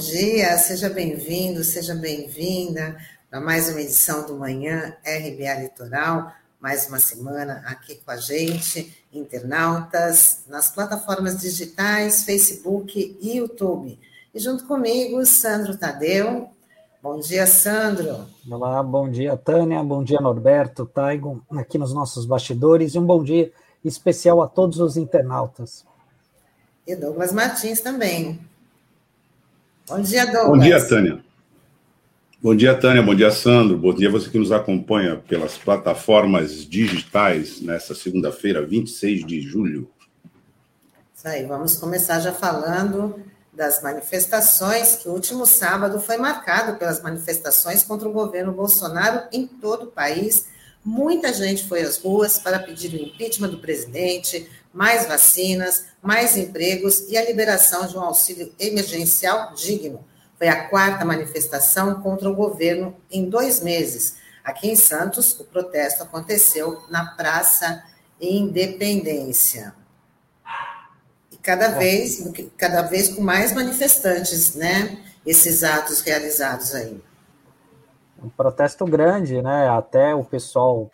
dia, seja bem-vindo, seja bem-vinda para mais uma edição do Manhã RBA Litoral, mais uma semana aqui com a gente, internautas, nas plataformas digitais, Facebook e YouTube. E junto comigo, Sandro Tadeu. Bom dia, Sandro. Olá, bom dia, Tânia, bom dia, Norberto, Taigo, aqui nos nossos bastidores, e um bom dia especial a todos os internautas. E Douglas Martins também. Bom dia, Douglas. Bom dia, Tânia. Bom dia, Tânia. Bom dia, Sandro. Bom dia você que nos acompanha pelas plataformas digitais nessa segunda-feira, 26 de julho. Isso aí, vamos começar já falando das manifestações, que o último sábado foi marcado pelas manifestações contra o governo Bolsonaro em todo o país. Muita gente foi às ruas para pedir o impeachment do presidente, mais vacinas, mais empregos e a liberação de um auxílio emergencial digno. Foi a quarta manifestação contra o governo em dois meses. Aqui em Santos, o protesto aconteceu na Praça Independência. E cada vez, cada vez com mais manifestantes, né? Esses atos realizados aí. Um protesto grande, né? Até o pessoal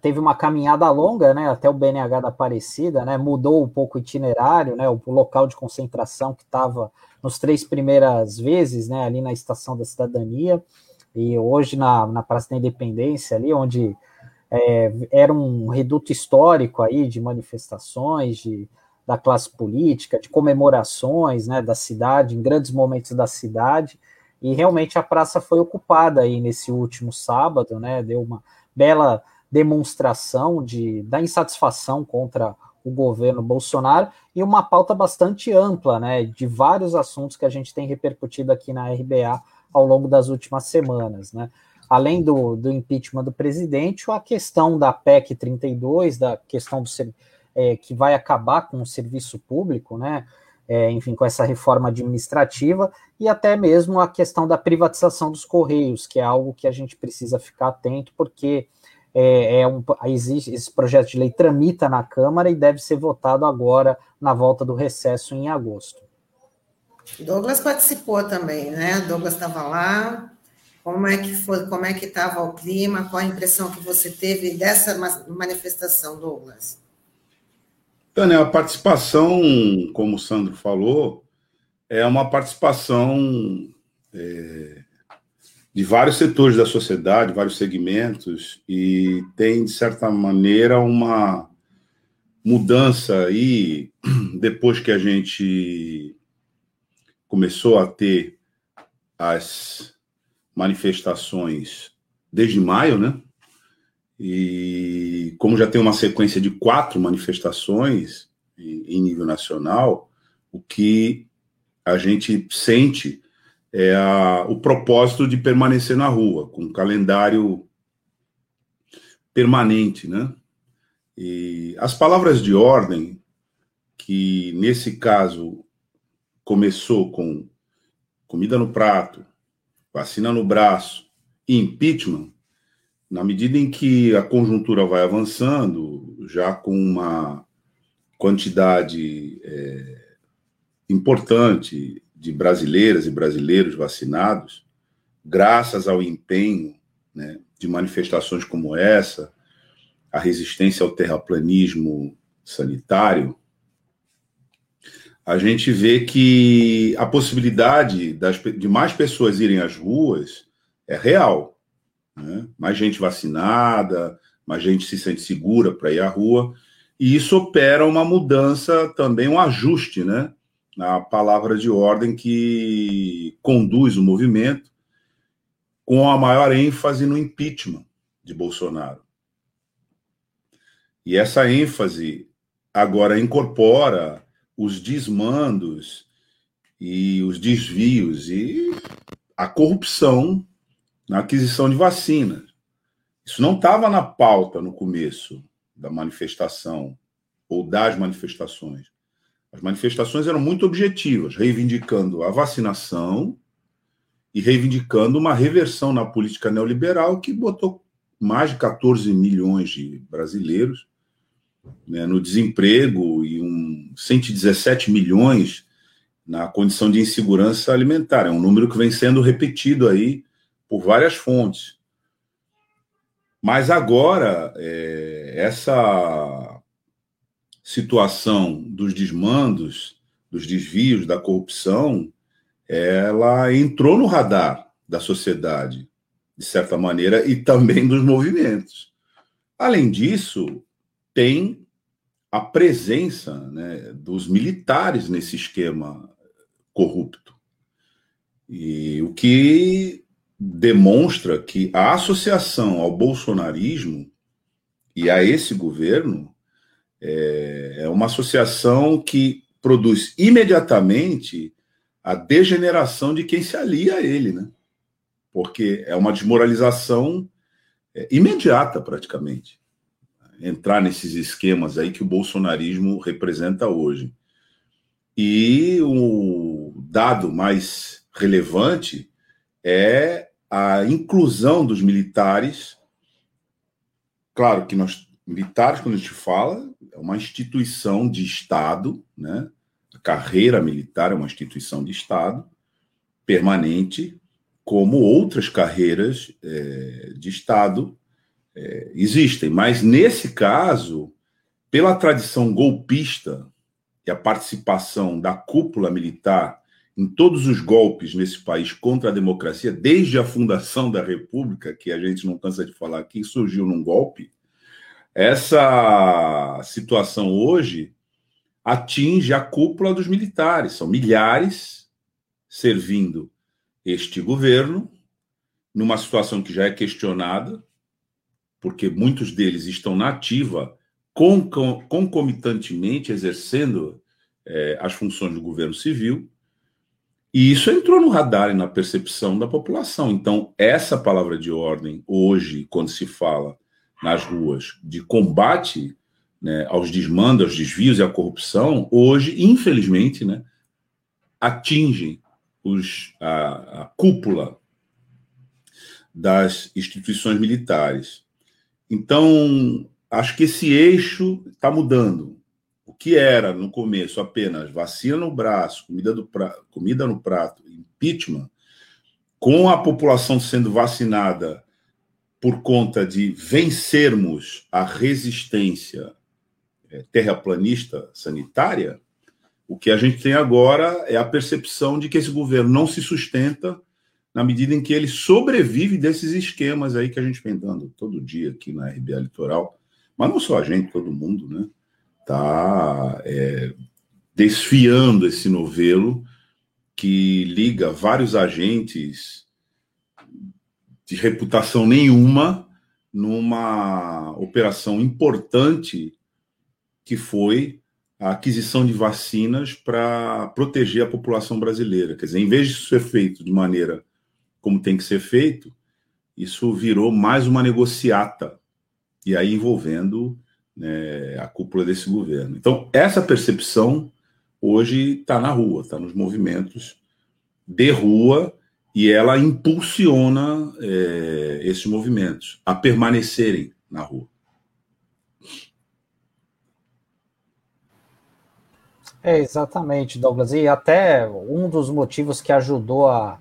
teve uma caminhada longa, né, até o BNH da Aparecida, né, mudou um pouco o itinerário, né, o local de concentração que estava nos três primeiras vezes, né, ali na Estação da Cidadania, e hoje na, na Praça da Independência, ali onde é, era um reduto histórico aí de manifestações, de, da classe política, de comemorações, né, da cidade, em grandes momentos da cidade, e realmente a praça foi ocupada aí nesse último sábado, né, deu uma bela demonstração de, da insatisfação contra o governo Bolsonaro e uma pauta bastante ampla, né, de vários assuntos que a gente tem repercutido aqui na RBA ao longo das últimas semanas, né. Além do, do impeachment do presidente, a questão da PEC 32, da questão do é, que vai acabar com o serviço público, né, é, enfim, com essa reforma administrativa, e até mesmo a questão da privatização dos Correios, que é algo que a gente precisa ficar atento, porque é, é um, existe, esse projeto de lei tramita na Câmara e deve ser votado agora na volta do recesso em agosto. Douglas participou também, né? Douglas estava lá. Como é que foi? Como é que estava o clima? Qual a impressão que você teve dessa manifestação, Douglas? Tânia, a participação, como o Sandro falou, é uma participação é, de vários setores da sociedade, vários segmentos, e tem, de certa maneira, uma mudança aí, depois que a gente começou a ter as manifestações desde maio, né? E como já tem uma sequência de quatro manifestações em nível nacional, o que a gente sente é a, o propósito de permanecer na rua, com um calendário permanente, né? E as palavras de ordem, que nesse caso começou com comida no prato, vacina no braço e impeachment, na medida em que a conjuntura vai avançando, já com uma quantidade é, importante de brasileiras e brasileiros vacinados, graças ao empenho né, de manifestações como essa, a resistência ao terraplanismo sanitário, a gente vê que a possibilidade das, de mais pessoas irem às ruas é real. Né? Mais gente vacinada, mais gente se sente segura para ir à rua, e isso opera uma mudança também, um ajuste, né? Na palavra de ordem que conduz o movimento, com a maior ênfase no impeachment de Bolsonaro. E essa ênfase agora incorpora os desmandos e os desvios e a corrupção na aquisição de vacinas. Isso não estava na pauta no começo da manifestação ou das manifestações. As manifestações eram muito objetivas, reivindicando a vacinação e reivindicando uma reversão na política neoliberal que botou mais de 14 milhões de brasileiros né, no desemprego e um 117 milhões na condição de insegurança alimentar. É um número que vem sendo repetido aí por várias fontes. Mas agora, é, essa situação dos desmandos, dos desvios, da corrupção, ela entrou no radar da sociedade, de certa maneira, e também dos movimentos. Além disso, tem a presença né, dos militares nesse esquema corrupto. E o que demonstra que a associação ao bolsonarismo e a esse governo é, é uma associação que produz imediatamente a degeneração de quem se alia a ele, né? Porque é uma desmoralização é, imediata, praticamente. Entrar nesses esquemas aí que o bolsonarismo representa hoje. E o dado mais relevante é a inclusão dos militares. Claro que nós, militares, quando a gente fala, uma instituição de Estado, né? A carreira militar é uma instituição de Estado permanente, como outras carreiras é, de Estado é, existem. Mas nesse caso, pela tradição golpista e a participação da cúpula militar em todos os golpes nesse país contra a democracia, desde a fundação da República, que a gente não cansa de falar aqui, surgiu num golpe, essa situação hoje atinge a cúpula dos militares. São milhares servindo este governo, numa situação que já é questionada, porque muitos deles estão na ativa, concomitantemente exercendo é, as funções do governo civil, e isso entrou no radar e na percepção da população. Então, essa palavra de ordem, hoje, quando se fala nas ruas de combate né, aos desmandos, aos desvios e à corrupção, hoje, infelizmente, né, atinge os, a, a cúpula das instituições militares. Então, acho que esse eixo está mudando. O que era no começo apenas vacina no braço, comida, do pra... comida no prato, impeachment, com a população sendo vacinada por conta de vencermos a resistência é, terraplanista sanitária, o que a gente tem agora é a percepção de que esse governo não se sustenta na medida em que ele sobrevive desses esquemas aí que a gente vem dando todo dia aqui na RBA Litoral, mas não só a gente, todo mundo, né? Tá é, desfiando esse novelo que liga vários agentes de reputação nenhuma numa operação importante que foi a aquisição de vacinas para proteger a população brasileira. Quer dizer, em vez de isso ser feito de maneira como tem que ser feito, isso virou mais uma negociata, e aí envolvendo né, a cúpula desse governo. Então, essa percepção hoje está na rua, está nos movimentos de rua, e ela impulsiona é, esses movimentos a permanecerem na rua. É, exatamente, Douglas. E até um dos motivos que ajudou a,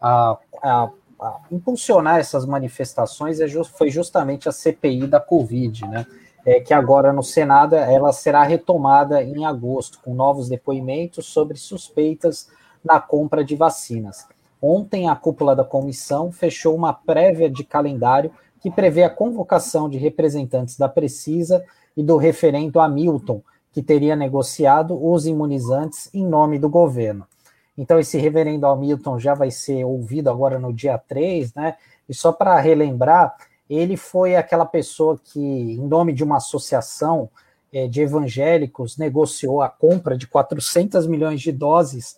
a, a, a impulsionar essas manifestações é just, foi justamente a CPI da Covid, né? É, que agora no Senado ela será retomada em agosto, com novos depoimentos sobre suspeitas na compra de vacinas. Ontem, a cúpula da comissão fechou uma prévia de calendário que prevê a convocação de representantes da Precisa e do referendo Hamilton, que teria negociado os imunizantes em nome do governo. Então, esse reverendo Hamilton já vai ser ouvido agora no dia 3, né? E só para relembrar, ele foi aquela pessoa que, em nome de uma associação é, de evangélicos, negociou a compra de 400 milhões de doses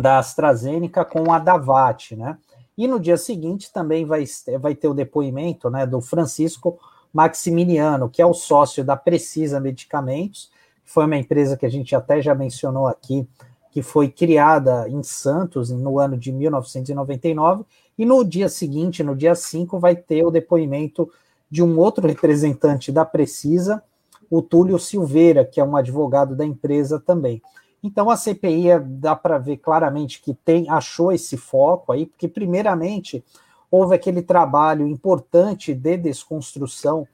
da AstraZeneca com a Davat, né? E no dia seguinte também vai, vai ter o depoimento né, do Francisco Maximiliano, que é o sócio da Precisa Medicamentos, que foi uma empresa que a gente até já mencionou aqui, que foi criada em Santos no ano de 1999, e no dia seguinte, no dia 5, vai ter o depoimento de um outro representante da Precisa, o Túlio Silveira, que é um advogado da empresa também. Então a CPI dá para ver claramente que tem achou esse foco aí, porque primeiramente houve aquele trabalho importante de desconstrução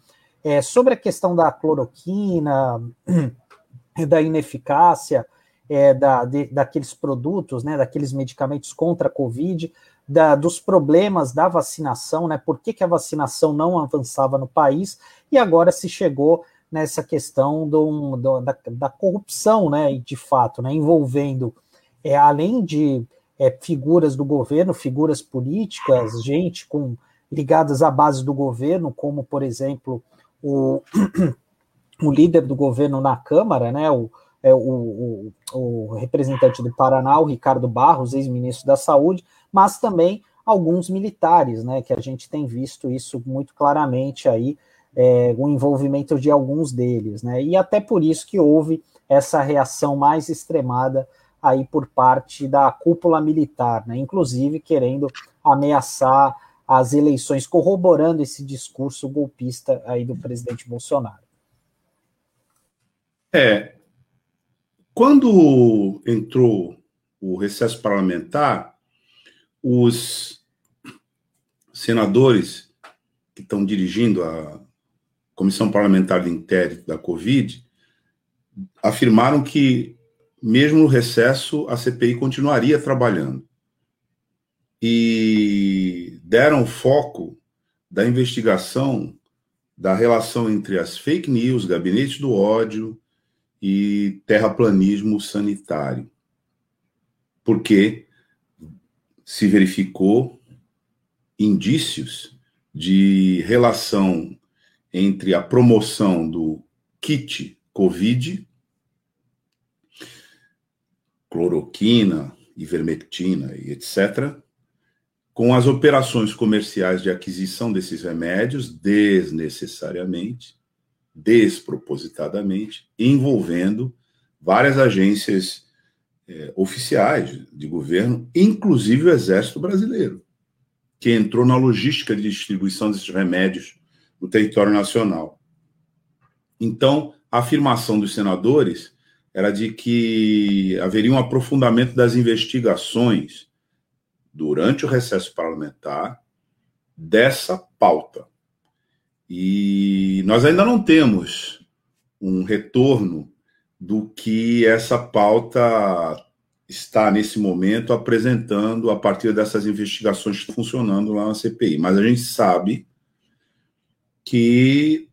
é, sobre a questão da cloroquina, da ineficácia é, da, de, daqueles produtos, né, daqueles medicamentos contra a Covid, da, dos problemas da vacinação, né, por que, que a vacinação não avançava no país, e agora se chegou nessa questão do, do, da, da, corrupção, né, de fato, né, envolvendo, é, além de é, figuras do governo, figuras políticas, gente com ligadas à base do governo, como, por exemplo, o, o líder do governo na Câmara, né, o, é, o, o, o representante do Paraná, o Ricardo Barros, ex-ministro da Saúde, mas também alguns militares, né, que a gente tem visto isso muito claramente aí, é, o envolvimento de alguns deles, né, e até por isso que houve essa reação mais extremada aí por parte da cúpula militar, né, inclusive querendo ameaçar as eleições, corroborando esse discurso golpista aí do presidente Bolsonaro. É, quando entrou o recesso parlamentar, os senadores que estão dirigindo a Comissão Parlamentar de Inquérito da Covid afirmaram que, mesmo no recesso, a CPI continuaria trabalhando. E deram foco da investigação da relação entre as fake news, gabinetes do ódio e terraplanismo sanitário. Porque se verificou indícios de relação entre a promoção do kit COVID, cloroquina, ivermectina e etc., com as operações comerciais de aquisição desses remédios desnecessariamente, despropositadamente, envolvendo várias agências é, oficiais de governo, inclusive o Exército Brasileiro, que entrou na logística de distribuição desses remédios no território nacional. Então, a afirmação dos senadores era de que haveria um aprofundamento das investigações durante o recesso parlamentar dessa pauta. E nós ainda não temos um retorno do que essa pauta está nesse momento apresentando a partir dessas investigações funcionando lá na CPI. Mas a gente sabe que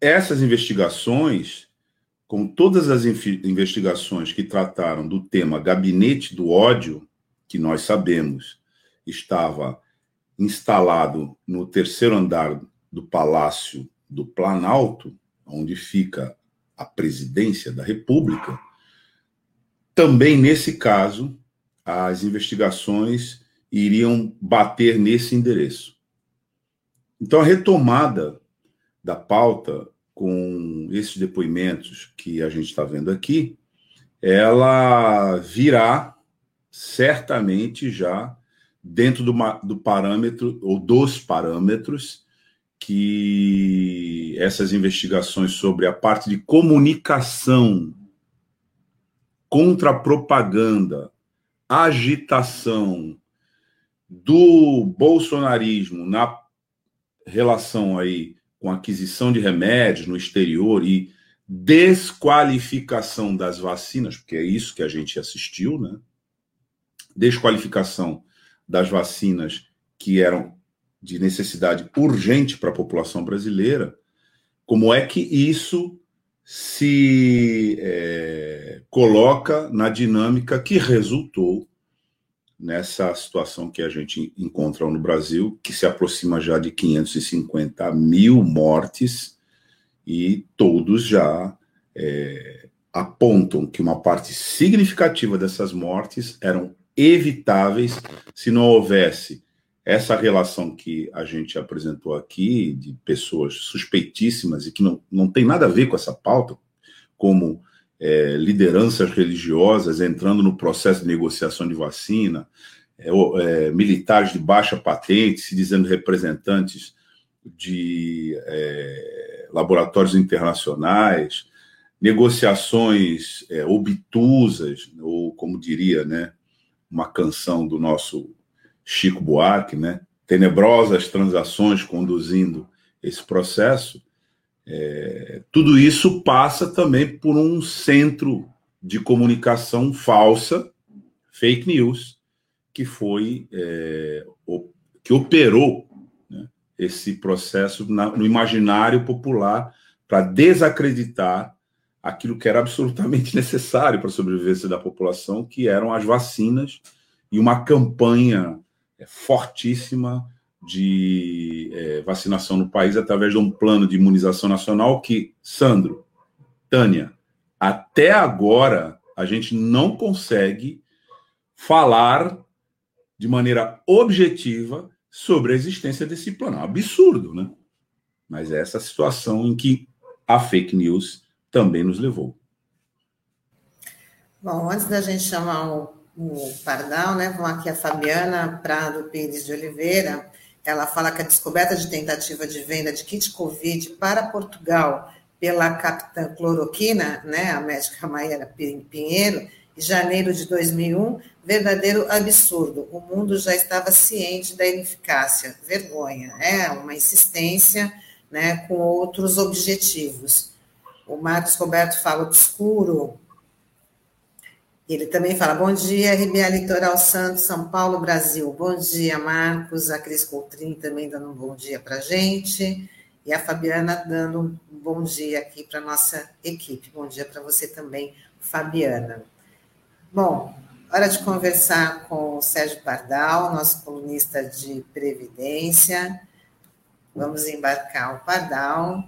essas investigações, com todas as investigações que trataram do tema gabinete do ódio, que nós sabemos estava instalado no terceiro andar do Palácio do Planalto, onde fica a presidência da República, também nesse caso, as investigações iriam bater nesse endereço. Então, a retomada da pauta com esses depoimentos que a gente está vendo aqui, ela virá certamente já dentro do, do parâmetro ou dos parâmetros que essas investigações sobre a parte de comunicação contra a propaganda, agitação do bolsonarismo na relação aí com aquisição de remédios no exterior e desqualificação das vacinas, porque é isso que a gente assistiu, né? Desqualificação das vacinas que eram de necessidade urgente para a população brasileira. Como é que isso se é, coloca na dinâmica que resultou nessa situação que a gente encontra no Brasil, que se aproxima já de 550 mil mortes, e todos já é, apontam que uma parte significativa dessas mortes eram evitáveis se não houvesse essa relação que a gente apresentou aqui, de pessoas suspeitíssimas e que não, não tem nada a ver com essa pauta, como é, lideranças religiosas entrando no processo de negociação de vacina, é, é, militares de baixa patente se dizendo representantes de é, laboratórios internacionais, negociações é, obtusas, ou como diria, né, uma canção do nosso Chico Buarque, né, tenebrosas transações conduzindo esse processo, é, tudo isso passa também por um centro de comunicação falsa, fake news, que foi é, que operou né, esse processo na, no imaginário popular para desacreditar aquilo que era absolutamente necessário para a sobrevivência da população, que eram as vacinas e uma campanha é, fortíssima de é, vacinação no país através de um plano de imunização nacional que, Sandro, Tânia, até agora a gente não consegue falar de maneira objetiva sobre a existência desse plano. É um absurdo, né? Mas é essa situação em que a fake news também nos levou. Bom, antes da gente chamar o, o Pardal, né, vamos aqui a Fabiana Prado Pires de Oliveira, ela fala que a descoberta de tentativa de venda de kit Covid para Portugal pela capitã cloroquina, né, a médica Maíra Pinheiro, em janeiro de 2001, verdadeiro absurdo. O mundo já estava ciente da ineficácia. Vergonha. É uma insistência né, com outros objetivos. O Marcos Roberto fala obscuro, ele também fala, bom dia, RBA Litoral Santos, São Paulo, Brasil. Bom dia, Marcos. A Cris Coutrin também dando um bom dia para a gente. E a Fabiana dando um bom dia aqui para a nossa equipe. Bom dia para você também, Fabiana. Bom, hora de conversar com o Sérgio Pardal, nosso colunista de Previdência. Vamos embarcar o Pardal.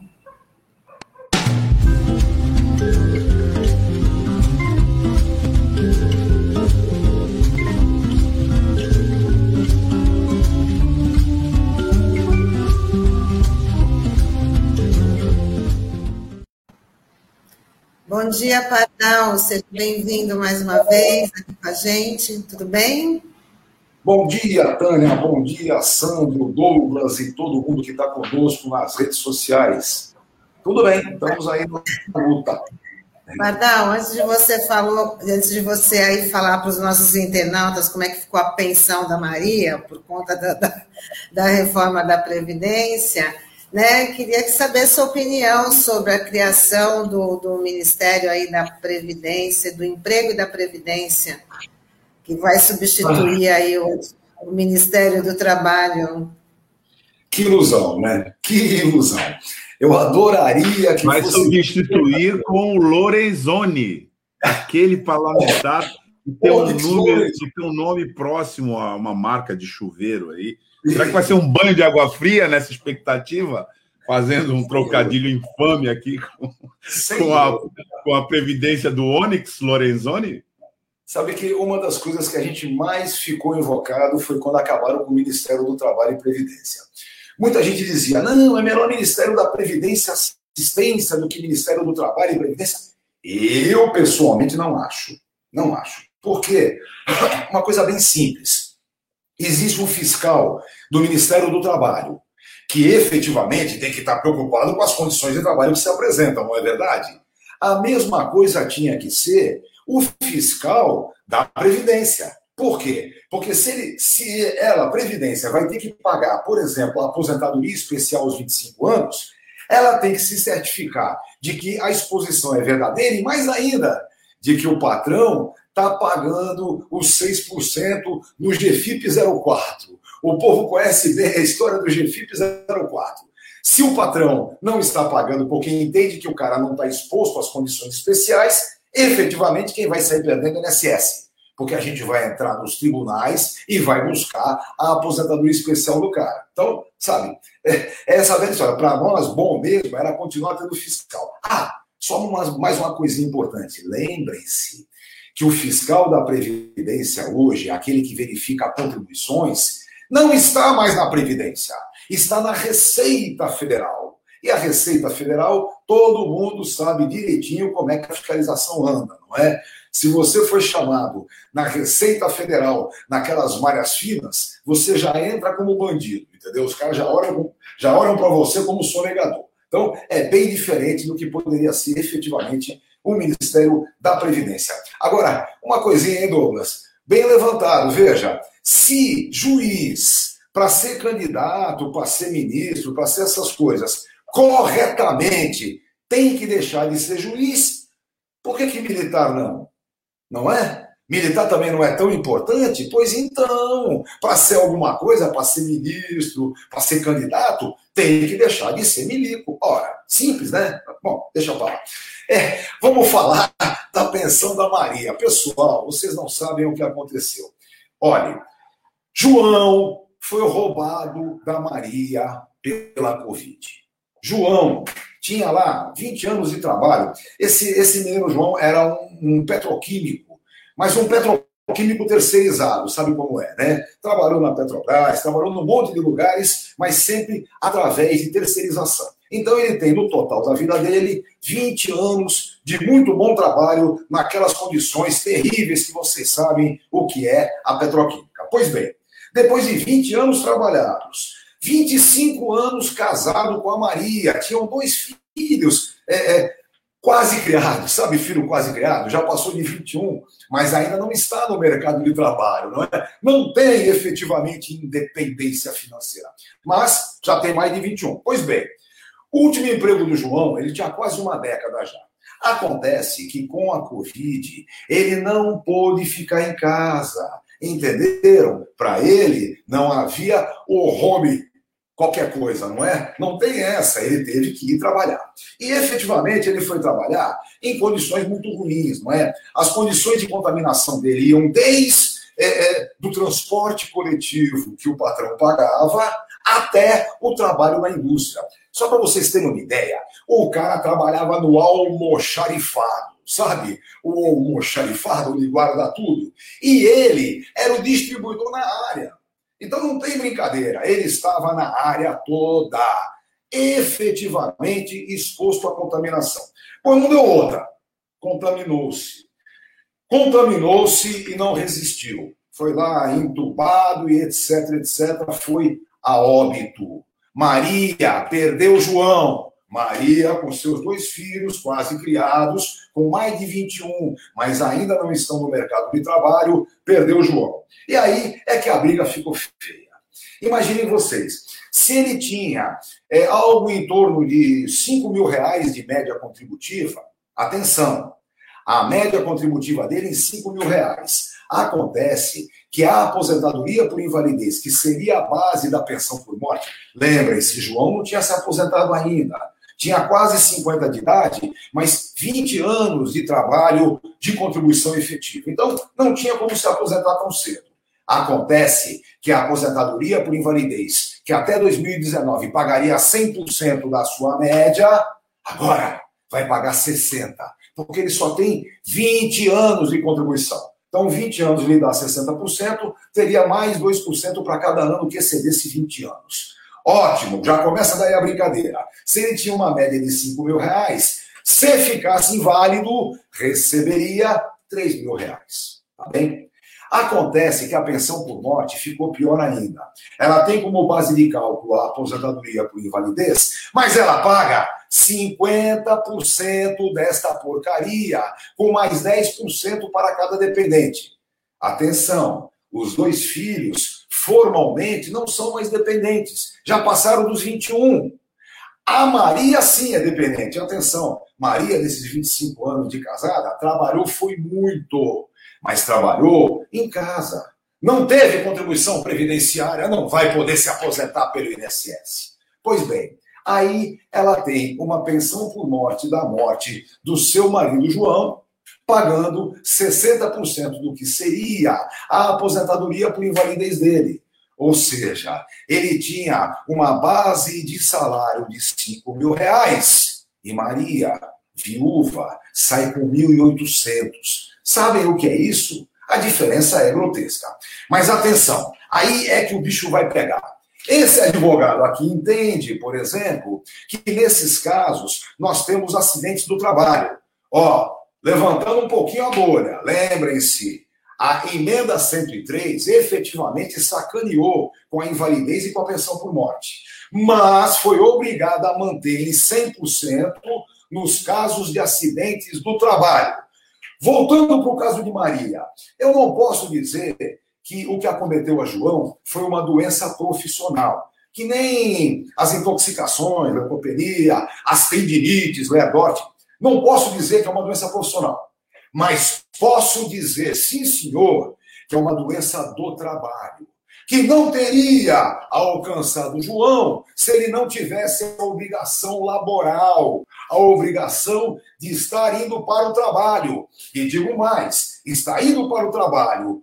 Bom dia, Pardal. Seja bem-vindo mais uma vez aqui com a gente. Tudo bem? Bom dia, Tânia. Bom dia, Sandro, Douglas e todo mundo que está conosco nas redes sociais. Tudo bem, estamos aí na luta. Pardal, antes de você falou, antes de você aí falar para os nossos internautas como é que ficou a pensão da Maria por conta da, da, da reforma da Previdência, né? Queria saber sua opinião sobre a criação do, do Ministério aí da Previdência, do Emprego e da Previdência, que vai substituir aí o, o Ministério do Trabalho. Que ilusão, né? Que ilusão. Eu adoraria que vai fosse... substituir com o Lorenzoni, aquele parlamentar que tem um número, que tem um nome próximo a uma marca de chuveiro aí. Será que vai ser um banho de água fria nessa expectativa? Fazendo um trocadilho infame aqui com, com, a, com a previdência do Onyx Lorenzoni? Sabe que uma das coisas que a gente mais ficou invocado foi quando acabaram com o Ministério do Trabalho e Previdência. Muita gente dizia: não, é melhor Ministério da Previdência Assistência do que Ministério do Trabalho e Previdência. Eu, pessoalmente, não acho. Não acho. Por quê? Uma coisa bem simples existe um fiscal do Ministério do Trabalho que efetivamente tem que estar preocupado com as condições de trabalho que se apresentam, não é verdade? A mesma coisa tinha que ser o fiscal da Previdência. Por quê? Porque se, ele, se ela, a Previdência, vai ter que pagar, por exemplo, a aposentadoria especial aos 25 anos, ela tem que se certificar de que a exposição é verdadeira e, mais ainda, de que o patrão está pagando os 6% no GFIP 04. O povo conhece bem a história do GFIP 04. Se o patrão não está pagando porque entende que o cara não está exposto às condições especiais, efetivamente quem vai sair perdendo é o INSS. Porque a gente vai entrar nos tribunais e vai buscar a aposentadoria especial do cara. Então, sabe, é, essa velha história. Para nós, bom mesmo era continuar tendo fiscal. Ah, só uma, mais uma coisinha importante. Lembrem-se que o fiscal da Previdência hoje, aquele que verifica contribuições, não está mais na Previdência, está na Receita Federal. E a Receita Federal, todo mundo sabe direitinho como é que a fiscalização anda, não é? Se você foi chamado na Receita Federal, naquelas malhas finas, você já entra como bandido, entendeu? Os caras já olham, já olham para você como sonegador. Então, é bem diferente do que poderia ser efetivamente o Ministério da Previdência. Agora, uma coisinha, hein, Douglas? Bem levantado, veja, se juiz, para ser candidato, para ser ministro, para ser essas coisas, corretamente, tem que deixar de ser juiz, por que, que militar não? Não é? Militar também não é tão importante? Pois então, para ser alguma coisa, para ser ministro, para ser candidato, tem que deixar de ser milico. Ora, simples, né? Bom, deixa eu falar. É, vamos falar da pensão da Maria. Pessoal, vocês não sabem o que aconteceu. Olha, João foi roubado da Maria pela Covid. João tinha lá 20 anos de trabalho. Esse, esse menino João era um, um petroquímico mas um petroquímico terceirizado, sabe como é, né? Trabalhou na Petrobras, trabalhou num monte de lugares, mas sempre através de terceirização. Então ele tem no total da vida dele 20 anos de muito bom trabalho naquelas condições terríveis que vocês sabem o que é a petroquímica. Pois bem, depois de 20 anos trabalhados, 25 anos casado com a Maria, tinham dois filhos, é, é, quase criado, sabe, filho quase criado, já passou de 21, mas ainda não está no mercado de trabalho, não é? Não tem efetivamente independência financeira, mas já tem mais de 21. Pois bem, o último emprego do João, ele tinha quase uma década já. Acontece que com a Covid, ele não pôde ficar em casa. Entenderam? Para ele, não havia o home qualquer coisa, não é? Não tem essa, ele teve que ir trabalhar. E efetivamente ele foi trabalhar em condições muito ruins, não é? As condições de contaminação dele iam desde é, é, do transporte coletivo que o patrão pagava até o trabalho na indústria. Só para vocês terem uma ideia, o cara trabalhava no almoxarifado, sabe? O almoxarifado onde guarda tudo. E ele era o distribuidor na área. Então não tem brincadeira, ele estava na área toda, efetivamente exposto à contaminação. Pois não deu outra, contaminou-se. Contaminou-se e não resistiu. Foi lá entubado e etc, etc, foi a óbito. Maria perdeu João. Maria, com seus dois filhos, quase criados, com mais de 21, mas ainda não estão no mercado de trabalho, perdeu João. E aí é que a briga ficou feia. Imaginem vocês, se ele tinha é, algo em torno de 5 mil reais de média contributiva, atenção, a média contributiva dele em 5 mil reais. Acontece que a aposentadoria por invalidez, que seria a base da pensão por morte, lembrem-se, João não tinha se aposentado ainda tinha quase 50 de idade, mas 20 anos de trabalho de contribuição efetiva. Então, não tinha como se aposentar tão cedo. Acontece que a aposentadoria por invalidez, que até 2019 pagaria 100% da sua média, agora vai pagar 60%, porque ele só tem 20 anos de contribuição. Então, 20 anos lhe dá 60%, teria mais 2% para cada ano que excedesse 20 anos. Ótimo, já começa daí a brincadeira. Se ele tinha uma média de 5 mil reais, se ficasse inválido, receberia 3 mil reais. Tá bem? Acontece que a pensão por morte ficou pior ainda. Ela tem como base de cálculo a aposentadoria por invalidez, mas ela paga 50% desta porcaria, com mais 10% para cada dependente. Atenção, os dois filhos formalmente não são mais dependentes, já passaram dos 21. A Maria sim é dependente. Atenção, Maria, nesses 25 anos de casada, trabalhou foi muito, mas trabalhou em casa. Não teve contribuição previdenciária, não vai poder se aposentar pelo INSS. Pois bem, aí ela tem uma pensão por morte da morte do seu marido João, pagando 60% do que seria a aposentadoria por invalidez dele. Ou seja, ele tinha uma base de salário de 5 mil reais e Maria, viúva, sai com 1.800. Sabem o que é isso? A diferença é grotesca. Mas atenção, aí é que o bicho vai pegar. Esse advogado aqui entende, por exemplo, que nesses casos nós temos acidentes do trabalho. Ó, levantando um pouquinho a bolha, lembrem-se, a emenda 103 efetivamente sacaneou com a invalidez e com a pensão por morte. mas foi obrigada a manter em 100% nos casos de acidentes do trabalho. Voltando para o caso de Maria, eu não posso dizer que o que acometeu a João foi uma doença profissional, que nem as intoxicações, leucopenia, as tendinites, lerdorte. Não posso dizer que é uma doença profissional, mas posso dizer, sim, senhor, que é uma doença do trabalho que não teria alcançado João se ele não tivesse a obrigação laboral, a obrigação de estar indo para o trabalho. E digo mais: está indo para o trabalho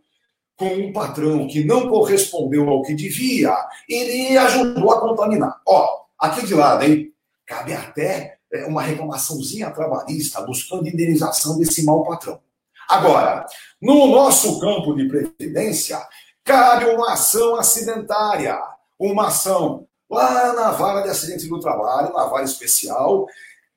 com um patrão que não correspondeu ao que devia, ele ajudou a contaminar. Ó, aqui de lado, hein? Cabe até uma reclamaçãozinha trabalhista buscando indenização desse mau patrão. Agora, no nosso campo de previdência, cabe uma ação acidentária, uma ação lá na vara de acidente do trabalho, na vara especial,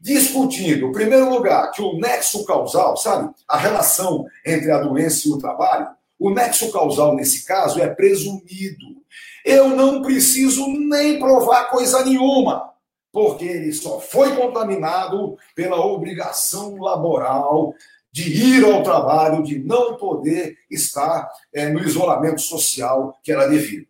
discutindo, em primeiro lugar, que o nexo causal, sabe, a relação entre a doença e o trabalho, o nexo causal nesse caso é presumido. Eu não preciso nem provar coisa nenhuma, porque ele só foi contaminado pela obrigação laboral de ir ao trabalho, de não poder estar é, no isolamento social que era devido.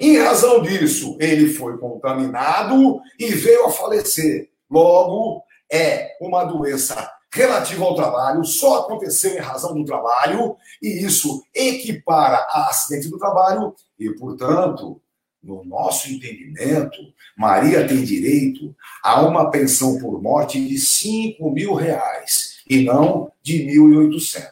Em razão disso, ele foi contaminado e veio a falecer. Logo, é uma doença relativa ao trabalho, só aconteceu em razão do trabalho, e isso equipara a acidente do trabalho, e, portanto, no nosso entendimento, Maria tem direito a uma pensão por morte de 5 mil reais e não de 1.800.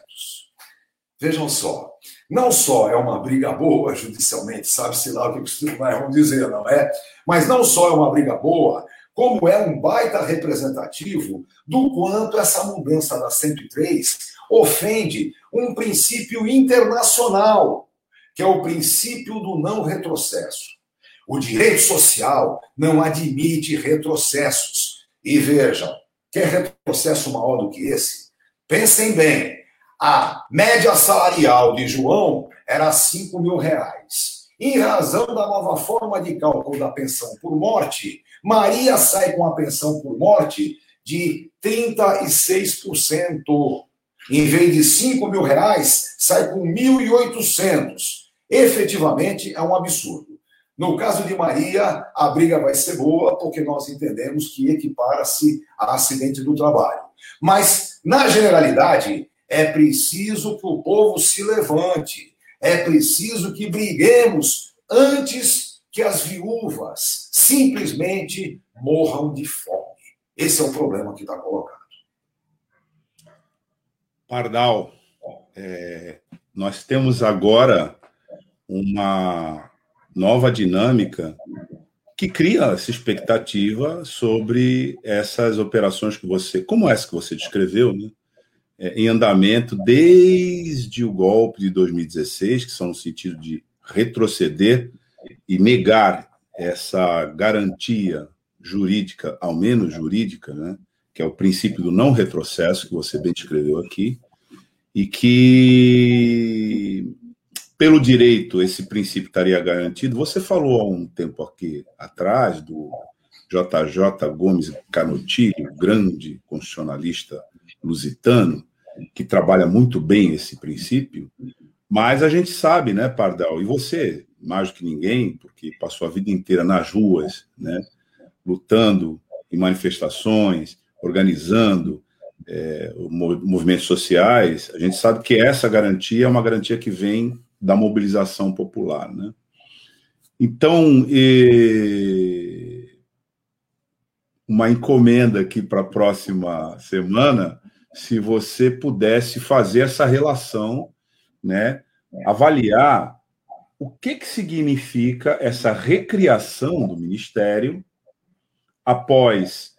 Vejam só, não só é uma briga boa judicialmente, sabe-se lá o que os tribunais vão dizer, não é? Mas não só é uma briga boa, como é um baita representativo do quanto essa mudança da 103 ofende um princípio internacional, que é o princípio do não retrocesso. O direito social não admite retrocessos. E vejam, Quer retrocesso maior do que esse? Pensem bem. A média salarial de João era 5 mil reais. Em razão da nova forma de cálculo da pensão por morte, Maria sai com a pensão por morte de 36%. Em vez de 5 mil reais, sai com 1.800. Efetivamente, é um absurdo. No caso de Maria, a briga vai ser boa, porque nós entendemos que equipara-se a acidente do trabalho. Mas, na generalidade, é preciso que o povo se levante, é preciso que briguemos antes que as viúvas simplesmente morram de fome. Esse é o problema que está colocado. Pardal, é, nós temos agora uma nova dinâmica que cria essa expectativa sobre essas operações que você, como essa que você descreveu, né? É, em andamento desde o golpe de 2016, que são no sentido de retroceder e negar essa garantia jurídica, ao menos jurídica, né? que é o princípio do não retrocesso, que você bem descreveu aqui, e que pelo direito esse princípio estaria garantido. Você falou há um tempo aqui atrás do JJ Gomes Canotilho, grande constitucionalista lusitano, que trabalha muito bem esse princípio, mas a gente sabe, né, Pardal, e você, mais do que ninguém, porque passou a vida inteira nas ruas, né, lutando em manifestações, organizando é, movimentos sociais, a gente sabe que essa garantia é uma garantia que vem da mobilização popular. Né? Então, e... uma encomenda aqui para a próxima semana, se você pudesse fazer essa relação, né, avaliar o que, que significa essa recriação do Ministério após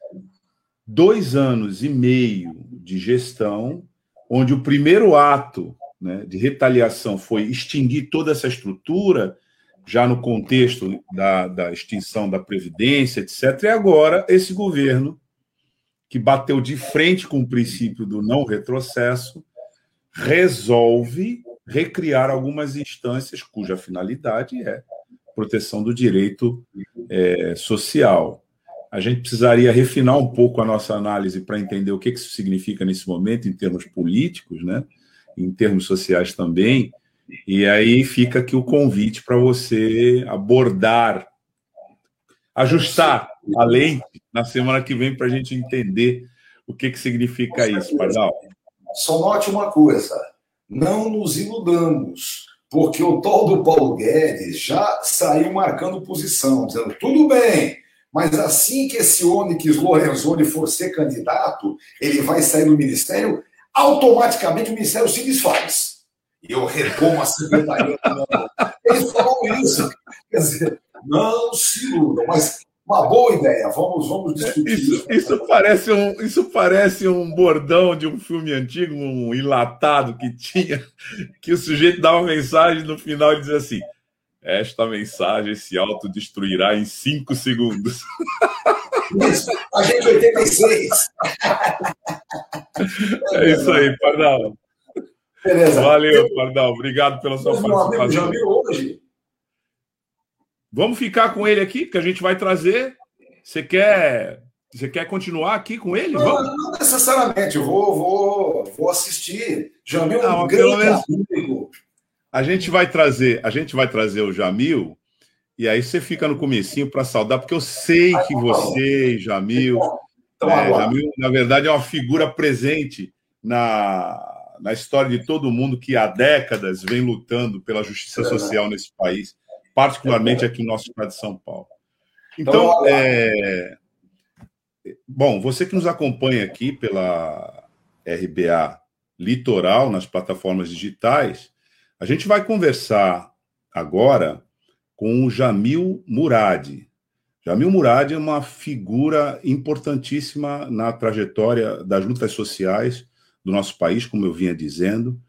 dois anos e meio de gestão, onde o primeiro ato né, de retaliação foi extinguir toda essa estrutura, já no contexto da, da extinção da Previdência, etc. E agora, esse governo, que bateu de frente com o princípio do não retrocesso, resolve recriar algumas instâncias cuja finalidade é proteção do direito é, social. A gente precisaria refinar um pouco a nossa análise para entender o que isso significa nesse momento, em termos políticos, né? Em termos sociais também. E aí fica aqui o convite para você abordar, ajustar a lente na semana que vem para a gente entender o que, que significa isso, Pardal. Só note uma coisa: não nos iludamos, porque o tal do Paulo Guedes já saiu marcando posição, dizendo tudo bem, mas assim que esse Onyx Lorenzoni for ser candidato, ele vai sair do ministério, automaticamente o ministério se desfaz. E eu retomo a secretaria. Eles falam isso. Quer dizer, não se iludam, mas uma boa ideia. Vamos, vamos discutir isso. Isso, isso, parece um, isso parece um bordão de um filme antigo, um enlatado que tinha, que o sujeito dá uma mensagem no final e diz assim: Esta mensagem se autodestruirá em cinco segundos. A gente 86. É isso aí, Pardal. Beleza. Valeu, Pardal. Obrigado pela sua participação. Já viu hoje? Vamos ficar com ele aqui, que a gente vai trazer. Você quer, você quer continuar aqui com ele? Não, Vamos? não necessariamente. Eu vou, vou, vou assistir. Jamil é um grande amigo. A gente vai trazer, a gente vai trazer o Jamil. E aí você fica no comecinho para saudar, porque eu sei que você, Jamil, então, é, Jamil, na verdade, é uma figura presente na, na história de todo mundo que há décadas vem lutando pela justiça social nesse país particularmente aqui no nosso estado de São Paulo. Então, é... bom, você que nos acompanha aqui pela RBA Litoral, nas plataformas digitais, a gente vai conversar agora com o Jamil Murad. Jamil Murad é uma figura importantíssima na trajetória das lutas sociais do nosso país, como eu vinha dizendo,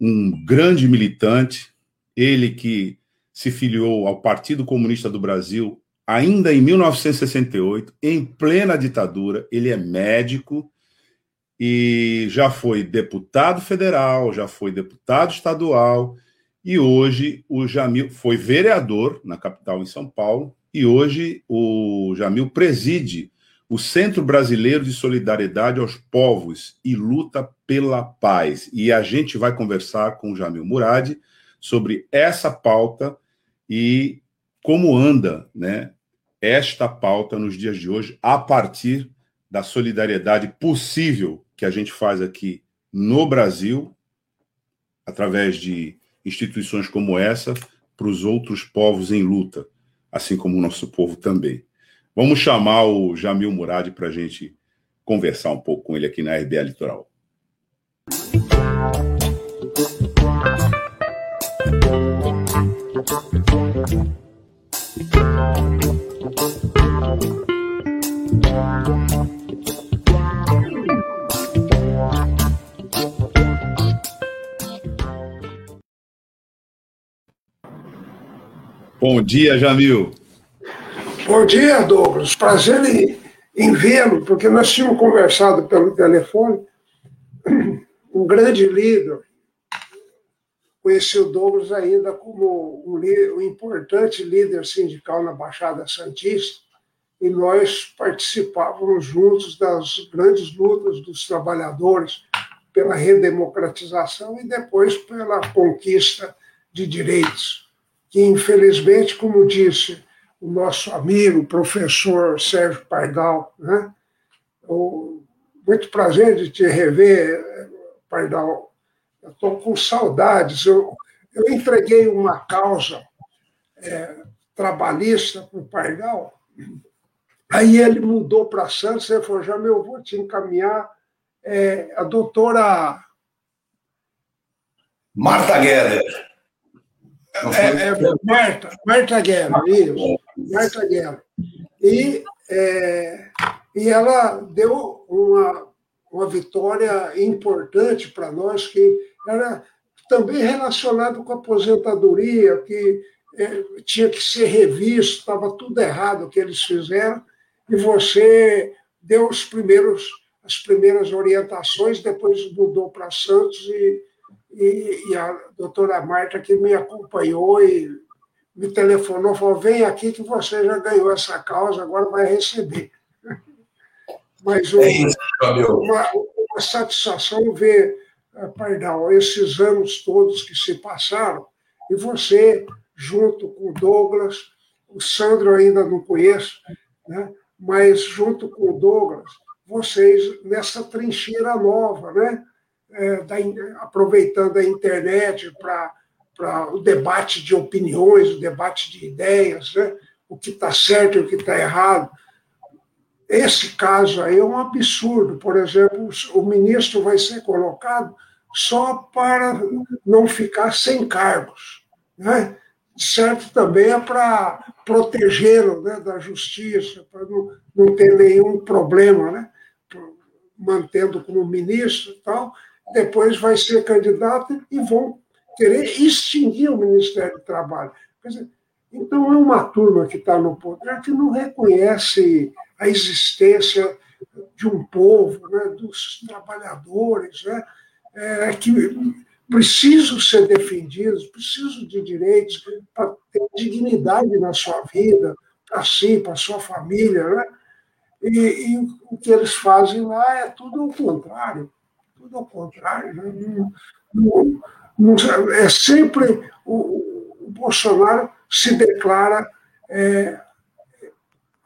um grande militante, ele que se filiou ao Partido Comunista do Brasil ainda em 1968, em plena ditadura. Ele é médico e já foi deputado federal, já foi deputado estadual e hoje o Jamil foi vereador na capital em São Paulo e hoje o Jamil preside o Centro Brasileiro de Solidariedade aos Povos e luta pela paz. E a gente vai conversar com o Jamil Murad sobre essa pauta e como anda né, esta pauta nos dias de hoje, a partir da solidariedade possível que a gente faz aqui no Brasil, através de instituições como essa, para os outros povos em luta, assim como o nosso povo também. Vamos chamar o Jamil Murad para a gente conversar um pouco com ele aqui na RBA Litoral. Bom dia, Jamil. Bom dia, Douglas. Prazer em, em vê-lo, porque nós tínhamos conversado pelo telefone. Um grande líder. Conheci o Douglas ainda como um, um importante líder sindical na Baixada Santista, e nós participávamos juntos das grandes lutas dos trabalhadores pela redemocratização e depois pela conquista de direitos que, infelizmente, como disse o nosso amigo, professor Sérgio Pardal, né? O, muito prazer de te rever, Pardal. Estou com saudades. Eu, eu entreguei uma causa é, trabalhista para o Pardal, aí ele mudou para Santos e falou: já meu, vou te encaminhar é, a doutora. Marta Guedes. É, é, Marta, Marta Guerra, isso. Marta Guerra. E, é, e ela deu uma, uma vitória importante para nós, que era também relacionado com a aposentadoria, que é, tinha que ser revisto, estava tudo errado o que eles fizeram, e você deu os primeiros, as primeiras orientações, depois mudou para Santos e e, e a doutora Marta que me acompanhou e me telefonou, falou: vem aqui que você já ganhou essa causa, agora vai receber. Mas é isso, uma, uma, satisfação ver, eh, Pardal, esses anos todos que se passaram, e você, junto com o Douglas, o Sandro ainda não conheço, né? mas junto com o Douglas, vocês nessa trincheira nova, né? É, da, aproveitando a internet para o debate de opiniões, o debate de ideias, né? o que está certo e o que está errado. Esse caso aí é um absurdo. Por exemplo, o ministro vai ser colocado só para não ficar sem cargos. Né? Certo também é para protegê-lo né, da justiça, para não, não ter nenhum problema, né? mantendo como ministro e tal. Depois vai ser candidato e vão querer extinguir o Ministério do Trabalho. Dizer, então, é uma turma que está no poder que não reconhece a existência de um povo, né, dos trabalhadores, né, é, que precisam ser defendidos, precisam de direitos para ter dignidade na sua vida, para si, para sua família. Né? E, e, o que eles fazem lá é tudo ao contrário. Ao contrário. Né? Não, não, não, é sempre o, o Bolsonaro se declara é,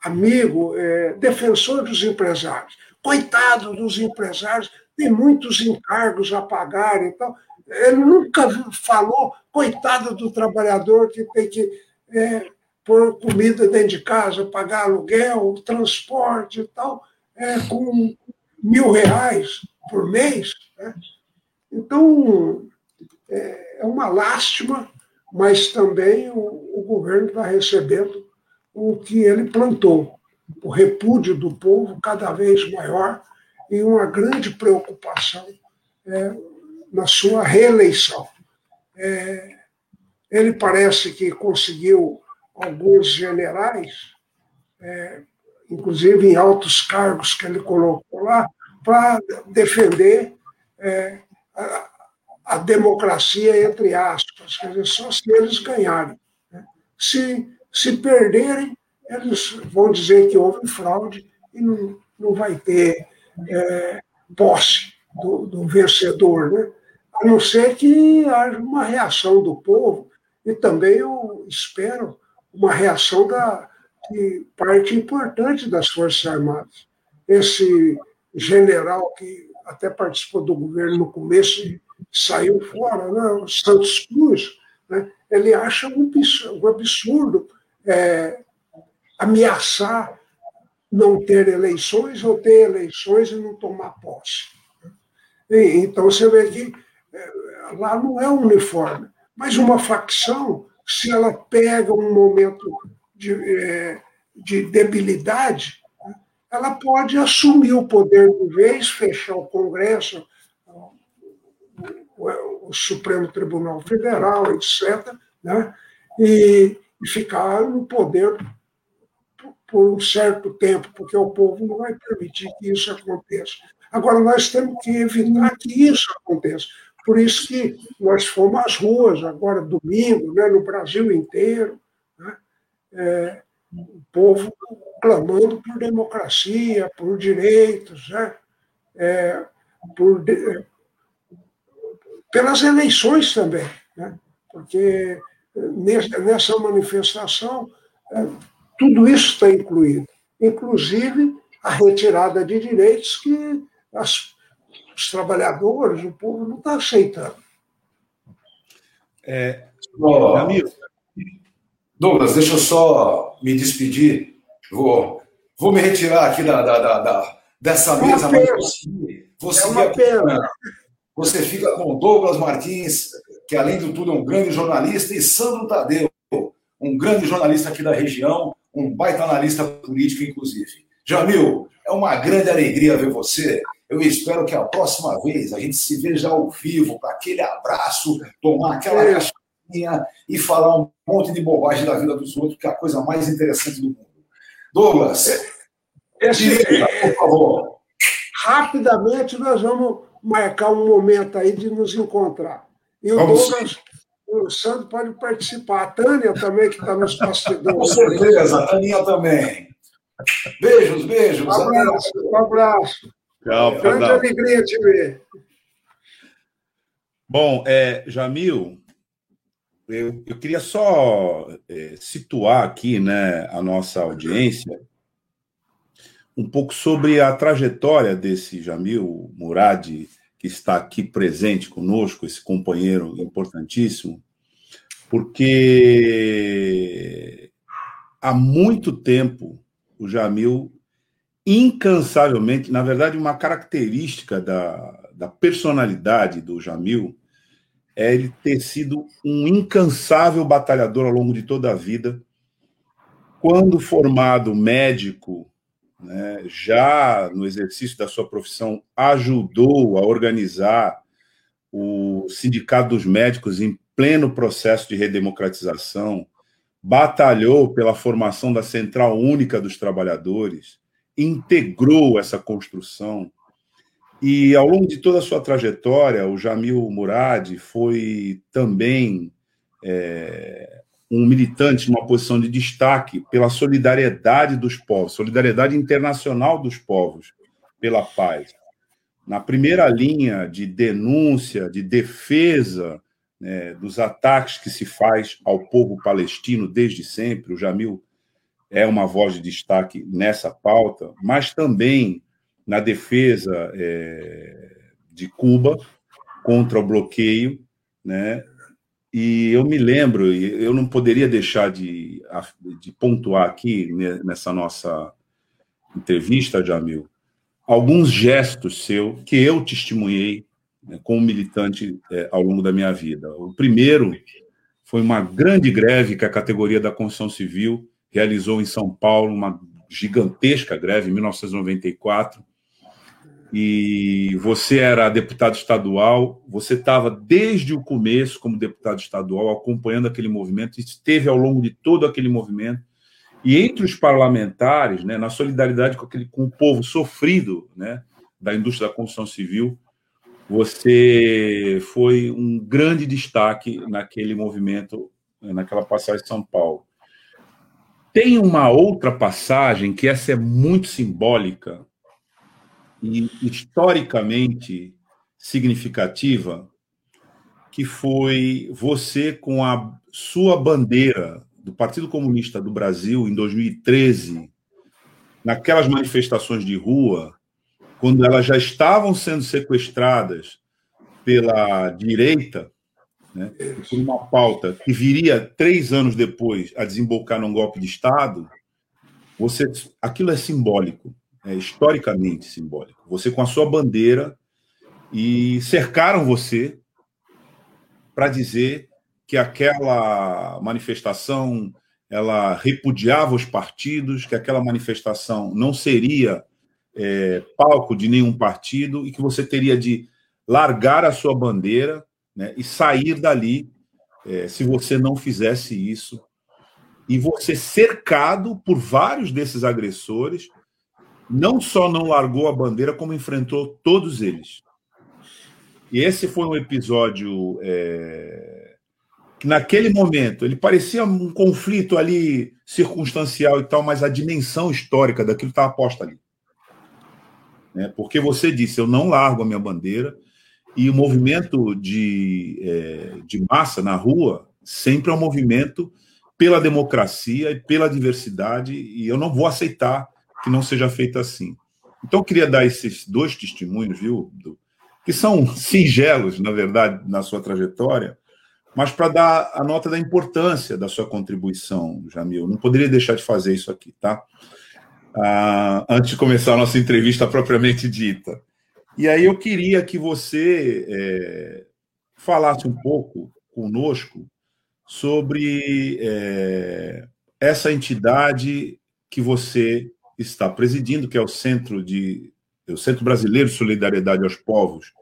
amigo, é, defensor dos empresários. Coitado dos empresários, tem muitos encargos a pagar e tal. Ele nunca falou, coitado do trabalhador que tem que é, pôr comida dentro de casa, pagar aluguel, transporte e tal, é, com mil reais por mês. Né? Então, é, é uma lástima, mas também o, o governo está recebendo o que ele plantou, o repúdio do povo cada vez maior e uma grande preocupação é, na sua reeleição. É, ele parece que conseguiu alguns generais, é, inclusive em altos cargos que ele colocou lá, para defender é, a, a, democracia, entre aspas, quer dizer, só se eles ganharem. Né? Se se perderem, eles vão dizer que houve fraude e não, não vai ter é, posse do, do vencedor, né? a não ser que haja uma reação do povo, e também eu espero uma reação da de parte importante das Forças Armadas. Esse general que até participou do governo no começo e saiu fora, né? Santos Cruz, né? ele acha um absurdo é, ameaçar não ter eleições ou ter eleições e não tomar posse. E, então você vê que é, lá não é uniforme, mas uma facção, se ela pega um momento de, é, de debilidade, ela pode assumir o poder de vez, fechar o Congresso, o, Supremo Tribunal Federal, etc., né? e e ficar no poder por um certo tempo, porque o povo não vai permitir que isso aconteça. Agora, nós temos que evitar que isso aconteça. Por isso que nós fomos às ruas agora, domingo, né, no Brasil inteiro, né, é, o povo clamando por democracia, por direitos, né, é, por, pelas eleições também, né, porque nessa manifestação, é, tudo isso está incluído, inclusive a retirada de direitos que as, os trabalhadores, o povo não está aceitando. É, oh, amigo. Douglas, deixa eu só me despedir. Vou, vou me retirar aqui da, da, da, da dessa é mesa. Você, você, é uma pena. você fica com Douglas Martins, que além de tudo é um grande jornalista, e Sandro Tadeu, um grande jornalista aqui da região, um baita analista político, inclusive. Jamil, é uma grande alegria ver você. Eu espero que a próxima vez a gente se veja ao vivo, com aquele abraço, tomar aquela é. caixinha e falar um monte de bobagem da vida dos outros, que é a coisa mais interessante do mundo. Douglas, Esse, por favor. Rapidamente nós vamos marcar um momento aí de nos encontrar. E o Douglas, o Sandro pode participar. A Tânia também, que está nos bastidores. Com certeza, a Tânia também. Beijos, beijos. Um abraço, um abraço. Tchau, Grande alegria te ver. Bom, é, Jamil, eu, eu queria só é, situar aqui né, a nossa audiência um pouco sobre a trajetória desse Jamil Murad, que está aqui presente conosco, esse companheiro importantíssimo, porque há muito tempo o Jamil, incansavelmente, na verdade, uma característica da, da personalidade do Jamil é ele ter sido um incansável batalhador ao longo de toda a vida. Quando formado médico, né, já no exercício da sua profissão, ajudou a organizar o Sindicato dos Médicos em pleno processo de redemocratização, batalhou pela formação da Central Única dos Trabalhadores, integrou essa construção. E ao longo de toda a sua trajetória, o Jamil Murad foi também é, um militante numa posição de destaque pela solidariedade dos povos, solidariedade internacional dos povos pela paz. Na primeira linha de denúncia, de defesa né, dos ataques que se faz ao povo palestino desde sempre, o Jamil é uma voz de destaque nessa pauta, mas também na defesa é, de Cuba contra o bloqueio, né, e eu me lembro, eu não poderia deixar de, de pontuar aqui nessa nossa entrevista, Jamil, alguns gestos seu que eu testemunhei né, como militante é, ao longo da minha vida. O primeiro foi uma grande greve que a categoria da construção civil realizou em São Paulo, uma gigantesca greve em 1994, e você era deputado estadual, você estava desde o começo como deputado estadual acompanhando aquele movimento, esteve ao longo de todo aquele movimento. E entre os parlamentares, né, na solidariedade com, aquele, com o povo sofrido né, da indústria da construção civil, você foi um grande destaque naquele movimento, naquela passagem de São Paulo. Tem uma outra passagem que essa é muito simbólica, e historicamente significativa, que foi você com a sua bandeira do Partido Comunista do Brasil em 2013, naquelas manifestações de rua, quando elas já estavam sendo sequestradas pela direita, né, por uma pauta que viria três anos depois a desembocar num golpe de Estado, você, aquilo é simbólico é, historicamente simbólico. Você com a sua bandeira e cercaram você para dizer que aquela manifestação ela repudiava os partidos, que aquela manifestação não seria é, palco de nenhum partido e que você teria de largar a sua bandeira né, e sair dali é, se você não fizesse isso. E você cercado por vários desses agressores não só não largou a bandeira, como enfrentou todos eles. E esse foi um episódio é, que, naquele momento, ele parecia um conflito ali circunstancial e tal, mas a dimensão histórica daquilo estava posta ali. Né? Porque você disse: eu não largo a minha bandeira, e o movimento de, é, de massa na rua sempre é um movimento pela democracia e pela diversidade, e eu não vou aceitar que não seja feito assim. Então, eu queria dar esses dois testemunhos, viu, do, que são singelos, na verdade, na sua trajetória, mas para dar a nota da importância da sua contribuição, Jamil. Não poderia deixar de fazer isso aqui, tá? Ah, antes de começar a nossa entrevista propriamente dita. E aí eu queria que você é, falasse um pouco conosco sobre é, essa entidade que você está presidindo, que é o Centro de o Centro Brasileiro de Solidariedade aos Povos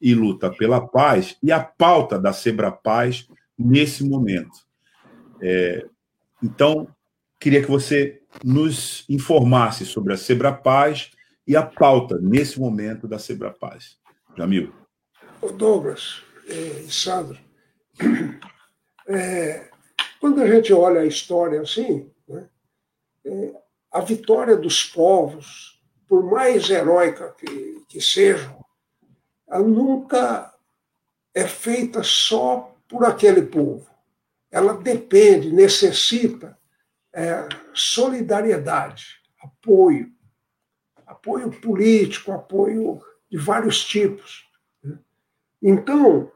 e Luta pela Paz, e a pauta da Sebra Paz nesse momento. É, então, queria que você nos informasse sobre a Sebra Paz e a pauta nesse momento da Sebra Paz. Jamil. Douglas, eh, Sandro, é, quando a gente olha a história assim, né, é, a vitória dos povos, por mais heróica que, que sejam, ela nunca é feita só por aquele povo. Ela depende, necessita é, solidariedade, apoio, apoio político, apoio de vários tipos. Né. Então,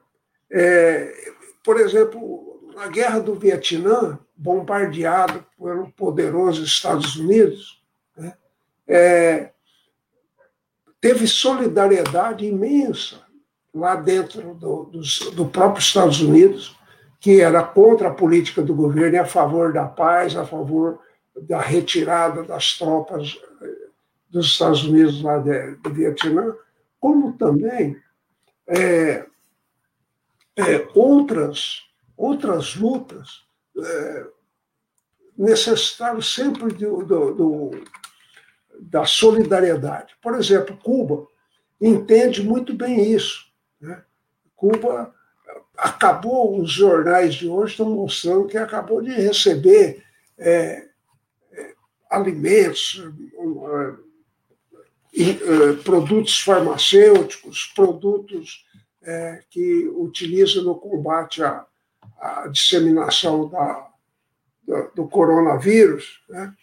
é, por exemplo, na Guerra do Vietnã, bombardeado pelo poderoso Estados Unidos, né, é, teve solidariedade imensa lá dentro do, do, do próprio Estados Unidos, que era contra a política do governo e a favor da paz, a favor da retirada das tropas eh, dos Estados Unidos lá de, do Vietnã, como também é, é, outras, outras lutas é, necessitaram sempre do, do, do, da solidariedade. Por exemplo, Cuba entende muito bem isso. Né? Cuba acabou, os jornais de hoje estão mostrando que acabou de receber é, é alimentos, é, produtos farmacêuticos, produtos é, que utiliza no combate à, à disseminação da, do, do, coronavírus, né,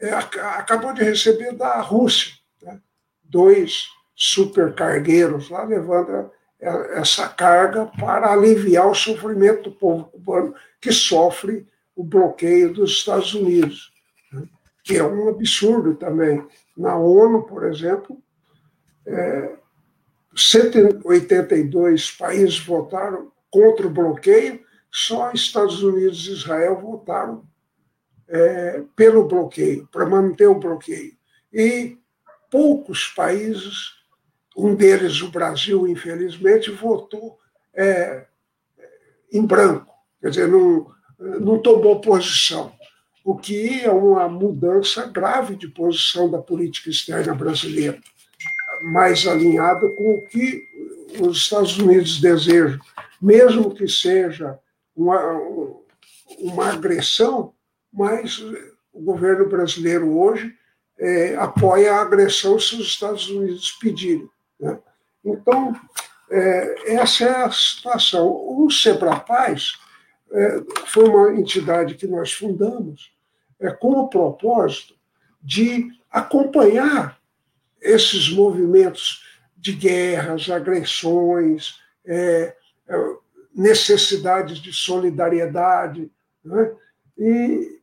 é, acabou de receber da Rússia né, dois supercargueiros lá levando essa carga para aliviar o sofrimento do povo cubano que sofre o bloqueio dos Estados Unidos, né, que é um absurdo também. Na ONU, por exemplo, é, 182 países votaram contra o bloqueio, só Estados Unidos e Israel votaram é, pelo bloqueio, para manter o bloqueio. E poucos países, um deles o Brasil, infelizmente, votou é, em branco, quer dizer, não, não tomou posição, o que é uma mudança grave de posição da política externa brasileira mais alinhada com o que os Estados Unidos desejam, mesmo que seja uma, uma agressão, mas o governo brasileiro hoje é, apoia a agressão se os Estados Unidos pedirem. Né? Então, é, essa é a situação. O Sebrapaz é, foi uma entidade que nós fundamos é, com o propósito de acompanhar esses movimentos de guerras, agressões, é, é, necessidades de solidariedade. Né? E,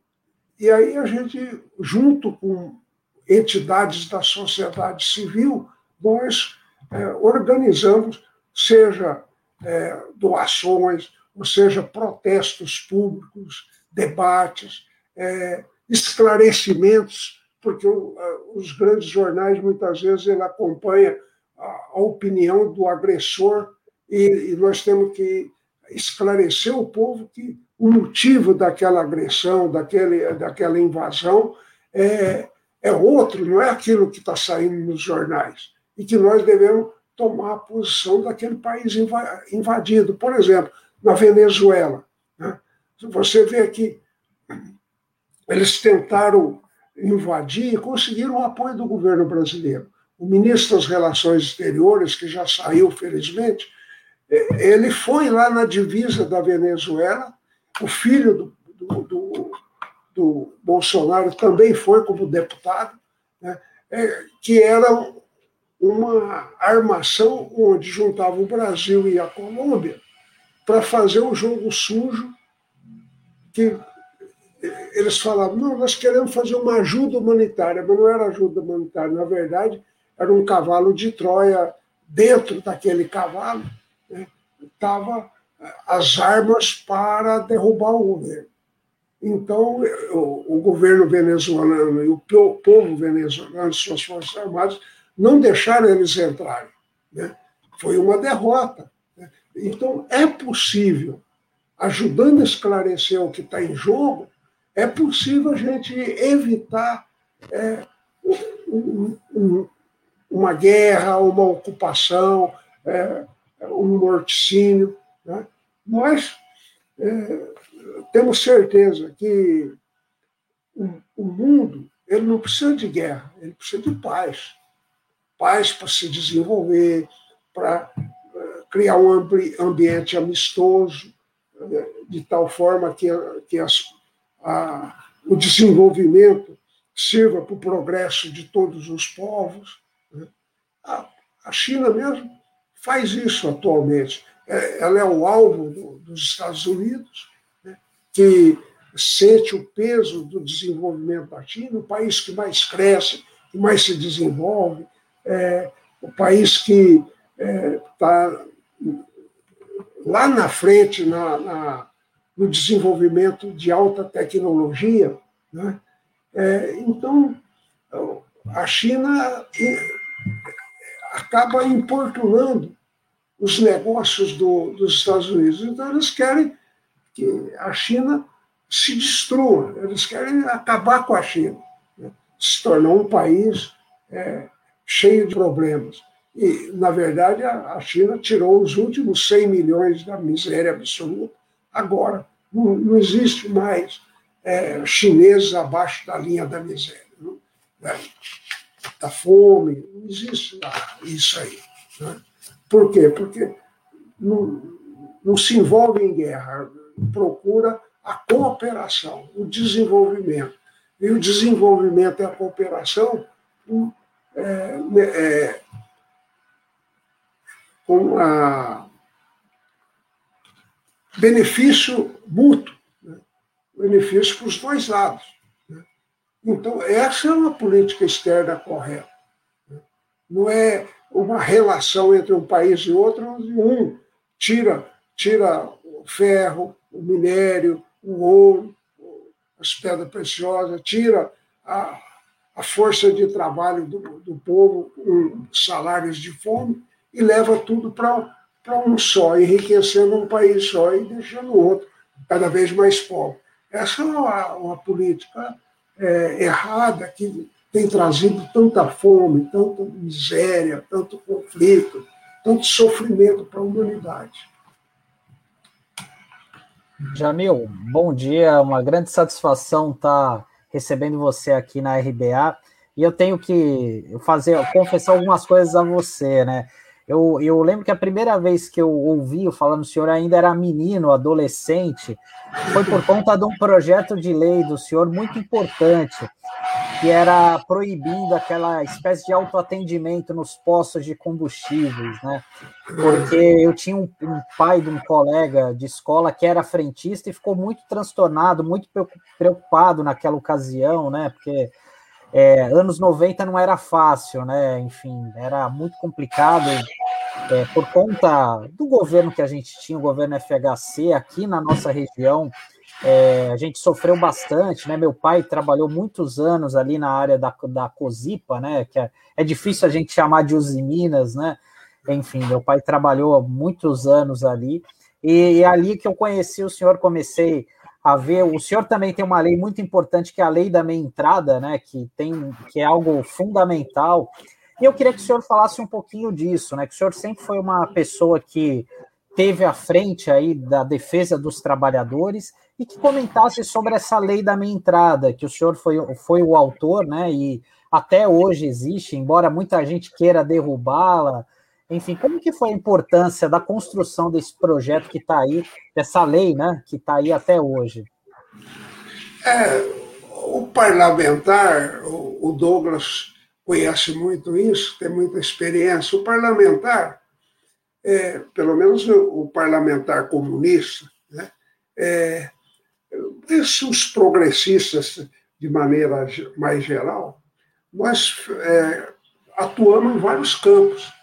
e aí a gente, junto com entidades da sociedade civil, nós é, organizamos, seja é, doações, ou seja, protestos públicos, debates, é, esclarecimentos porque os grandes jornais muitas vezes ele acompanha a, opinião do agressor e, nós temos que esclarecer o povo que o motivo daquela agressão, daquele, daquela invasão é, é outro, não é aquilo que está saindo nos jornais e que nós devemos tomar a posição daquele país invadido. Por exemplo, na Venezuela, né? você vê que eles tentaram invadir e conseguiram o apoio do governo brasileiro. O ministro das Relações Exteriores, que já saiu, felizmente, ele foi lá na divisa da Venezuela, o filho do, do, do, do Bolsonaro também foi como deputado, né, é, que era uma armação onde juntava o Brasil e a Colômbia para fazer um jogo sujo que eles falavam, não, nós queremos fazer uma ajuda humanitária, mas não era ajuda humanitária, na verdade, era um cavalo de Troia, dentro daquele cavalo estavam eh, as armas para derrubar o governo. Então, o, o governo venezuelano e o povo venezuelano, suas forças armadas, não deixaram eles entrarem. Né? Foi uma derrota. Né? Então, é possível, ajudando a esclarecer o que está em jogo, é possível a gente evitar é, um, um, uma guerra, uma ocupação, é, um morticínio. Né? Nós, é, temos certeza que o mundo ele não precisa de guerra, ele precisa de paz. Paz para se desenvolver, para eh, criar um ambiente amistoso, eh, de tal forma que, que as, a, o desenvolvimento sirva para o progresso de todos os povos. Né? A China mesmo faz isso atualmente. É, ela é o alvo do, dos Estados Unidos, né? que sente o peso do desenvolvimento China, o país que mais cresce, que mais se desenvolve, é, o país que está é, lá na frente na, na, no desenvolvimento de alta tecnologia. Né? É, então, a China acaba importunando os negócios do, dos Estados Unidos. Então, eles querem que a China se destrua, eles querem acabar com a China, né? se tornar um país é, cheio de problemas. E, na verdade, a China tirou os últimos 100 milhões da miséria absoluta. Agora, não, não existe mais é, chineses abaixo da linha da miséria? Né? Da fome, não existe isso aí. Né? Por quê? Porque não, não se envolve em guerra, procura a cooperação, o desenvolvimento. E o desenvolvimento e a cooperação é, né, é, com a benefício mútuo, né? benefício para os dois lados. Então, essa é uma política externa correta. Né? Não é uma relação entre um país e outro, onde um tira, tira o ferro, o minério, o ouro, as pedras preciosas, tira a, a força de trabalho do, do povo com salários de fome e leva tudo para um só, enriquecendo um país só e deixando o outro cada vez mais pobre. Essa é uma, uma política é, errada que tem trazido tanta fome, tanta miséria, tanto conflito, tanto sofrimento para a humanidade. Jamil, bom dia, uma grande satisfação estar recebendo você aqui na RBA. E eu tenho que fazer, confessar algumas coisas a você, né? Eu, eu lembro que a primeira vez que eu ouvi falando, o senhor ainda era menino, adolescente, foi por conta de um projeto de lei do senhor muito importante, que era proibindo aquela espécie de autoatendimento nos postos de combustíveis, né? Porque eu tinha um, um, pai de um colega de escola que era frentista e ficou muito transtornado, muito preocupado naquela ocasião, né? Porque é, anos 90 não era fácil, né? Enfim, era muito complicado é, por conta do governo que a gente tinha, o governo FHC aqui na nossa região é, a gente sofreu bastante, né? Meu pai trabalhou muitos anos ali na área da, da COSIPA, né? Que é, é difícil a gente chamar de Usiminas, né? Enfim, meu pai trabalhou muitos anos ali. E, e ali que eu conheci o senhor, comecei a ver. O senhor também tem uma lei muito importante, que é a lei da meia entrada, né? Que tem que é algo fundamental. E eu queria que o senhor falasse um pouquinho disso, né? Que o senhor sempre foi uma pessoa que teve à frente aí da defesa dos trabalhadores e que comentasse sobre essa lei da minha entrada, que o senhor foi, foi o autor, né? E até hoje existe, embora muita gente queira derrubá-la. Enfim, como que foi a importância da construção desse projeto que está aí, dessa lei, né? Que está aí até hoje? É, o parlamentar, o Douglas conhece muito isso, tem muita experiência. O parlamentar, é, pelo menos o, parlamentar comunista, né? É, os progressistas, de maneira mais geral, nós é, atuamos em vários campos.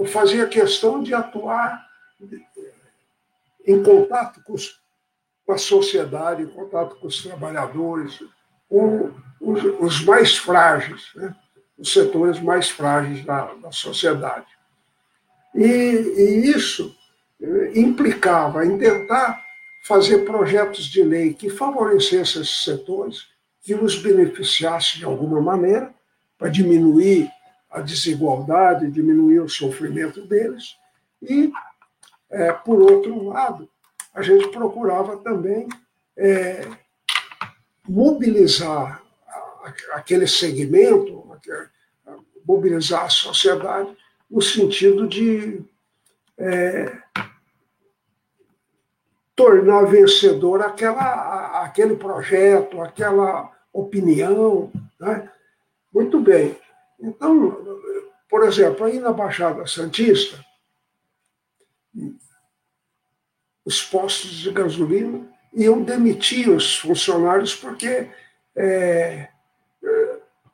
Eu fazia questão de atuar em contato com, os, com, a sociedade, em contato com os trabalhadores, com os, os mais frágeis, né? os setores mais frágeis da, da sociedade. E, e isso implicava em tentar fazer projetos de lei que favorecessem esses setores, que os beneficiassem de alguma maneira, para diminuir a desigualdade, diminuir o sofrimento deles, e, é, por outro lado, a gente procurava também é, mobilizar aquele segmento, mobilizar a sociedade no sentido de é, tornar vencedor aquela, aquele projeto, aquela opinião. Né? Muito bem. Então, por exemplo, aí na Baixada Santista, os postos de gasolina iam demitir os funcionários porque é,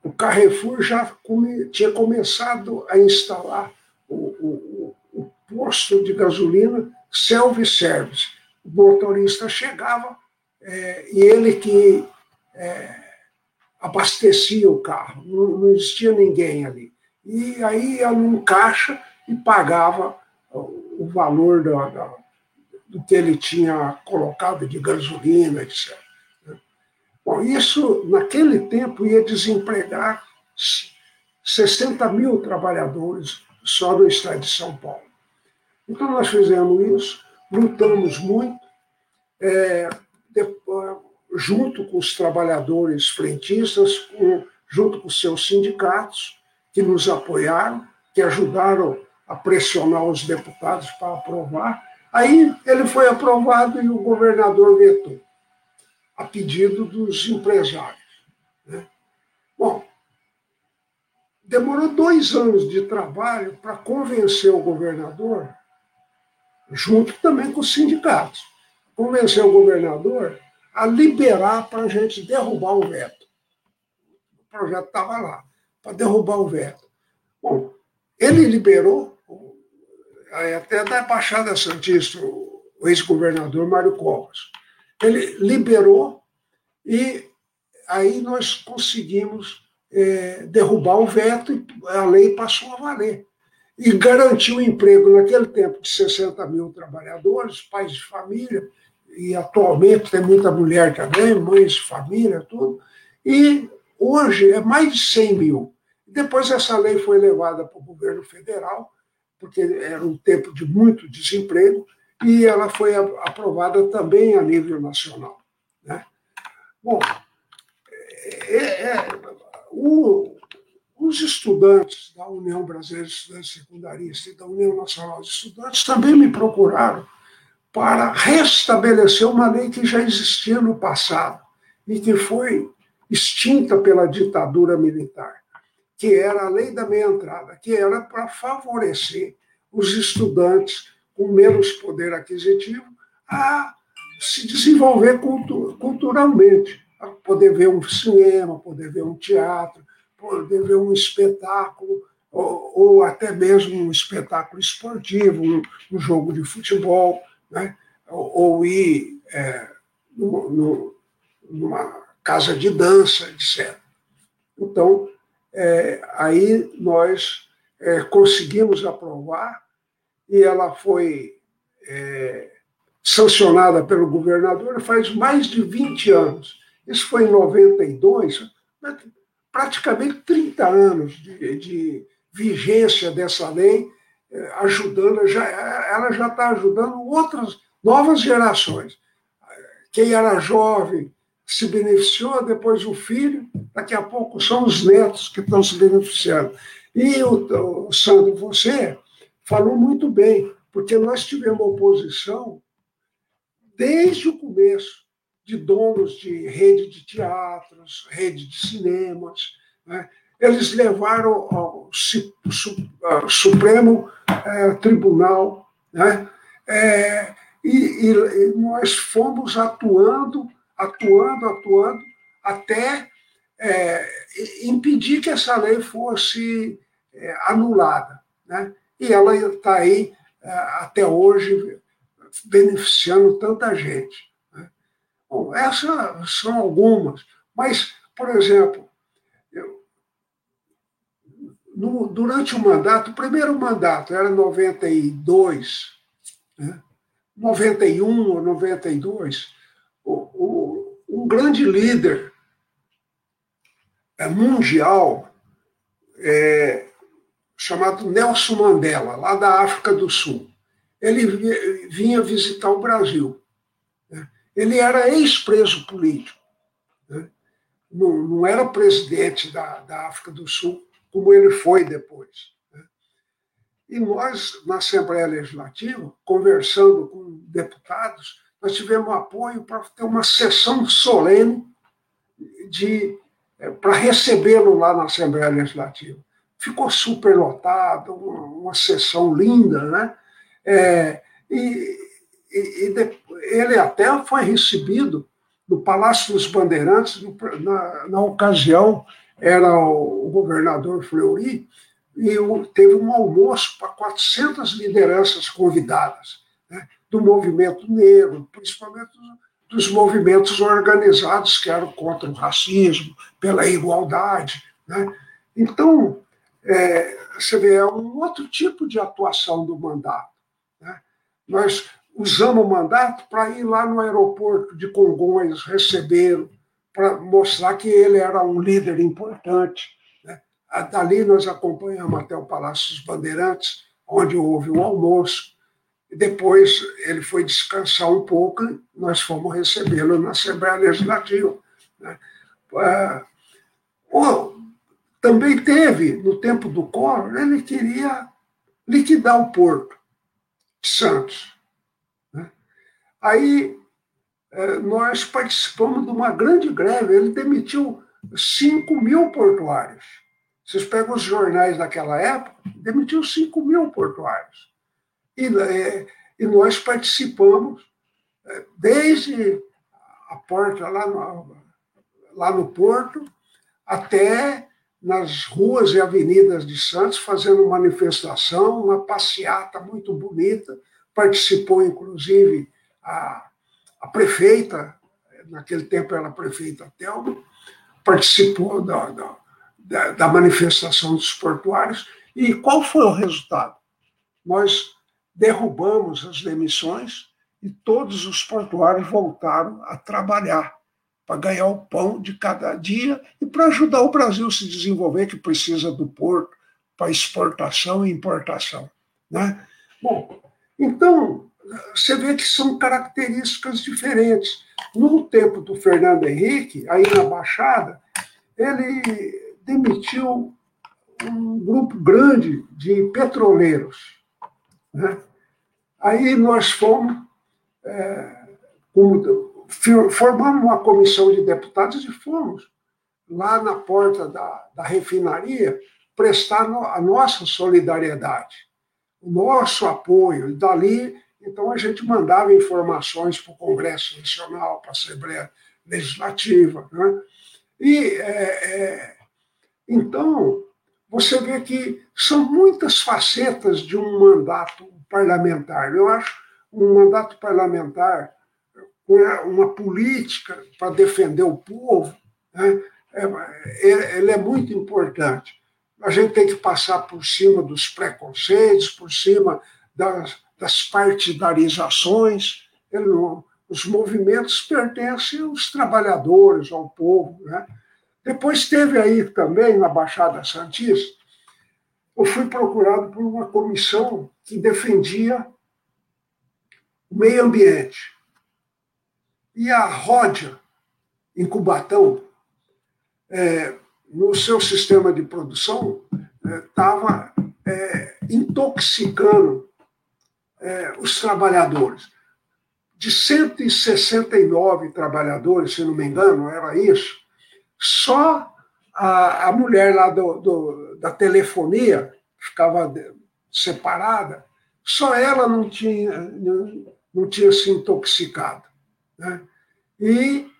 o Carrefour já come, tinha começado a instalar o, o, o posto de gasolina self-service. O motorista chegava é, e ele que é, abastecia o carro, não, não, existia ninguém ali. E aí ia num caixa e pagava o valor do que ele tinha colocado de gasolina, etc. Bom, isso, naquele tempo, ia desempregar 60 mil trabalhadores só no estado de São Paulo. Então, nós fizemos isso, lutamos muito, é, depois, junto com os trabalhadores frentistas, com, junto com seus sindicatos, que nos apoiaram, que ajudaram a pressionar os deputados para aprovar. Aí ele foi aprovado e o governador vetou a pedido dos empresários. Né? Bom, demorou dois anos de trabalho para convencer o governador, junto também com os sindicatos, convencer o governador a liberar para a gente derrubar o veto. O projeto estava lá, para derrubar o veto. Bom, ele liberou, até da Baixada Santista, o ex-governador Mário Covas ele liberou e aí nós conseguimos é, derrubar o veto e a lei passou a valer. E garantiu emprego naquele tempo de 60 mil trabalhadores, pais de família, e atualmente tem muita mulher também, mães família, tudo. E hoje é mais de 100 mil. Depois essa lei foi levada para o governo federal, porque era um tempo de muito desemprego, e ela foi aprovada também a nível nacional. Né? Bom, é, é, o, os estudantes da União Brasileira de Estudantes Secundaristas e da União Nacional de Estudantes também me procuraram para restabelecer uma lei que já existia no passado e que foi extinta pela ditadura militar, que era a lei da meia entrada, que era para favorecer os estudantes com menos poder aquisitivo a se desenvolver culturalmente, a poder ver um cinema, poder ver um teatro, poder ver um espetáculo, ou, ou até mesmo um espetáculo esportivo, um, um jogo de futebol, né? ou, ou ir é, no, no, numa casa de dança, etc. Então, é, aí nós é, conseguimos aprovar e ela foi é, sancionada pelo governador faz mais de 20 anos. Isso foi em 92, praticamente 30 anos de, de vigência dessa lei, ajudando, já, ela já está ajudando outras novas gerações. Quem era jovem se beneficiou, depois o filho, daqui a pouco são os netos que estão se beneficiando. E o, o Sandro, você falou muito bem, porque nós tivemos oposição desde o começo de donos de rede de teatros, rede de cinemas. Né? Eles levaram ao Supremo é, Tribunal, né? É, e, e, nós fomos atuando, atuando, atuando, até é, impedir que essa lei fosse é, anulada. Né? e ela está aí até hoje beneficiando tanta gente. Né? Bom, essas são algumas, mas, por exemplo, no, durante o mandato, o primeiro mandato era 92, né? 91 ou 92, o, o, um grande líder é, mundial é, chamado Nelson Mandela, lá da África do Sul. Ele vinha visitar o Brasil. ele era ex-preso político. Né? Não, não, era presidente da, da, África do Sul, como ele foi depois. Né? E nós, na Assembleia Legislativa, conversando com deputados, nós tivemos apoio para ter uma sessão solene de é, para recebê-lo lá na Assembleia Legislativa. Ficou super lotado, uma, uma sessão linda, né? É, e, e, e ele até foi recebido no Palácio dos Bandeirantes, na, na ocasião era o, governador Fleury, e teve um almoço para 400 lideranças convidadas, né, do movimento negro, principalmente dos movimentos organizados que eram contra o racismo, pela igualdade. Né? Então, é, você vê, é um outro tipo de atuação do mandato. Né? Nós usamos o mandato para ir lá no aeroporto de Congonhas recebê-lo, para mostrar que ele era um líder importante. Né? Dali nós acompanhamos até o Palácio dos Bandeirantes, onde houve o almoço. Depois ele foi descansar um pouco nós fomos recebê-lo na Assembleia Legislativa. Né? Ah, também teve, no tempo do Collor, ele queria liquidar o porto de Santos. Né? Aí nós participamos de uma grande greve, ele demitiu 5 mil portuários. Vocês pegam os jornais daquela época, demitiu 5 mil portuários. E, é, e nós participamos é, desde a porta lá no, lá no Porto até nas ruas e avenidas de Santos, fazendo manifestação, uma passeata muito bonita. Participou, inclusive, a, a prefeita, naquele tempo era prefeita Thelma, participou da, da, da manifestação dos portuários. E qual foi o resultado? Nós derrubamos as demissões e todos os portuários voltaram a trabalhar para ganhar o pão de cada dia e para ajudar o Brasil a se desenvolver, que precisa do porto para exportação e importação. Né? Bom, então, você vê que são características diferentes. No tempo do Fernando Henrique, aí na Baixada, ele demitiu um grupo grande de petroleiros. Né? Aí nós fomos, é, formamos uma comissão de deputados e fomos lá na porta da, da refinaria prestar a nossa solidariedade, o nosso apoio. E dali, então, a gente mandava informações para o Congresso Nacional, para a Assembleia Legislativa. Né? E, é, é, então, você vê que são muitas facetas de um mandato parlamentar. Eu acho um mandato parlamentar uma política para defender o povo, né, é, é, ele é muito importante. A gente tem que passar por cima dos preconceitos, por cima das, das partidarizações. Não, os movimentos pertencem aos trabalhadores, ao povo. Né? Depois teve aí também, na Baixada Santista, eu fui procurado por uma comissão que defendia o meio ambiente. E a Ródia, em Cubatão, é, no seu sistema de produção, estava é, é, intoxicando é, os trabalhadores. De 169 trabalhadores, se não me engano, era isso, só a, a mulher lá do, do, da telefonia, ficava separada, só ela não tinha, não, não tinha se intoxicado. Né? E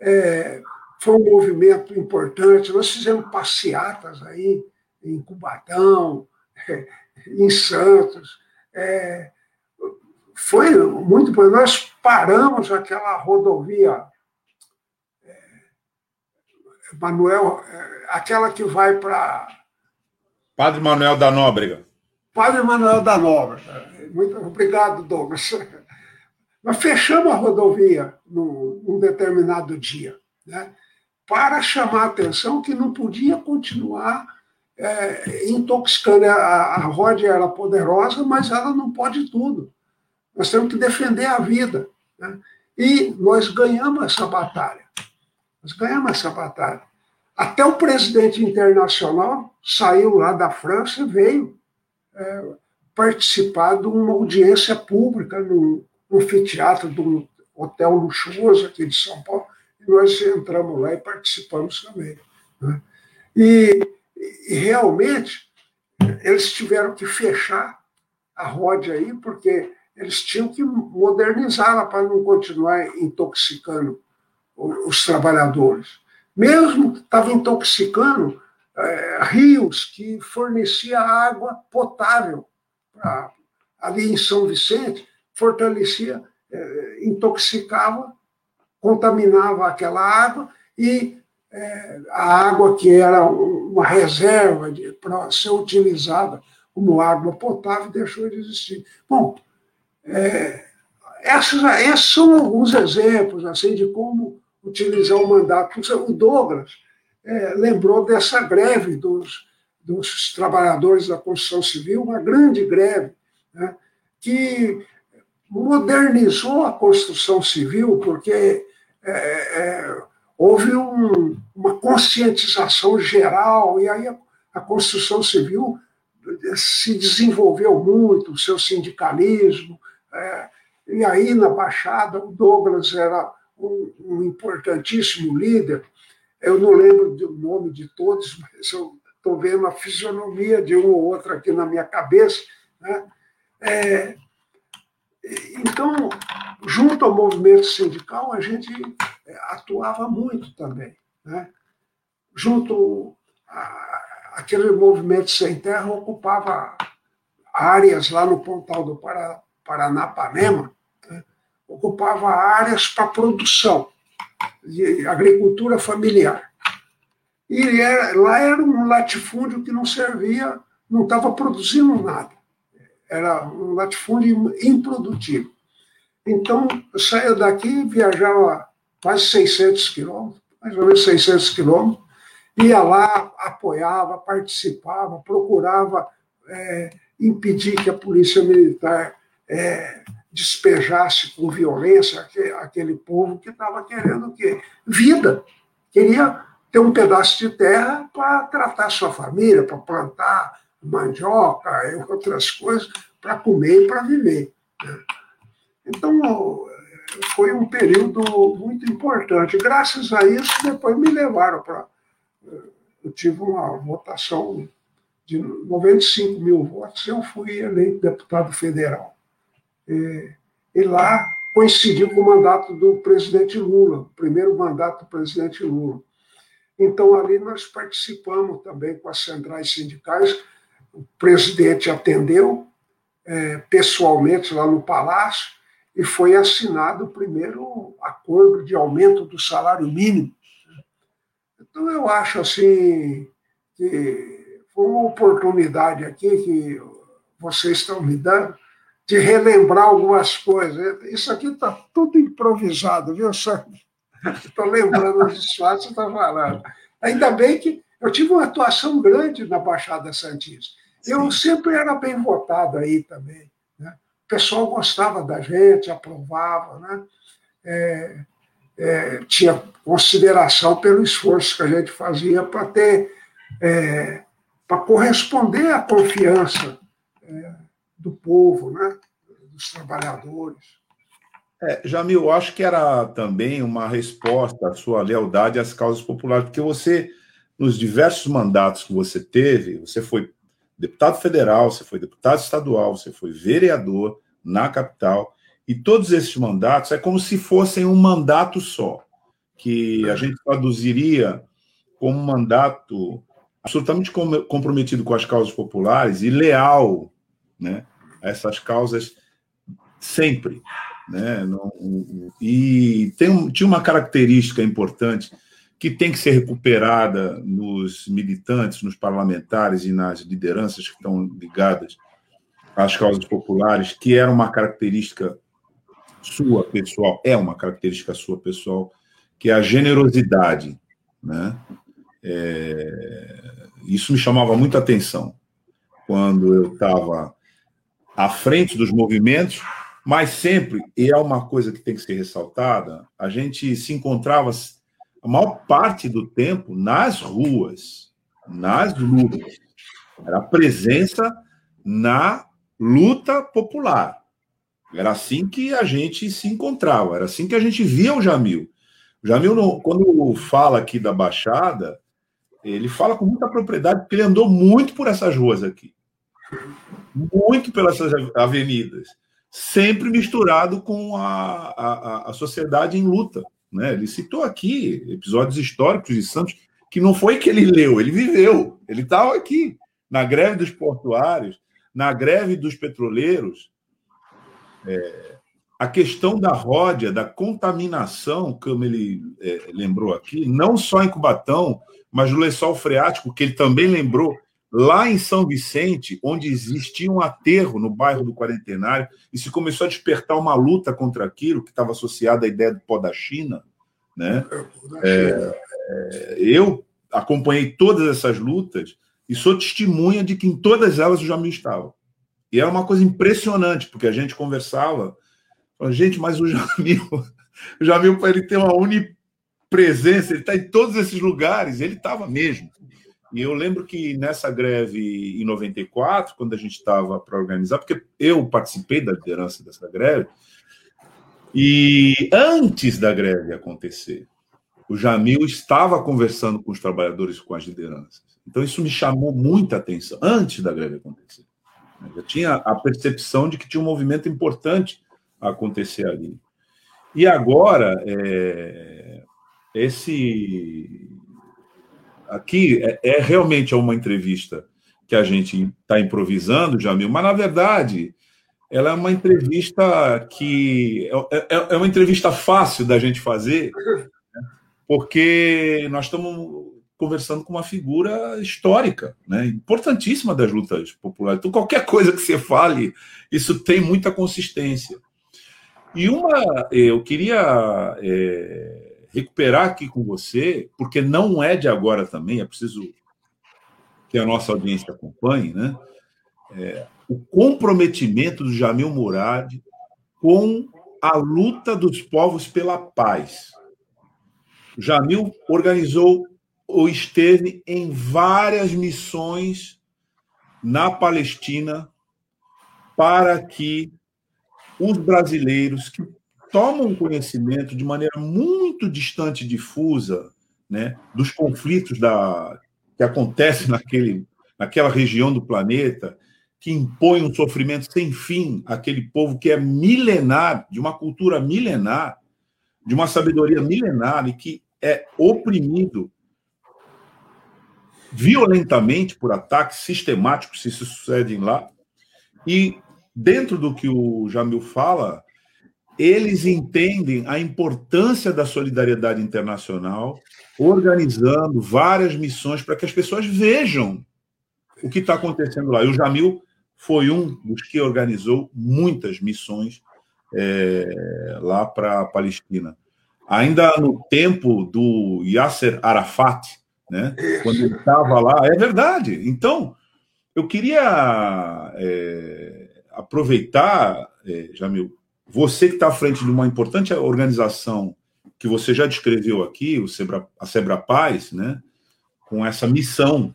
é, foi um movimento importante. Nós fizemos passeatas aí em Cubatão, em Santos. É, foi muito importante. Nós paramos aquela rodovia Manuel, é, aquela que vai para. Padre Manuel da Nóbrega. Padre Manuel da Nóbrega. Muito obrigado, Douglas. Nós fechamos a rodovia num, num determinado dia, né, para chamar a atenção que não podia continuar é, intoxicando. A, a roda era poderosa, mas ela não pode tudo. Nós temos que defender a vida. Né? E nós ganhamos essa batalha. Nós ganhamos essa batalha. Até o presidente internacional saiu lá da França e veio é, participar de uma audiência pública no, no anfiteatro de um hotel luxuoso aqui de São Paulo. E nós entramos lá e participamos também. Né? E, e realmente eles tiveram que fechar a roda aí, porque eles tinham que modernizá-la para não continuar intoxicando os trabalhadores. Mesmo estava intoxicando é, rios que fornecia água potável pra, ali em São Vicente, fortalecia, é, intoxicava, contaminava aquela água e é, a água que era uma reserva para ser utilizada como água potável deixou de existir. Bom, é, esses, esses são alguns exemplos assim de como utilizar o mandato. O Douglas é, lembrou dessa greve dos, dos trabalhadores da construção civil, uma grande greve, né, que modernizou a construção civil, porque é, é, houve um, uma conscientização geral, e aí a, a, construção civil se desenvolveu muito, o seu sindicalismo, é, e aí na Baixada o Douglas era um, um importantíssimo líder, eu não lembro do nome de todos, mas eu estou vendo a fisionomia de um ou outro aqui na minha cabeça. Né? É, então, junto ao movimento sindical, a gente é, atuava muito também. Né? Junto a, aquele movimento sem terra ocupava áreas lá no Pontal do Paranapanema, né? ocupava áreas para produção de agricultura familiar. E era, lá era um latifúndio que não servia, não estava produzindo nada. Era um latifúndio improdutivo. Então, eu saía daqui, viajava quase 600 quilômetros, mais ou menos 600 quilômetros, ia lá, apoiava, participava, procurava é, impedir que a polícia militar é, despejasse com violência aquele, povo que estava querendo o quê? Vida. Queria ter um pedaço de terra para tratar sua família, para plantar mandioca e outras coisas, para comer e para viver. Né? Então, foi um período muito importante. Graças a isso, depois me levaram para. Eu tive uma votação de 95 mil votos, eu fui eleito deputado federal. E, e lá coincidiu com o mandato do presidente Lula, o primeiro mandato do presidente Lula. Então, ali nós participamos também com as centrais sindicais. O presidente atendeu é, pessoalmente lá no Palácio e foi assinado o primeiro acordo de aumento do salário mínimo. Então, eu acho assim que foi uma oportunidade aqui que vocês estão me dando de relembrar algumas coisas. Isso aqui está tudo improvisado, viu, Sandro? Estou lembrando os fatos que você está falando. Ainda bem que eu tive uma atuação grande na Baixada Santista. Eu sempre era bem votado aí também. Né? O pessoal gostava da gente, aprovava, né? É, é, tinha consideração pelo esforço que a gente fazia para ter, é, para corresponder à confiança é, do povo, né? dos trabalhadores. É, Jamil, eu acho que era também uma resposta à sua lealdade às causas populares, porque você, nos diversos mandatos que você teve, você foi deputado federal, você foi deputado estadual, você foi vereador na capital, e todos esses mandatos é como se fossem um mandato só, que a gente traduziria como um mandato absolutamente comprometido com as causas populares e leal né, a essas causas sempre. Né? E tem, tinha uma característica importante que tem que ser recuperada nos militantes, nos parlamentares e nas lideranças que estão ligadas às causas populares, que era uma característica sua pessoal, é uma característica sua pessoal, que é a generosidade. Né? É, isso me chamava muita atenção quando eu estava à frente dos movimentos Mas sempre, e é uma coisa que tem que ser ressaltada, a gente se encontrava a maior parte do tempo nas ruas, nas lutas. Era presença na luta popular. Era assim que a gente se encontrava, era assim que a gente via o Jamil. O Jamil, quando fala aqui da Baixada, ele fala com muita propriedade, porque ele andou muito por essas ruas aqui. Muito pelas avenidas. Sempre misturado com a, a, a sociedade em luta. Né? Ele citou aqui episódios históricos de Santos, que não foi que ele leu, ele viveu. Ele estava aqui, na greve dos portuários, na greve dos petroleiros. É, a questão da ródia, da contaminação, como ele é, lembrou aqui, não só em Cubatão, mas no lençol freático, que ele também lembrou, lá em São Vicente, onde existia um aterro no bairro do Quarentenário, e se começou a despertar uma luta contra aquilo, que estava associada à ideia do pó da China. Né? É, é, eu acompanhei todas essas lutas e sou testemunha de que em todas elas o Jamil estava. E era uma coisa impressionante, porque a gente conversava, falava, gente, mas o Jamil, o Jamil, ele ter uma onipresença, ele está em todos esses lugares, ele estava mesmo. E eu lembro que nessa greve em 94, quando a gente estava para organizar, porque eu participei da liderança dessa greve, e antes da greve acontecer, o Jamil estava conversando com os trabalhadores com as lideranças. Então isso me chamou muita atenção, antes da greve acontecer. Eu tinha a percepção de que tinha um movimento importante a acontecer ali. E agora, é, esse aqui é, é, realmente uma entrevista que a gente está improvisando, Jamil, mas na verdade ela é uma entrevista que é, é, é uma entrevista fácil da gente fazer, porque nós estamos conversando com uma figura histórica, né? importantíssima das lutas populares. Então, qualquer coisa que você fale, isso tem muita consistência. E uma, eu queria é, recuperar aqui com você, porque não é de agora também, é preciso que a nossa audiência acompanhe, né? É, o comprometimento do Jamil Murad com a luta dos povos pela paz. O Jamil organizou ou esteve em várias missões na Palestina para que os brasileiros que tomam conhecimento de maneira muito distante, difusa, né, dos conflitos da, que acontecem naquele, naquela região do planeta, que impõe um sofrimento sem fim àquele povo que é milenar, de uma cultura milenar, de uma sabedoria milenar e que é oprimido violentamente por ataques sistemáticos que se sucedem lá. E dentro do que o Jamil fala, eles entendem a importância da solidariedade internacional, organizando várias missões para que as pessoas vejam o que está acontecendo lá. E o Jamil foi um dos que organizou muitas missões é, lá para a Palestina. Ainda no tempo do Yasser Arafat, né, quando ele estava lá, é verdade. Então, eu queria é, aproveitar, é, Jamil, você que está à frente de uma importante organização que você já descreveu aqui, o Sebra, a Sebra Paz, né, com essa missão,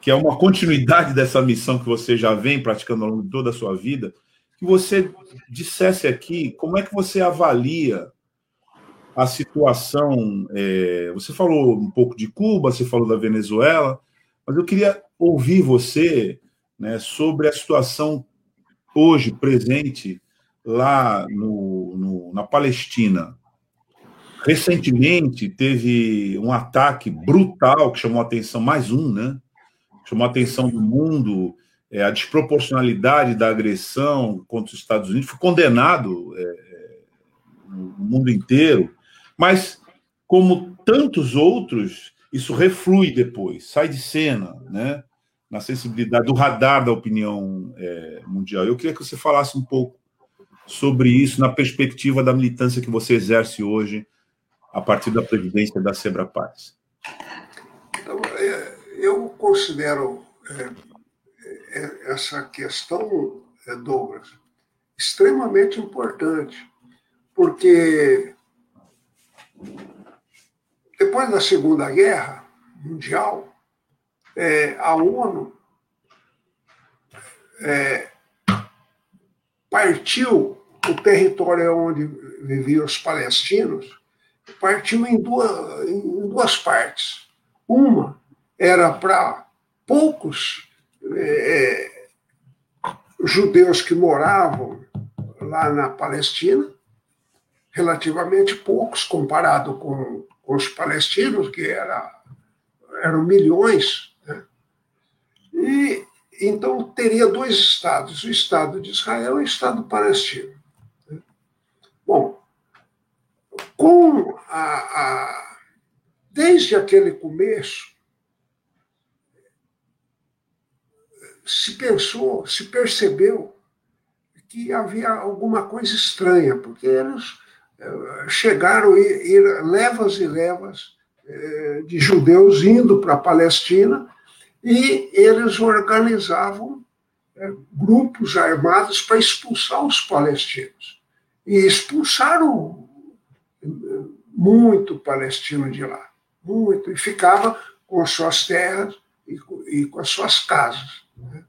que é uma continuidade dessa missão que você já vem praticando ao longo de toda a sua vida, que você dissesse aqui como é que você avalia a situação. É, você falou um pouco de Cuba, você falou da Venezuela, mas eu queria ouvir você né, sobre a situação hoje presente lá no, no, na Palestina. Recentemente teve um ataque brutal que chamou a atenção, mais um, né? Chamou a atenção do mundo, é, a desproporcionalidade da agressão contra os Estados Unidos, foi condenado é, no mundo inteiro, mas como tantos outros, isso reflui depois, sai de cena, né? Na sensibilidade do radar da opinião é, mundial. Eu queria que você falasse um pouco sobre isso na perspectiva da militância que você exerce hoje a partir da presidência da Sebra Paz? Então, é, eu considero é, é, essa questão, Douglas, extremamente importante, porque depois da Segunda Guerra Mundial, a ONU partiu o território onde viviam os palestinos, partiu em duas, em duas partes. Uma era para poucos é, judeus que moravam lá na Palestina, relativamente poucos comparado com, com os palestinos, que era, eram milhões. Né? E então teria dois estados, o Estado de Israel e o Estado palestino. Né? Bom, com a, a desde aquele começo, se pensou, se percebeu que havia alguma coisa estranha, porque eles eh, chegaram a ir levas e levas eh, de judeus indo para a Palestina e eles organizavam eh, grupos armados para expulsar os palestinos. E expulsaram muito palestino de lá, muito, e ficava com as suas terras e com as suas casas. Né?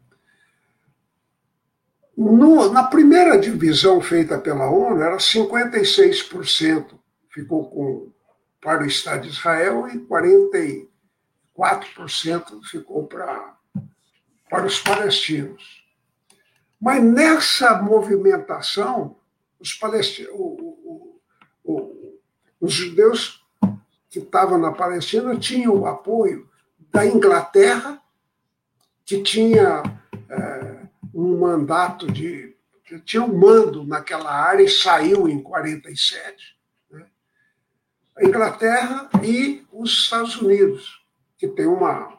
No, na primeira divisão feita pela ONU, era 56% ficou com, para o Estado de Israel e 44% ficou para, para os palestinos. Mas nessa movimentação, os, palestinos, os judeus que estavam na Palestina tinham o apoio da Inglaterra, que tinha. É, um mandato de. tinha um mando naquela área e saiu em 47. Né? A Inglaterra e os Estados Unidos, que tem uma,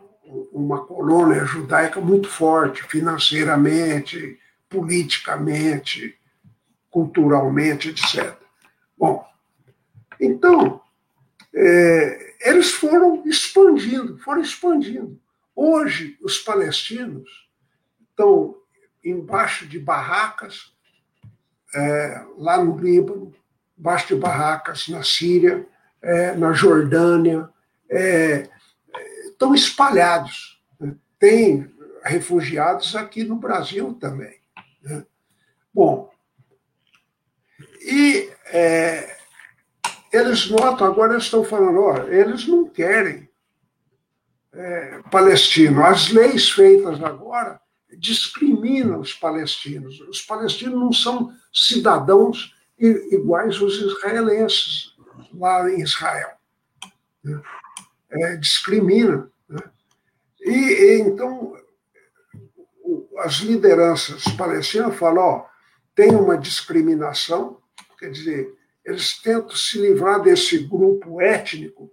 uma colônia judaica muito forte, financeiramente, politicamente, culturalmente, etc. Bom, então, é, eles foram expandindo, foram expandindo. Hoje, os palestinos estão embaixo de barracas, é, lá no Líbano, embaixo de barracas na Síria, é, na Jordânia, é, estão espalhados. Né? Tem refugiados aqui no Brasil também. Né? Bom, e é, eles notam, agora eles estão falando, ó, eles não querem é, palestino. As leis feitas agora discrimina os palestinos. Os palestinos não são cidadãos iguais aos israelenses lá em Israel. Né? É, discrimina. Né? E, e, então as lideranças palestinas falam, ó, tem uma discriminação, quer dizer, eles tentam se livrar desse grupo étnico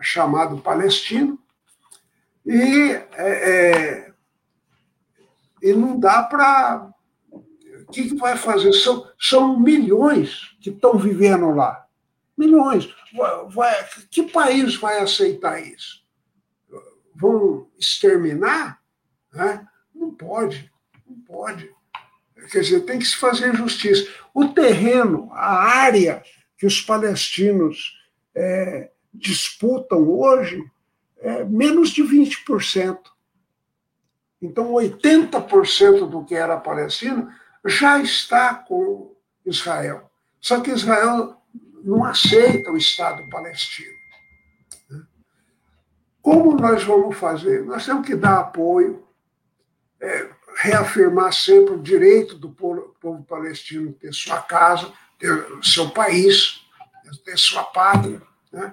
chamado palestino e é, é, e não dá para. O que, que vai fazer? São, são milhões que estão vivendo lá. Milhões. Vai, que país vai aceitar isso? Vão exterminar? Né? Não pode, não pode. Quer dizer, tem que se fazer justiça. O terreno, a área que os palestinos é, disputam hoje, é menos de 20%. Então, 80% do que era palestino já está com Israel. Só que Israel não aceita o Estado palestino. Como nós vamos fazer? Nós temos que dar apoio, é, reafirmar sempre o direito do povo, povo palestino ter sua casa, ter seu país, ter sua pátria. Né?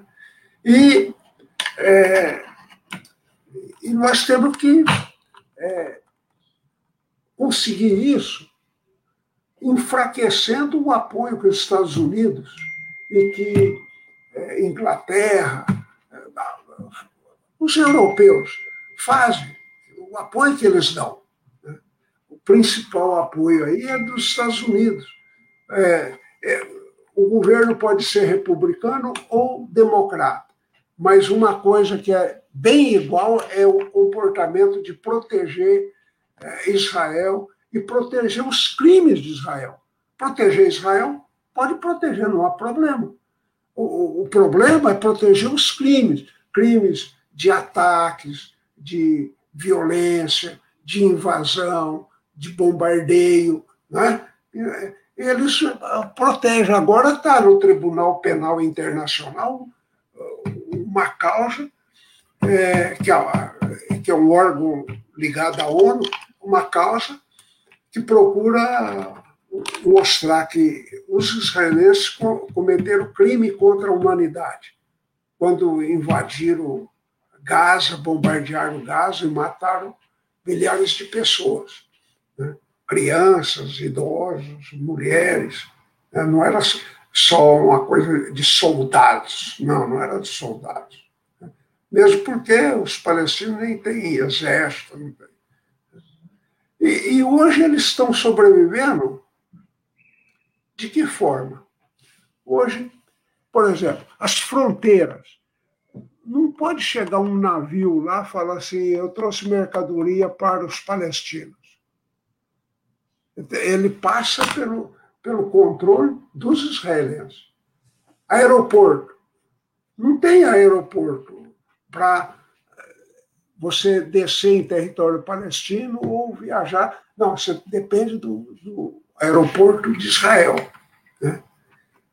E, é, e nós temos que é, conseguir isso enfraquecendo o apoio que os Estados Unidos e que é, Inglaterra, é, os europeus fazem, o apoio que eles dão. O principal apoio aí é dos Estados Unidos. É, é, o governo pode ser republicano ou democrata, mas uma coisa que é bem igual é o comportamento de proteger eh, Israel e proteger os crimes de Israel. proteger Israel pode proteger, não há problema. O, o, problema é proteger os crimes, crimes de ataques, de violência, de invasão, de bombardeio, né? Eles protegem. Agora está no Tribunal Penal Internacional uma causa é, que, é, que é um órgão ligado à ONU, uma causa que procura mostrar que os israelenses cometeram crime contra a humanidade quando invadiram Gaza, bombardearam Gaza e mataram milhares de pessoas. Né? Crianças, idosos, mulheres. Né? Não era só uma coisa de soldados. Não, não era de soldados. Né? Mesmo porque os palestinos nem têm exército. Não têm. E, e hoje eles estão sobrevivendo de que forma? Hoje, por exemplo, as fronteiras. Não pode chegar um navio lá e falar assim: eu trouxe mercadoria para os palestinos. Ele passa pelo, pelo controle dos israelenses. Aeroporto. Não tem aeroporto para você descer em território palestino ou viajar. Não, você depende do, do aeroporto de Israel. Né?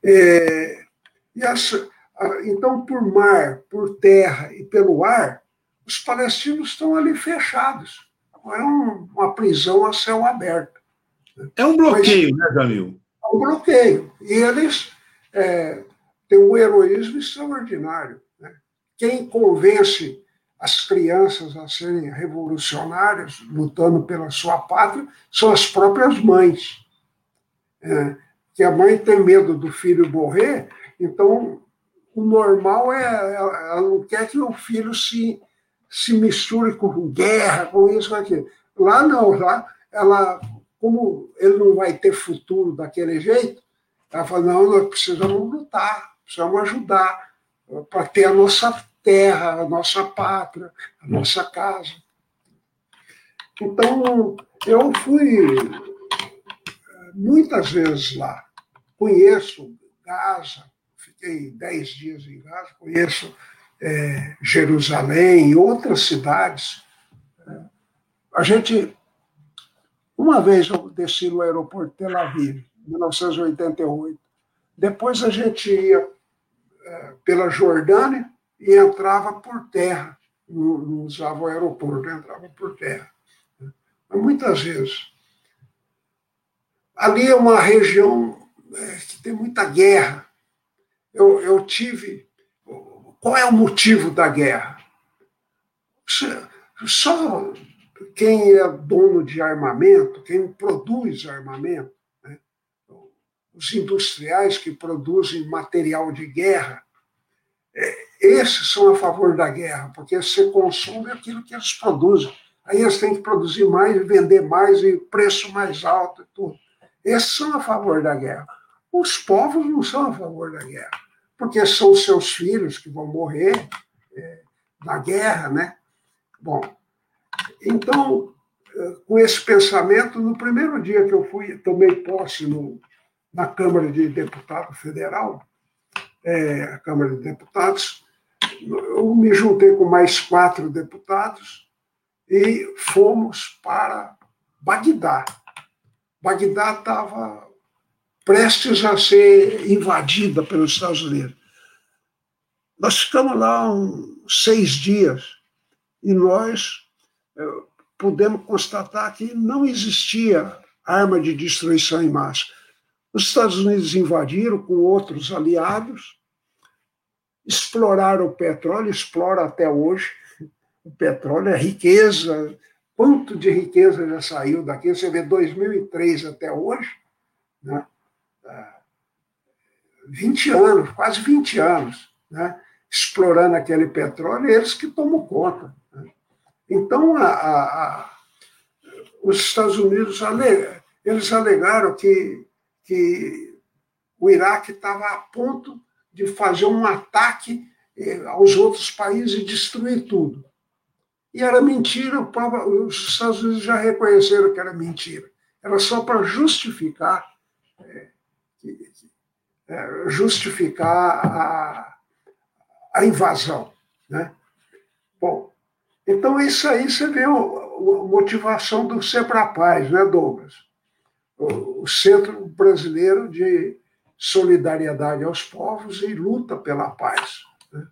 É, e as, então, por mar, por terra e pelo ar, os palestinos estão ali fechados. É um, uma prisão a céu aberto. É um bloqueio, Mas, né, Jamil? É um bloqueio. E eles é, têm um heroísmo extraordinário. Né? Quem convence as crianças a serem revolucionárias, lutando pela sua pátria, são as próprias mães. É, que a mãe tem medo do filho morrer, então o normal é ela não quer que o filho se, se misture com guerra, com isso, com aquilo. Lá não, lá ela, como ele não vai ter futuro daquele jeito, ela fala, não, nós precisamos lutar, precisamos ajudar para ter a nossa terra, a nossa pátria, a nossa casa. Então, eu fui eh, muitas vezes lá. Conheço Gaza, fiquei dez dias em Gaza, conheço é, Jerusalém e outras cidades. A gente, uma vez eu desci no aeroporto de Tel Aviv, em 1988. Depois a gente ia é, pela Jordânia, e entrava por terra, não, não usava o aeroporto, entrava por terra. Mas muitas vezes. Ali é uma região é, que tem muita guerra. Eu, eu tive. Qual é o motivo da guerra? Só quem é dono de armamento, quem produz armamento, né? os industriais que produzem material de guerra, é, esses são a favor da guerra, porque você consome aquilo que eles produzem. Aí eles têm que produzir mais, vender mais e preço mais alto e tudo. Esses são a favor da guerra. Os povos não são a favor da guerra, porque são seus filhos que vão morrer é, na guerra, né? Bom, então, é, com esse pensamento, no primeiro dia que eu fui, tomei posse no, na Câmara de Deputado Federal, é, a Câmara de Deputados, eu me juntei com mais quatro deputados e fomos para Bagdá. Bagdá estava prestes a ser invadida pelos Estados Unidos. Nós ficamos lá uns seis dias e nós eh, pudemos constatar que não existia arma de destruição em massa. Os Estados Unidos invadiram com outros aliados exploraram o petróleo, explora até hoje. O petróleo é riqueza, quanto de riqueza já saiu daqui? Você vê 2003 até hoje, né? 20 ah, anos, quase 20 anos, né? explorando aquele petróleo, eles que tomam conta. Então, a, a, a, os Estados Unidos eles alegaram que, que o Iraque estava a ponto de fazer um ataque eh, aos outros países e destruir tudo. E era mentira, os Estados Unidos já reconheceram que era mentira. Era só para justificar é, justificar a, a invasão. Né? Bom, então isso aí você vê a motivação do Sebrapaz, né, Douglas? O, o Centro Brasileiro de Solidariedade aos Povos e Luta pela Paz. Né?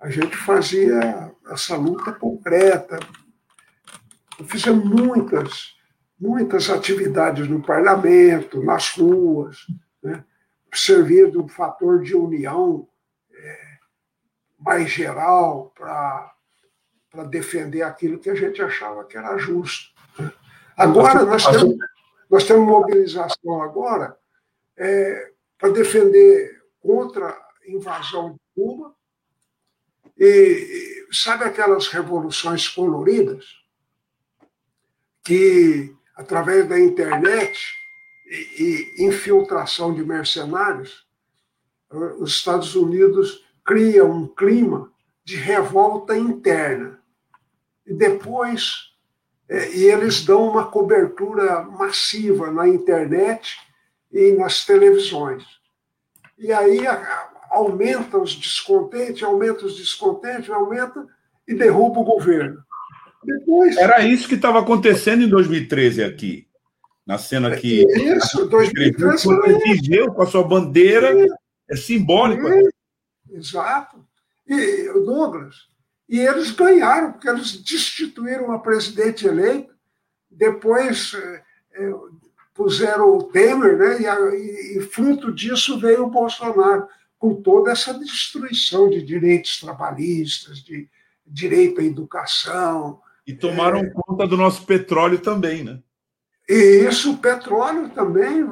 A gente fazia essa luta concreta, fizemos muitas, muitas atividades no parlamento, nas ruas, né? servir de um fator de união é, mais geral para defender aquilo que a gente achava que era justo. Né? Agora, nós temos, nós temos mobilização agora é, para defender contra a invasão de Cuba. E, sabe aquelas revoluções coloridas? Que, através da internet, e, infiltração de mercenários, os Estados Unidos criam um clima de revolta interna. E depois, é, e eles dão uma cobertura massiva na internet e nas televisões. E aí aumenta os descontentes, aumenta os descontentes, aumenta e derruba o governo. Depois, Era isso que estava acontecendo em 2013 aqui na cena que. Isso, 2013. Você com a sua bandeira, é, é simbólico. É, exato. E, Douglas, e eles ganharam, porque eles destituíram a presidente eleita, depois é, é, puseram o Temer, né, e, a, e, e fruto disso veio o Bolsonaro, com toda essa destruição de direitos trabalhistas, de direito à educação. E tomaram é, conta do nosso petróleo também, né? E isso, o petróleo também,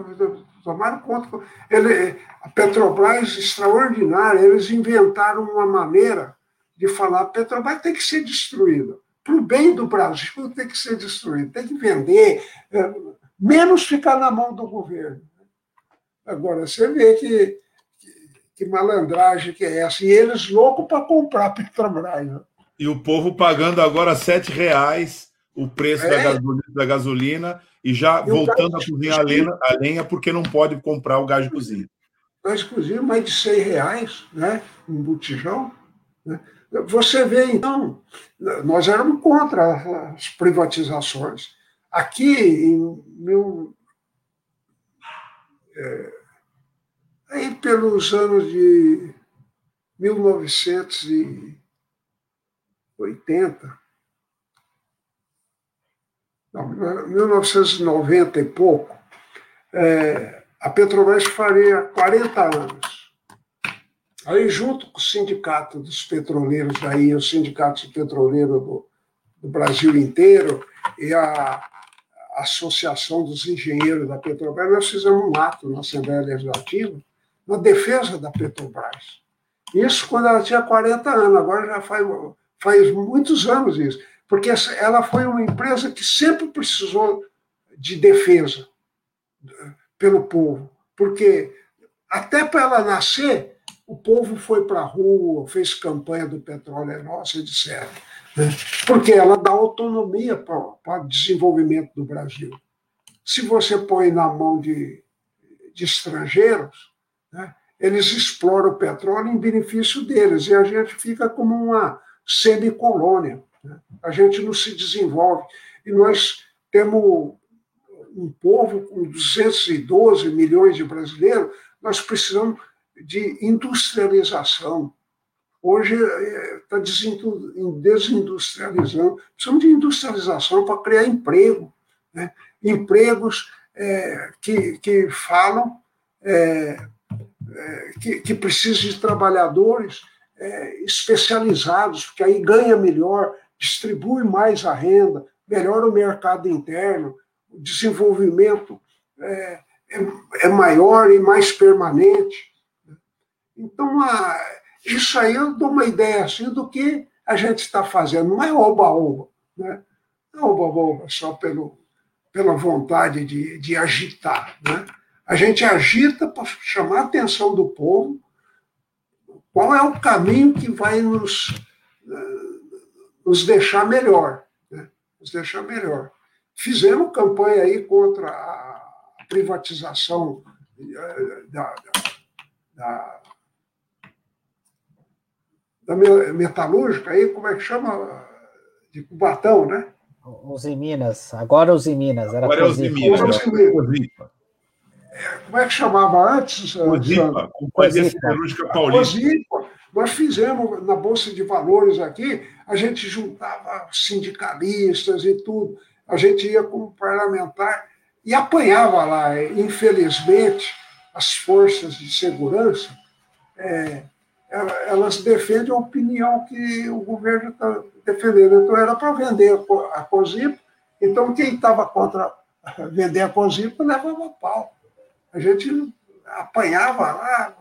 tomaram conta. Ele, a Petrobras, extraordinária, eles inventaram uma maneira de falar: Petrobras tem que ser destruída. Para o bem do Brasil, tem que ser destruída, tem que vender, é, menos ficar na mão do governo. Agora, você vê que, que, que malandragem que é essa. E eles loucos para comprar a Petrobras. Né? E o povo pagando agora R$ reais o preço é. da, gasolina, da gasolina e já e voltando a cozinhar a lenha, a lenha, porque não pode comprar o gás de cozinha. Gás de cozinha, mais de 100 reais, né? Um botijão. Né? Você vê, então, nós éramos contra as privatizações. Aqui, em meu, é, aí pelos anos de 1980, não, 1990 e pouco, é, a Petrobras faria 40 anos. Aí, junto com o sindicato dos petroleiros daí, o sindicato petroleiro do, do Brasil inteiro e a Associação dos Engenheiros da Petrobras, nós fizemos um ato na Assembleia Legislativa na defesa da Petrobras. Isso quando ela tinha 40 anos, agora já faz, faz muitos anos isso porque ela foi uma empresa que sempre precisou de defesa pelo povo, porque até para ela nascer, o povo foi para a rua, fez campanha do petróleo é nosso, etc. Né? Porque ela dá autonomia para o desenvolvimento do Brasil. Se você põe na mão de, de estrangeiros, né, eles exploram o petróleo em benefício deles, e a gente fica como uma semicolônia. Né? A gente não se desenvolve. E nós temos um povo com 212 milhões de brasileiros, nós precisamos de industrialização. Hoje está desindustrializando. Precisamos de industrialização para criar emprego. Né? Empregos é, que, que falam é, é, que, que precisam de trabalhadores é, especializados, porque aí ganha melhor, distribui mais a renda, melhora o mercado interno, o desenvolvimento é, é, é maior e mais permanente. Então, isso aí eu dou uma ideia assim do que a gente está fazendo. Não é oba-oba, né? não é oba-oba só pelo, pela vontade de, de agitar. Né? A gente agita para chamar a atenção do povo qual é o caminho que vai nos nos deixar melhor. Né? Nos deixar melhor. Fizemos campanha aí contra a privatização da, da, da metalúrgica, aí, como é que chama? De Cubatão, né? Os em Minas, agora os em Minas. Era agora é os em Minas. Como é que chamava antes? Cozipa, Companhia Siderúrgica Paulista. Cozipa. Nós fizemos na Bolsa de Valores aqui, a gente juntava sindicalistas e tudo. A gente ia como parlamentar e apanhava lá. Infelizmente, as forças de segurança, é, elas defendem a opinião que o governo está defendendo. Então, era para vender a COSIP. Então, quem estava contra vender a COSIP levava pau. A gente apanhava lá,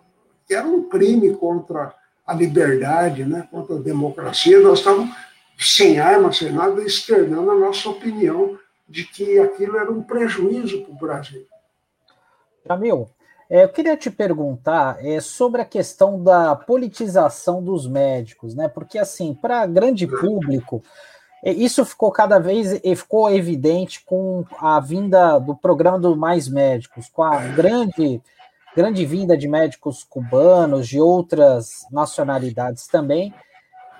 que era um crime contra a liberdade, né, contra a democracia. Nós estávamos sem armas, sem nada, externando a nossa opinião de que aquilo era um prejuízo para o Brasil. Jamil, é, eu queria te perguntar é, sobre a questão da politização dos médicos, né? Porque, assim, para grande público, é, isso ficou cada vez ficou evidente com a vinda do programa do Mais Médicos, com a grande, grande vinda de médicos cubanos, de outras nacionalidades também.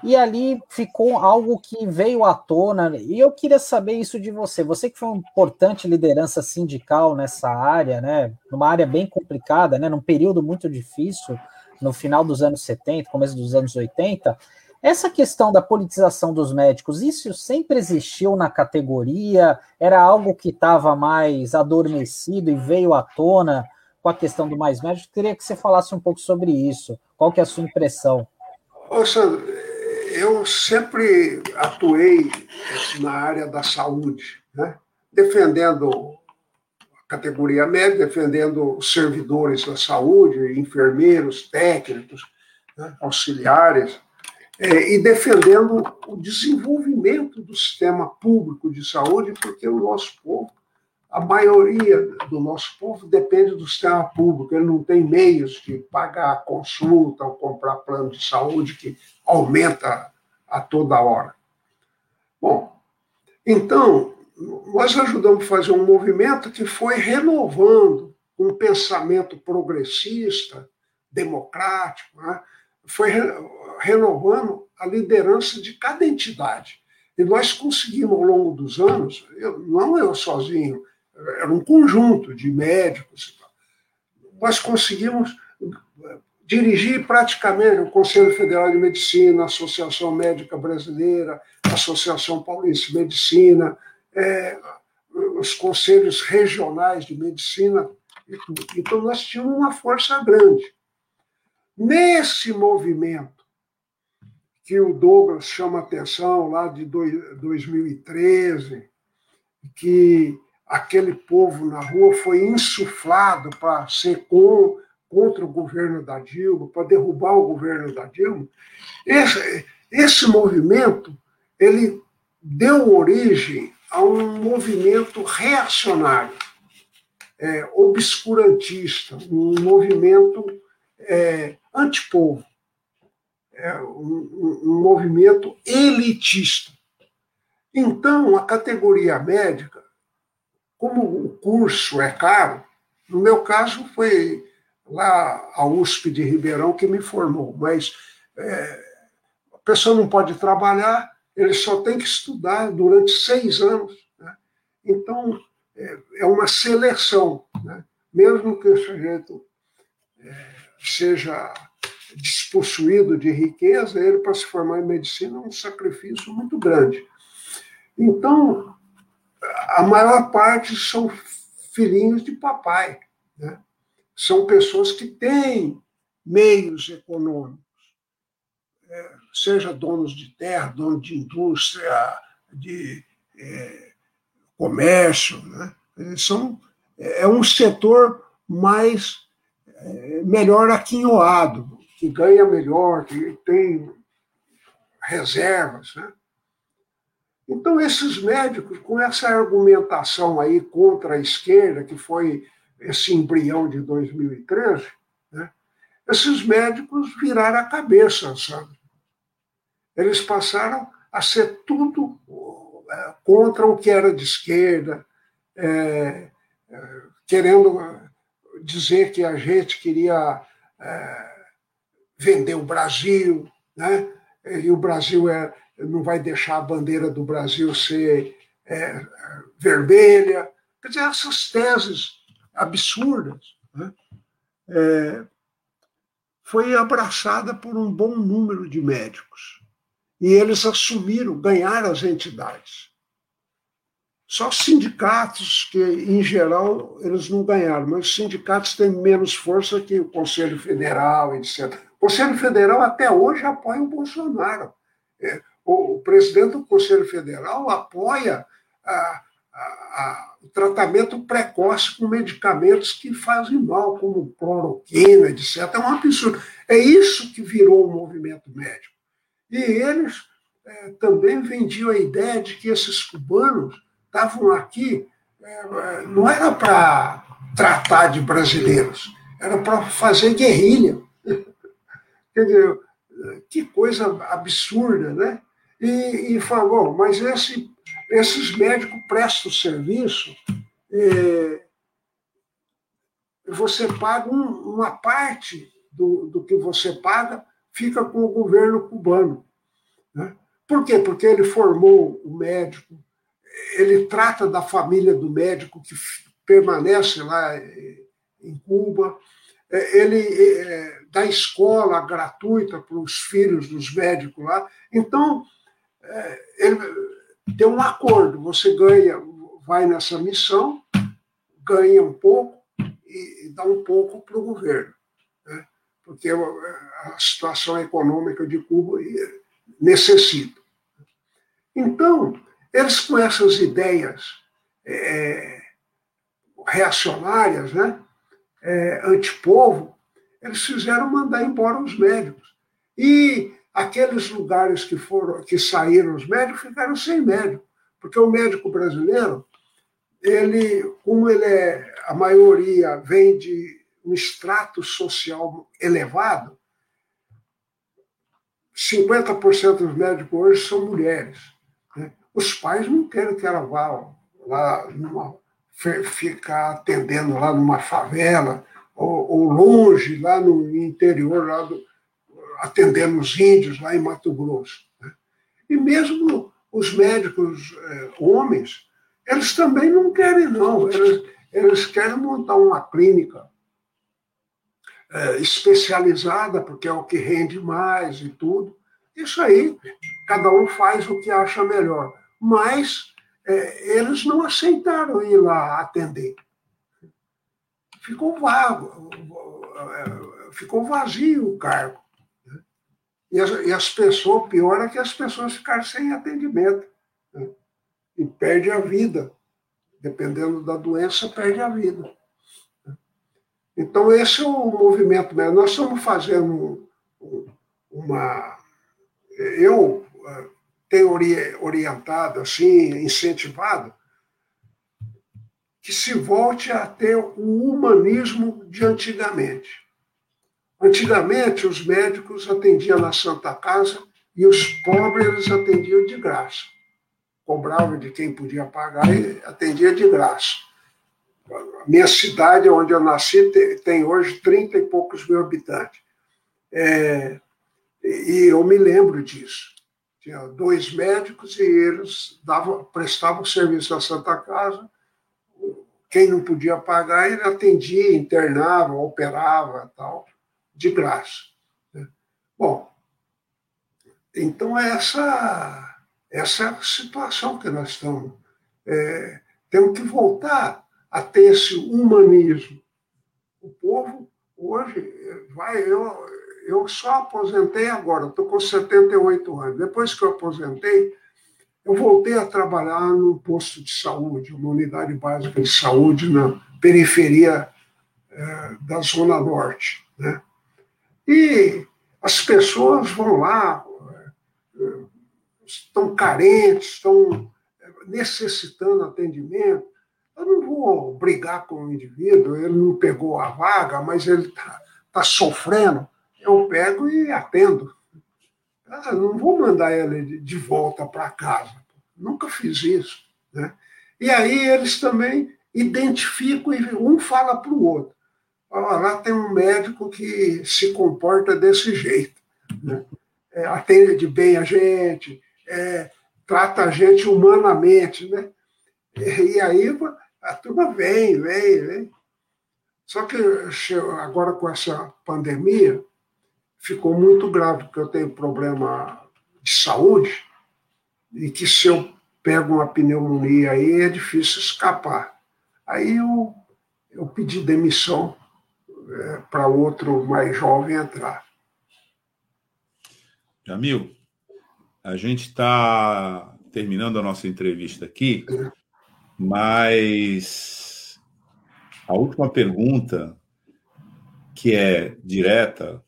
E ali ficou algo que veio à tona, e eu queria saber isso de você. Você que foi uma importante liderança sindical nessa área, né? Numa área bem complicada, né? Num período muito difícil, no final dos anos 70, começo dos anos 80. Essa questão da politização dos médicos, isso sempre existiu na categoria? Era algo que estava mais adormecido e veio à tona com a questão do mais médicos? Queria que você falasse um pouco sobre isso. Qual que é a sua impressão? Sandro, eu sempre atuei na área da saúde, né? defendendo a categoria médica, defendendo os servidores da saúde, enfermeiros, técnicos, né? auxiliares, é, e defendendo o desenvolvimento do sistema público de saúde, porque o nosso povo, a maioria do nosso povo depende do sistema público, ele não tem meios de pagar consulta ou comprar plano de saúde que aumenta a toda hora. Bom, então, nós ajudamos a fazer um movimento que foi renovando um pensamento progressista, democrático, né? foi renovando a liderança de cada entidade. E nós conseguimos, ao longo dos anos, eu, não eu sozinho, era um conjunto de médicos, nós conseguimos dirigi praticamente o Conselho Federal de Medicina, a Associação Médica Brasileira, a Associação Paulista de Medicina, é, os conselhos regionais de medicina. Então, nós tínhamos uma força grande. Nesse movimento que o Douglas chama atenção lá de 2013, que aquele povo na rua foi insuflado para ser com contra o governo da Dilma, para derrubar o governo da Dilma, esse, esse movimento ele deu origem a um movimento reacionário, é, obscurantista, um movimento é, antipovo, é, um, um movimento elitista. Então, a categoria médica, como o curso é caro, no meu caso foi lá a USP de Ribeirão que me formou, mas é, a pessoa não pode trabalhar, ele só tem que estudar durante seis anos. Né? Então, é, é, uma seleção, né? mesmo que o sujeito é, seja despossuído de riqueza, ele, para se formar em medicina, é um sacrifício muito grande. Então, a maior parte são filhinhos de papai. Né? são pessoas que têm meios econômicos, é, seja donos de terra, donos de indústria, de é, comércio, né? são, é um setor mais é, melhor aquinhoado, que ganha melhor, que tem reservas. Né? Então, esses médicos, com essa argumentação aí contra a esquerda, que foi esse embrião de 2013, né, esses médicos viraram a cabeça, sabe? Eles passaram a ser tudo é, contra o que era de esquerda, é, é, querendo dizer que a gente queria é, vender o Brasil, né? e o Brasil é, não vai deixar a bandeira do Brasil ser é, vermelha. Quer dizer, essas teses absurdas né? é, foi abraçada por um bom número de médicos. E eles assumiram, ganharam as entidades. Só sindicatos que, em geral, eles não ganharam, mas os sindicatos têm menos força que o Conselho Federal, etc. O Conselho Federal até hoje apoia o Bolsonaro. É, o presidente do Conselho Federal apoia a, a, a, o tratamento precoce com medicamentos que fazem mal, como cloroquina, etc. É um absurdo. É isso que virou o movimento médico. E eles é, também vendiam a ideia de que esses cubanos estavam aqui, é, não era para tratar de brasileiros, era para fazer guerrilha. Quer dizer, que coisa absurda, né? E, e falou, mas esse, esses médicos prestam serviço, é, você paga um, uma parte do, do que você paga, fica com o governo cubano. Né? Por quê? Porque ele formou o médico, ele trata da família do médico que permanece lá em Cuba, é, ele é, dá escola gratuita para os filhos dos médicos lá. Então, é, ele tem um acordo, você ganha, vai nessa missão, ganha um pouco e dá um pouco para o governo, né? porque a situação econômica de Cuba necessita. Então, eles com essas ideias é, reacionárias, né, é, antipovo, eles fizeram mandar embora os médicos. E aqueles lugares que foram que saíram os médicos ficaram sem médico, porque o médico brasileiro, ele, como ele é, a maioria vem de um extrato social elevado, 50% dos médicos hoje são mulheres. Né? Os pais não querem que ela vá lá numa, ficar atendendo lá numa favela, ou, ou, longe, lá no interior, lá do, atendendo os índios, lá em Mato Grosso. Né? E mesmo os médicos é, homens, eles também não querem, não. Eles, eles querem montar uma clínica é, especializada, porque é o que rende mais e tudo. Isso aí, cada um faz o que acha melhor. Mas é, eles não aceitaram ir lá atender. Ficou vago, ficou vazio o cargo. Né? E as, e as pessoas, pior é que as pessoas ficaram sem atendimento. Né? E perde a vida. Dependendo da doença, perde a vida. Então, esse é o movimento. Né? Nós estamos fazendo uma. Eu eh, tenho orientado, assim, incentivado, que se volte a ter o humanismo de antigamente. Antigamente, os médicos atendiam na Santa Casa e os pobres atendiam de graça. Cobravam de quem podia pagar e atendia de graça. Minha cidade, onde eu nasci, tem hoje 30 e poucos mil habitantes. É, e eu me lembro disso. Tinha dois médicos e eles davam, prestavam serviço à Santa Casa. Quem não podia pagar, ele atendia, internava, operava, tal, de graça. Né? Bom, então essa, essa é situação que nós estamos. É, temos que voltar a ter esse humanismo. O povo hoje vai. Eu, eu só aposentei agora, estou com 78 anos. Depois que eu aposentei, eu voltei a trabalhar num posto de saúde, uma unidade básica de saúde na periferia é, da Zona Norte. Né? E as pessoas vão lá, é, estão carentes, estão necessitando atendimento. Eu não vou brigar com o indivíduo, ele não pegou a vaga, mas ele está tá sofrendo. Eu pego e atendo. Ah, não vou mandar ele de volta para casa. Nunca fiz isso. Né? E aí eles também identificam e um fala para o outro. Lá tem um médico que se comporta desse jeito. Né? É, atende bem a gente, é, trata a gente humanamente. Né? E aí a turma vem, vem, vem. Só que agora com essa pandemia, ficou muito grave, porque eu tenho problema de saúde, e que se eu pego uma pneumonia aí é difícil escapar. Aí eu, eu pedi demissão é, para outro mais jovem entrar. Jamil, a gente está terminando a nossa entrevista aqui, mas a última pergunta, que é direta,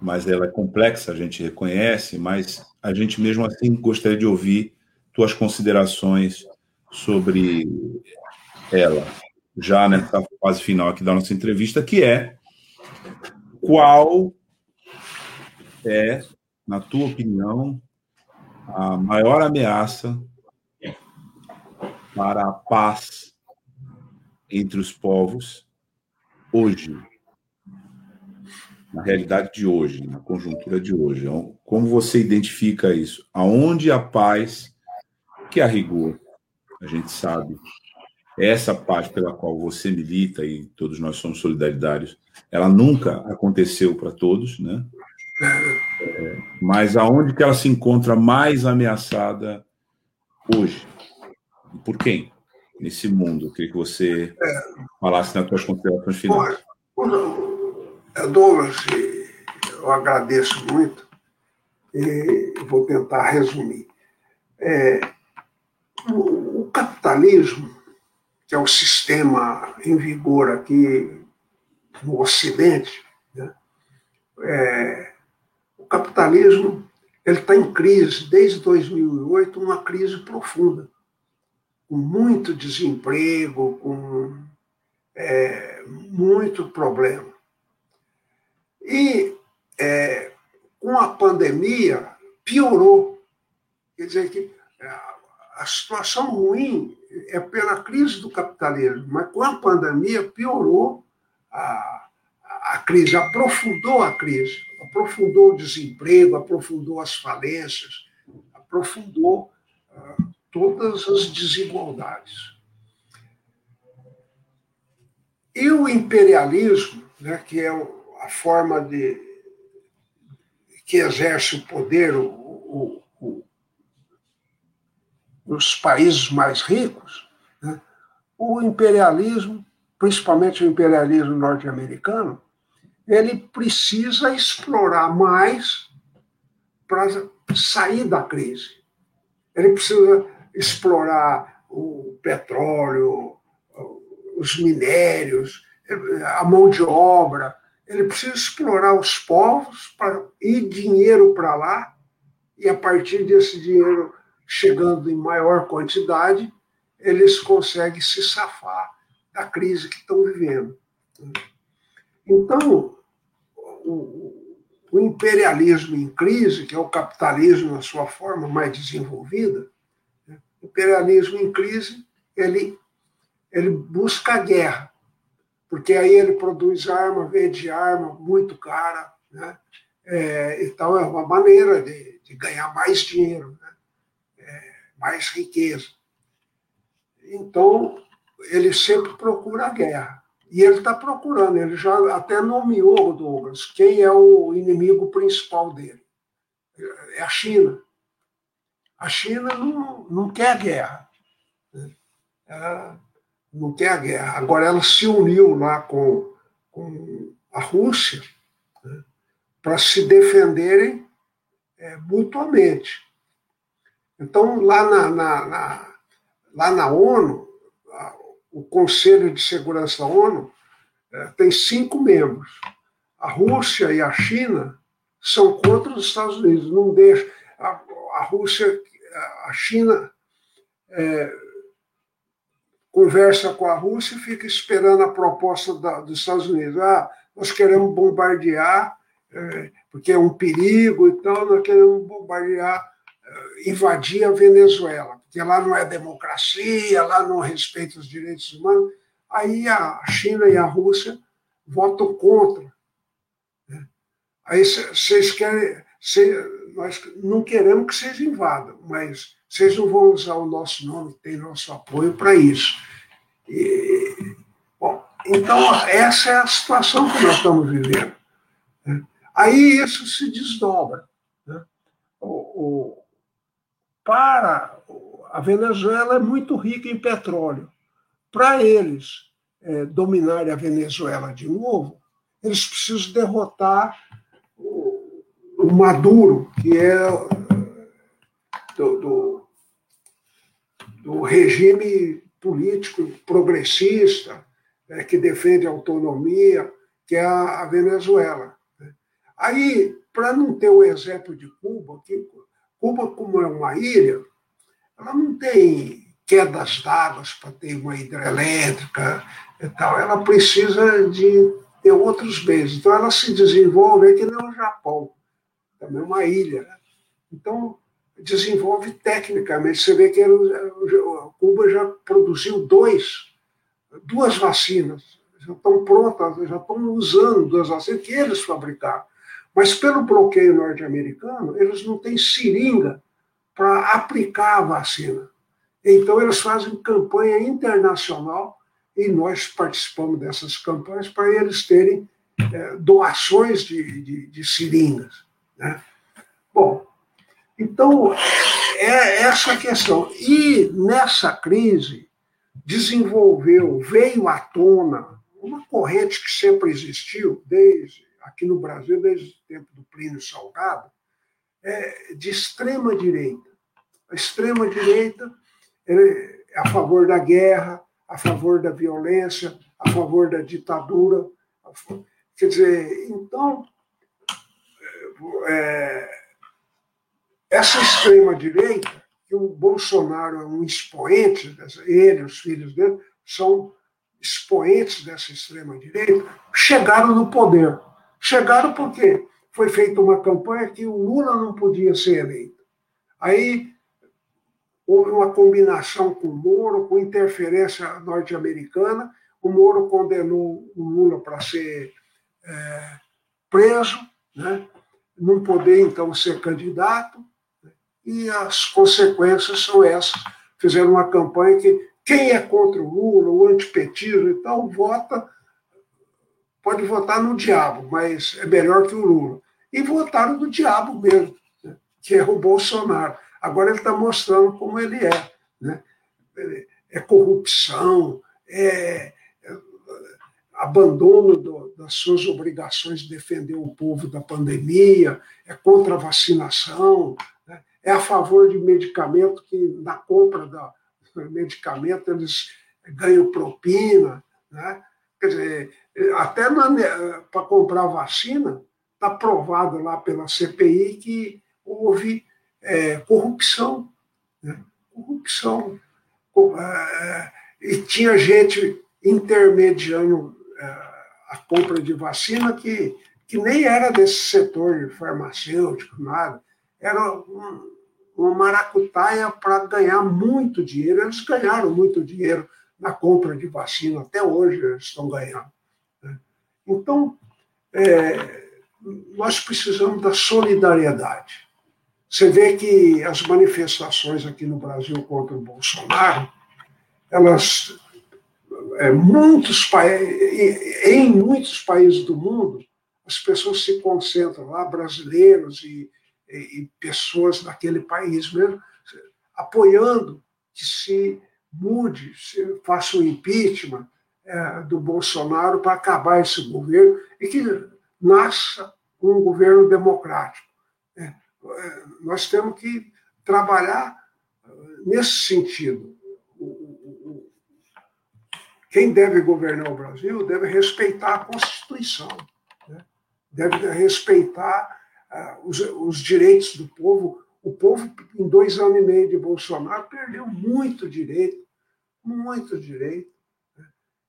mas ela é complexa, a gente reconhece, mas a gente mesmo assim gostaria de ouvir tuas considerações sobre ela, já nessa fase final aqui da nossa entrevista, que é qual é, na tua opinião, a maior ameaça para a paz entre os povos hoje, na realidade de hoje, na conjuntura de hoje. Então, como você identifica isso? Aonde a paz, que a rigor, a gente sabe, essa paz pela qual você milita e todos nós somos solidaridários, ela nunca aconteceu para todos, né? É, mas aonde que ela se encontra mais ameaçada hoje? Por quem? Nesse mundo. Eu queria que você falasse nas suas considerações finais. Douglas, eu agradeço muito e vou tentar resumir. É, o, o, capitalismo, que é o sistema em vigor aqui no Ocidente, né, é, o capitalismo ele está em crise desde 2008, uma crise profunda, com muito desemprego, com é, muito problema. E é, com a pandemia piorou. Quer dizer que a situação ruim é pela crise do capitalismo, mas com a pandemia piorou a, a crise, aprofundou a crise, aprofundou o desemprego, aprofundou as falências, aprofundou uh, todas as desigualdades. E o imperialismo, né, que é a forma de que exerce o poder o, o, o, nos países mais ricos, né? o imperialismo, principalmente o imperialismo norte-americano, ele precisa explorar mais para sair da crise. Ele precisa explorar o petróleo, os minérios, a mão de obra, ele precisa explorar os povos para ir dinheiro para lá e a partir desse dinheiro chegando em maior quantidade, eles conseguem se safar da crise que estão vivendo. Então, o, o imperialismo em crise, que é o capitalismo na sua forma mais desenvolvida, né? o imperialismo em crise, ele, ele busca a guerra porque aí ele produz arma, vende arma muito cara, né? É, então é uma maneira de, de ganhar mais dinheiro, né? É, mais riqueza. Então ele sempre procura a guerra. E ele está procurando, ele já até nomeou, Douglas, quem é o inimigo principal dele. É a China. A China não, não quer guerra. Ela não tem a guerra. Agora, ela se uniu lá com, com a Rússia né, para se defenderem é, mutuamente. Então, lá na, na, na, lá na ONU, o Conselho de Segurança da ONU é, tem cinco membros. A Rússia e a China são contra os Estados Unidos, não deixa. A, a Rússia, a China é, conversa com a Rússia e fica esperando a proposta da, dos Estados Unidos. Ah, nós queremos bombardear, é, porque é um perigo e tal, nós queremos bombardear, invadir a Venezuela, porque lá não é democracia, lá não respeita os direitos humanos. Aí a China e a Rússia votam contra. Né? Aí vocês querem. Cê, nós não queremos que vocês invadam, mas vocês não vão usar o nosso nome, tem nosso apoio para isso. E, bom, então, essa é a situação que nós estamos vivendo. Né? Aí isso se desdobra. Né? O, o, para a Venezuela é muito rica em petróleo. Para eles é, dominarem a Venezuela de novo, eles precisam derrotar o, o Maduro, que é do, do, do regime político progressista, é, que defende a autonomia, que é a, a Venezuela. Né? Aí, para não ter o exemplo de Cuba, que Cuba, como é uma ilha, ela não tem quedas d'água para ter uma hidrelétrica e tal. Ela precisa de ter outros bens. Então, ela se desenvolve aqui no Japão, também uma ilha. Né? Então, desenvolve tecnicamente. Você vê que Cuba já produziu dois, duas vacinas, já estão prontas, já estão usando duas vacinas que eles fabricaram. Mas pelo bloqueio norte-americano, eles não têm seringa para aplicar a vacina. Então, eles fazem campanha internacional e nós participamos dessas campanhas para eles terem é, doações de, de, de seringas. Né? Bom, então, é essa questão. E nessa crise, desenvolveu, veio à tona uma corrente que sempre existiu, desde aqui no Brasil, desde o tempo do Plínio Salgado, é, de extrema-direita. A extrema-direita é a favor da guerra, a favor da violência, a favor da ditadura. Quer dizer, então, é, essa extrema-direita, que o Bolsonaro é um expoente, ele, os filhos dele, são expoentes dessa extrema-direita, chegaram no poder. Chegaram porque foi feita uma campanha que o Lula não podia ser eleito. Aí houve uma combinação com o Moro, com interferência norte-americana. O Moro condenou o Lula para ser é, preso, né? não poder então ser candidato e as consequências são essas. Fizeram uma campanha que quem é contra o Lula, o antipetismo e tal, vota, pode votar no diabo, mas é melhor que o Lula. E votaram no diabo mesmo, né? que é o Bolsonaro. Agora ele está mostrando como ele é. Né? É corrupção, é, é abandono do, das suas obrigações de defender o povo da pandemia, é contra a vacinação, é a favor de medicamento que, na compra da medicamento, eles ganham propina. Né? Quer dizer, até para comprar vacina, está provado lá pela CPI que houve é, corrupção. Né? Corrupção. E tinha gente intermediando a compra de vacina que, que nem era desse setor farmacêutico, nada era uma maracutaia para ganhar muito dinheiro. Eles ganharam muito dinheiro na compra de vacina, até hoje estão ganhando. Né? Então, é, nós precisamos da solidariedade. Você vê que as manifestações aqui no Brasil contra o Bolsonaro, elas, é, muitos em muitos países do mundo, as pessoas se concentram lá, brasileiros e e, pessoas daquele país mesmo, apoiando que se mude, faça o um impeachment é, do Bolsonaro para acabar esse governo e que nasça um governo democrático. É, é, nós temos que trabalhar é, nesse sentido. Quem deve governar o Brasil deve respeitar a Constituição, né? deve respeitar os, os direitos do povo. O povo, em dois anos e meio de Bolsonaro, perdeu muito direito, muito direito. Né?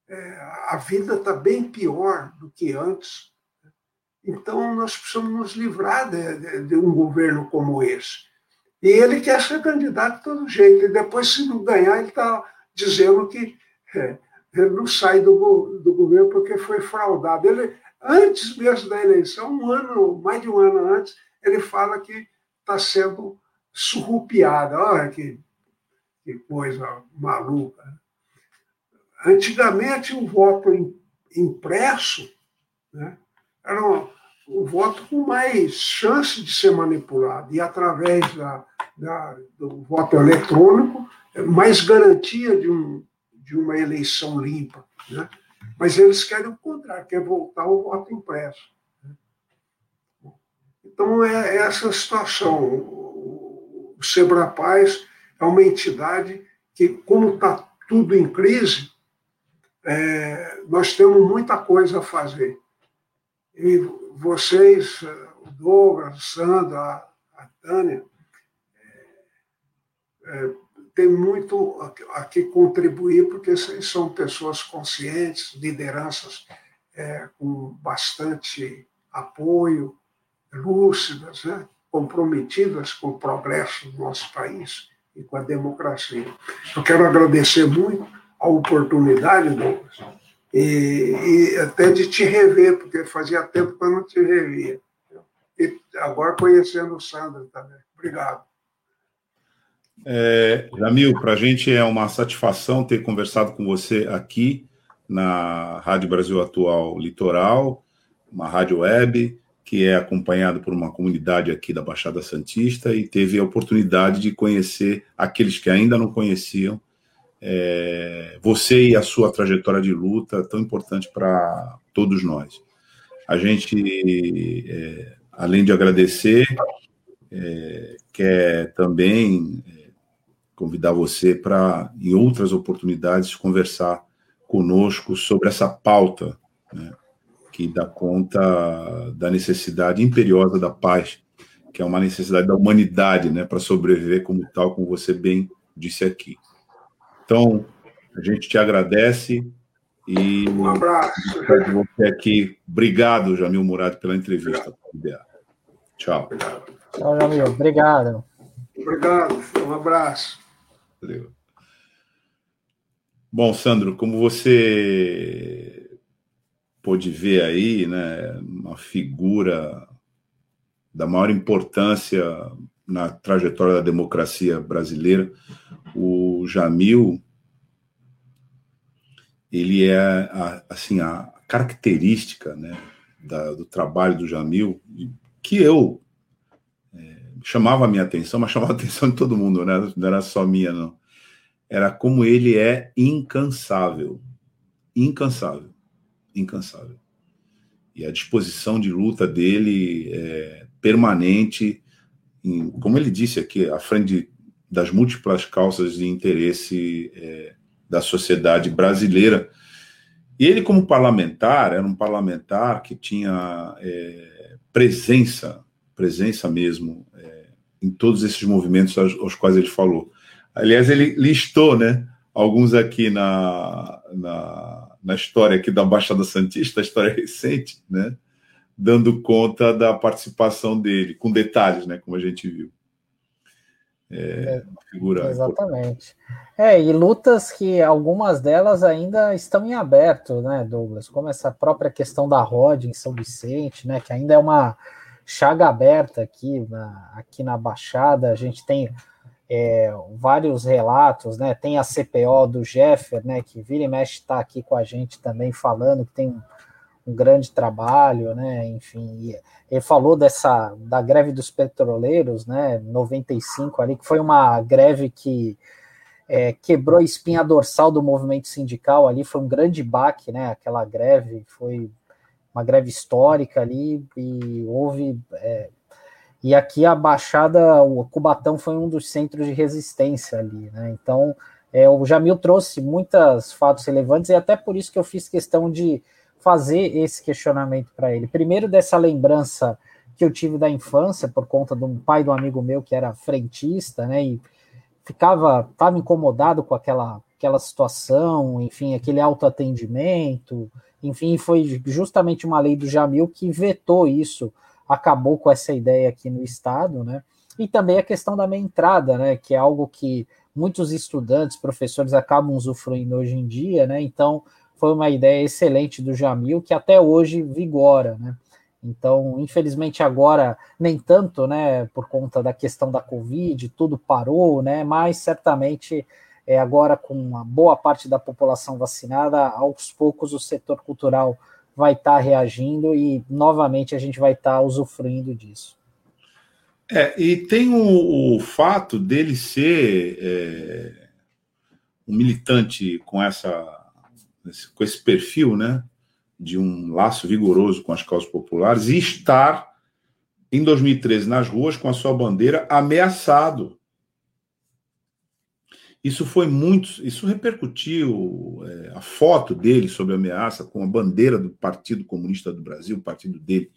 É, a vida está bem pior do que antes. Então, nós precisamos nos livrar de, de, de, um governo como esse. E ele quer ser candidato de todo jeito. E depois, se não ganhar, ele está dizendo que é, ele não sai do, do governo porque foi fraudado. Ele, antes mesmo da eleição, um ano, mais de um ano antes, ele fala que está sendo surrupiada. Olha que, que coisa maluca. Antigamente, o voto impresso né, era um, um, voto com mais chance de ser manipulado, e através da, da, do voto eletrônico, mais garantia de, um, de uma eleição limpa. Né? Mas eles querem o contrário, quer voltar ao voto impresso. Então, é, é essa situação. O Sebrapaz é uma entidade que, como está tudo em crise, é, nós temos muita coisa a fazer. E vocês, o Douglas, o Sandra, a, a Tânia, é, é, tem muito a, a, que contribuir, porque vocês são pessoas conscientes, lideranças é, com bastante apoio, lúcidas, né? comprometidas com o progresso do nosso país e com a democracia. Eu quero agradecer muito a oportunidade, Douglas, e, e até de te rever, porque fazia tempo que eu não te revia. E agora conhecendo o Sandro também. Obrigado. É, Jamil, para a gente é uma satisfação ter conversado com você aqui na Rádio Brasil Atual Litoral, uma rádio web que é acompanhada por uma comunidade aqui da Baixada Santista e teve a oportunidade de conhecer aqueles que ainda não conheciam é, você e a sua trajetória de luta tão importante para todos nós. A gente, é, além de agradecer, é, quer também é, convidar você para, em outras oportunidades, conversar conosco sobre essa pauta né, que dá conta da necessidade imperiosa da paz, que é uma necessidade da humanidade né, para sobreviver como tal, como você bem disse aqui. Então, a gente te agradece e um abraço. você aqui. Obrigado, Jamil Murad, pela entrevista. Tchau. Tchau, Jamil. Obrigado. Obrigado. Um abraço. Valeu. Bom, Sandro, como você pôde ver aí, né, uma figura da maior importância na trajetória da democracia brasileira, o Jamil, ele é a, assim a característica, né, da, do trabalho do Jamil que eu é, chamava a minha atenção, mas chamava a atenção de todo mundo, né? Não era só minha, não. Era como ele é incansável, incansável, incansável. E a disposição de luta dele é permanente, em, como ele disse aqui, à frente das múltiplas causas de interesse é, da sociedade brasileira. E ele, como parlamentar, era um parlamentar que tinha é, presença, presença mesmo, é, em todos esses movimentos aos, aos, quais ele falou. Aliás, ele listou, né, alguns aqui na, na, na história aqui da Baixada Santista, a história recente, né, dando conta da participação dele, com detalhes, né, como a gente viu. É, uma figura. Exatamente. É, e lutas que algumas delas ainda estão em aberto, né, Douglas? Como essa própria questão da ROD em São Vicente, né? Que ainda é uma chaga aberta aqui na, aqui na Baixada. A gente tem é, vários relatos, né? Tem a CPO do Jeffer, né? Que vira e mexe está aqui com a gente também falando que tem um grande trabalho, né? Enfim, ele falou dessa da greve dos petroleiros, né? 95 ali, que foi uma greve que é, quebrou a espinha dorsal do movimento sindical ali, foi um grande baque, né? Aquela greve foi uma greve histórica ali e houve é, e aqui a Baixada, o Cubatão foi um dos centros de resistência ali, né? Então, é, o Jamil trouxe muitos fatos relevantes e até por isso que eu fiz questão de fazer esse questionamento para ele. Primeiro, dessa lembrança que eu tive da infância, por conta um pai de um amigo meu que era frentista, né? E ficava, estava incomodado com aquela, aquela situação, enfim, aquele autoatendimento, enfim, foi justamente uma lei do Jamil que vetou isso, acabou com essa ideia aqui no Estado, né? E também a questão da meia entrada, né? Que é algo que muitos estudantes, professores acabam usufruindo hoje em dia, né? Então, foi uma ideia excelente do Jamil, que até hoje vigora, né? Então, infelizmente agora nem tanto, né, por conta da questão da Covid, tudo parou, né, mas certamente é, agora com uma boa parte da população vacinada, aos poucos o setor cultural vai estar tá reagindo e novamente a gente vai estar tá usufruindo disso. É, e tem o, o fato dele ser é, um militante com essa com esse perfil, né, de um laço vigoroso com as causas populares e estar em 2013 nas ruas com a sua bandeira ameaçado. Isso foi muito, isso repercutiu é, a foto dele sobre ameaça com a bandeira do Partido Comunista do Brasil, o partido dele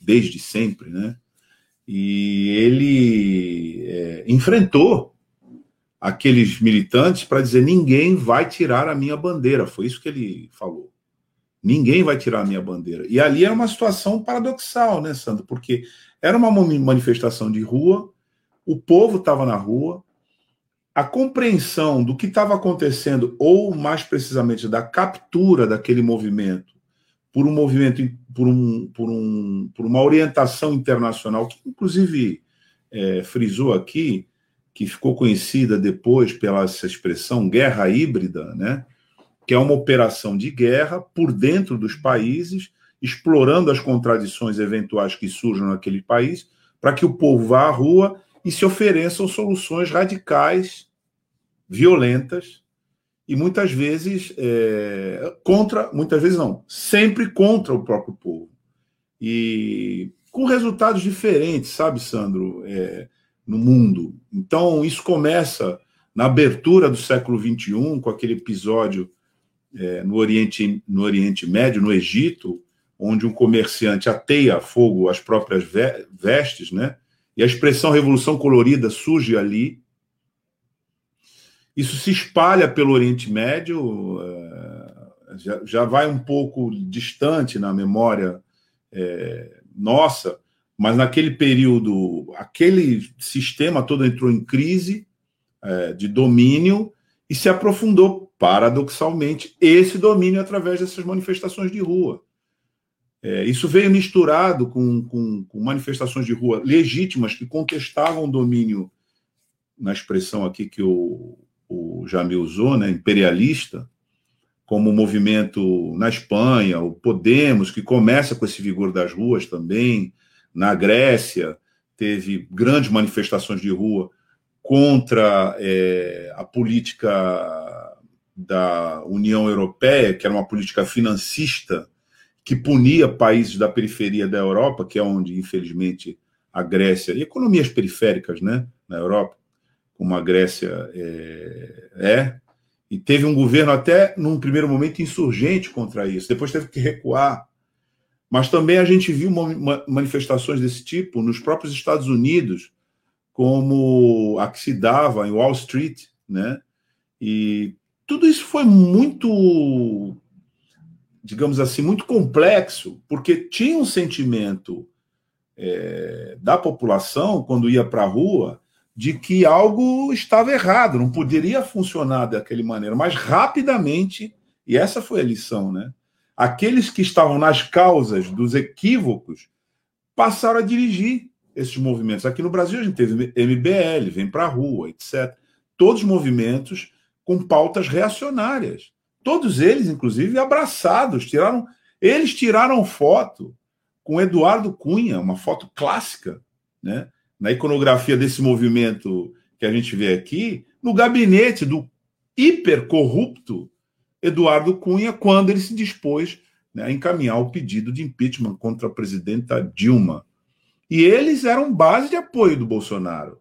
desde sempre, né? E ele é, enfrentou aqueles militantes para dizer: ninguém vai tirar a minha bandeira. Foi isso que ele falou. Ninguém vai tirar a minha bandeira. E ali era uma situação paradoxal, né, Sandro? Porque era uma manifestação de rua, o povo estava na rua, a compreensão do que estava acontecendo, ou mais precisamente da captura daquele movimento, por um movimento, por, um, por, um, por uma orientação internacional, que inclusive é, frisou aqui, que ficou conhecida depois pela essa expressão guerra híbrida, né? que é uma operação de guerra por dentro dos países, explorando as contradições eventuais que surjam naquele país, para que o povo vá à rua e se ofereçam soluções radicais, violentas e muitas vezes é, contra, muitas vezes não, sempre contra o próprio povo e com resultados diferentes, sabe, Sandro? É, no mundo. Então, isso começa na abertura do século XXI, com aquele episódio é, no, Oriente, no Oriente Médio, no Egito, onde um comerciante ateia fogo às próprias vestes, né? E a expressão revolução colorida surge ali. Isso se espalha pelo Oriente Médio, é, já, já vai um pouco distante na memória é, nossa, mas naquele período, aquele sistema todo entrou em crise é, de domínio e se aprofundou, paradoxalmente, esse domínio através dessas manifestações de rua. É, isso veio misturado com, com, com, manifestações de rua legítimas que contestavam o domínio, na expressão aqui que o, o Jamil usou, né, imperialista, como o movimento na Espanha, o Podemos, que começa com esse vigor das ruas também, na Grécia, teve grandes manifestações de rua contra é, a política da União Europeia, que era uma política financista que punia países da periferia da Europa, que é onde, infelizmente, a Grécia, e economias periféricas né, na Europa, como a Grécia é, é, e teve um governo até, num primeiro momento, insurgente contra isso, depois teve que recuar mas também a gente viu manifestações desse tipo nos próprios Estados Unidos, como a que se dava em Wall Street, né? E tudo isso foi muito, digamos assim, muito complexo, porque tinha um sentimento é, da população, quando ia para a rua, de que algo estava errado, não poderia funcionar daquela maneira, mas rapidamente, e essa foi a lição, né? aqueles que estavam nas causas dos equívocos passaram a dirigir esses movimentos. Aqui no Brasil a gente teve MBL, Vem para a Rua, etc. Todos movimentos com pautas reacionárias. Todos eles, inclusive, abraçados. Tiraram, eles tiraram foto com Eduardo Cunha, uma foto clássica, né? na iconografia desse movimento que a gente vê aqui, no gabinete do hipercorrupto Eduardo Cunha quando ele se dispôs né, a encaminhar o pedido de impeachment contra a presidenta Dilma. E eles eram base de apoio do Bolsonaro.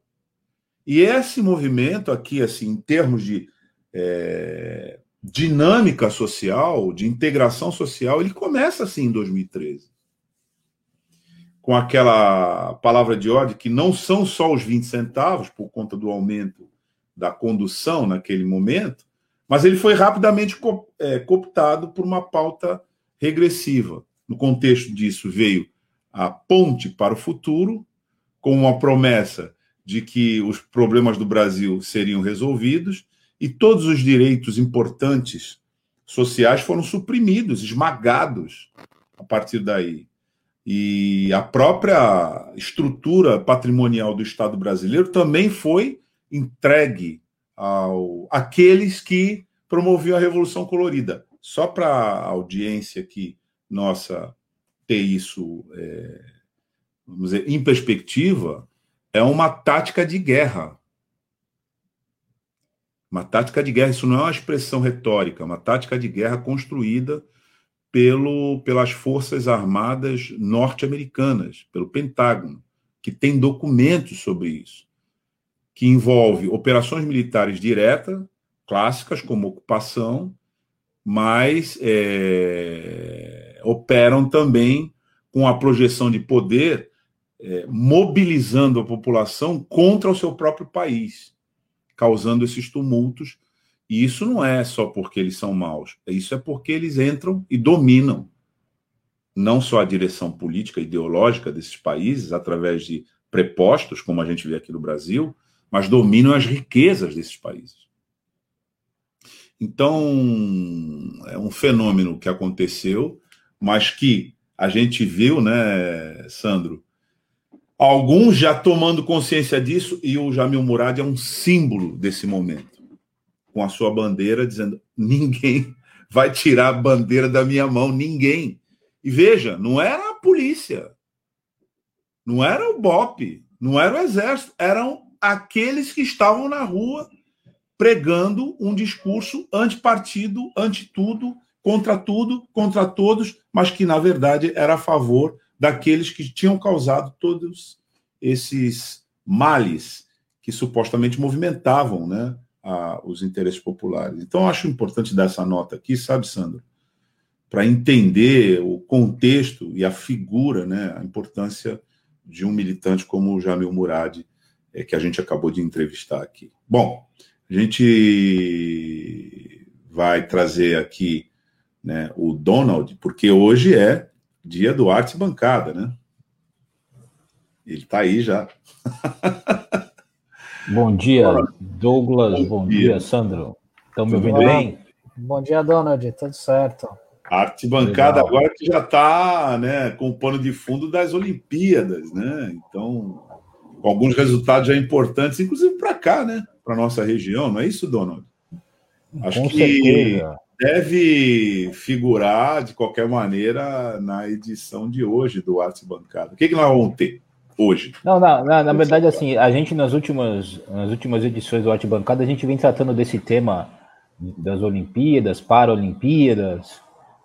E esse movimento aqui, assim, em termos de é, dinâmica social, de integração social, ele começa assim em 2013. Com aquela palavra de ordem que não são só os 20 centavos, por conta do aumento da condução naquele momento, mas ele foi rapidamente é, cooptado por uma pauta regressiva. No contexto disso, veio a ponte para o futuro, com uma promessa de que os problemas do Brasil seriam resolvidos e todos os direitos importantes sociais foram suprimidos, esmagados a partir daí. E a própria estrutura patrimonial do Estado brasileiro também foi entregue ao aqueles que promoviam a Revolução Colorida. Só para a audiência aqui nossa ter isso, é, vamos dizer, em perspectiva, é uma tática de guerra. Uma tática de guerra, isso não é uma expressão retórica, é uma tática de guerra construída pelo, pelas Forças Armadas norte-americanas, pelo Pentágono, que tem documentos sobre isso, que envolve operações militares diretas, clássicas, como ocupação, mas é, operam também com a projeção de poder, é, mobilizando a população contra o seu próprio país, causando esses tumultos e isso não é só porque eles são maus, isso é porque eles entram e dominam não só a direção política ideológica desses países através de prepostos, como a gente vê aqui no Brasil, mas dominam as riquezas desses países. Então, é um fenômeno que aconteceu, mas que a gente viu, né, Sandro? Alguns já tomando consciência disso, e o Jamil Murad é um símbolo desse momento com a sua bandeira, dizendo: ninguém vai tirar a bandeira da minha mão, ninguém. E veja, não era a polícia, não era o BOP, não era o exército, eram aqueles que estavam na rua pregando um discurso antipartido, anti tudo, contra tudo, contra todos, mas que na verdade era a favor daqueles que tinham causado todos esses males que supostamente movimentavam, né, a, os interesses populares. Então, acho importante dar essa nota aqui, sabe, Sandro? Para entender o contexto e a figura, né, a importância de um militante como o Jamil Murad, é, que a gente acabou de entrevistar aqui. Bom, a gente vai trazer aqui né, o Donald, porque hoje é dia do Arte Bancada, né? Ele está aí já. Bom dia, Douglas. Bom, Bom dia. dia. Sandro. Estão me ouvindo bem? Bom dia, Donald. Tudo certo. Arte bancada Legal. agora que já está né, com o pano de fundo das Olimpíadas, né? Então, com alguns resultados já importantes, inclusive para cá, né? Para nossa região, não é isso, Donald? Acho com que certeza. Deve figurar de qualquer maneira na edição de hoje do Arte Bancada. O que, que nós vamos ter? hoje? Não, na, na, na verdade, assim, a gente nas últimas, nas últimas edições do Arte Bancada, a gente vem tratando desse tema das Olimpíadas, Paralimpíadas,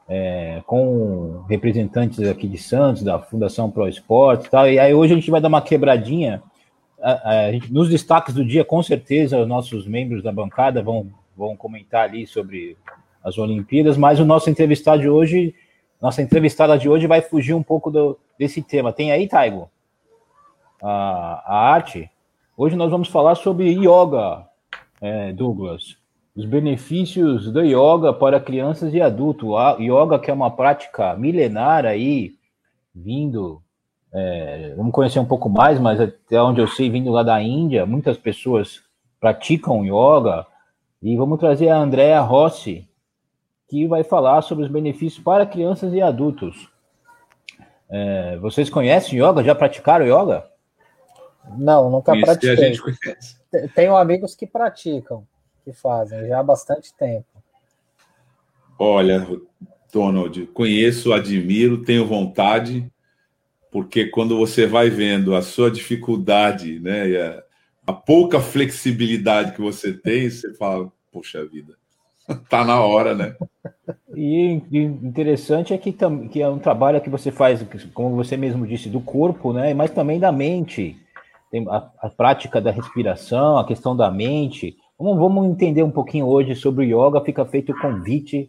é, com representantes aqui de Santos, da Fundação Pro Esporte e tal. E aí hoje a gente vai dar uma quebradinha. A, a gente, nos destaques do dia, com certeza, os nossos membros da bancada vão, vão comentar ali sobre as Olimpíadas, mas o nosso entrevistado de hoje, nossa entrevistada de hoje vai fugir um pouco do, desse tema. Tem aí, Taigo? a, a arte, hoje nós vamos falar sobre yoga, é, Douglas. Os benefícios da yoga para crianças e adultos. A yoga que é uma prática milenar aí, vindo, é, vamos conhecer um pouco mais, mas até onde eu sei, vindo lá da Índia, muitas pessoas praticam yoga. E vamos trazer a Andrea Rossi, que vai falar sobre os benefícios para crianças e adultos. É, vocês conhecem yoga? Já praticaram yoga? Não, nunca Isso pratiquei. a gente conhece. Tenho amigos que praticam, que fazem já há bastante tempo. Olha, Donald, conheço, admiro, tenho vontade, porque quando você vai vendo a sua dificuldade, né, e a, a pouca flexibilidade que você tem, você fala, poxa vida, tá na hora, né? E, interessante é que, que é um trabalho que você faz, como você mesmo disse, do corpo, né? Mas também da mente tem a, a, prática da respiração, a questão da mente. Vamos, vamos entender um pouquinho hoje sobre o yoga. Fica feito o convite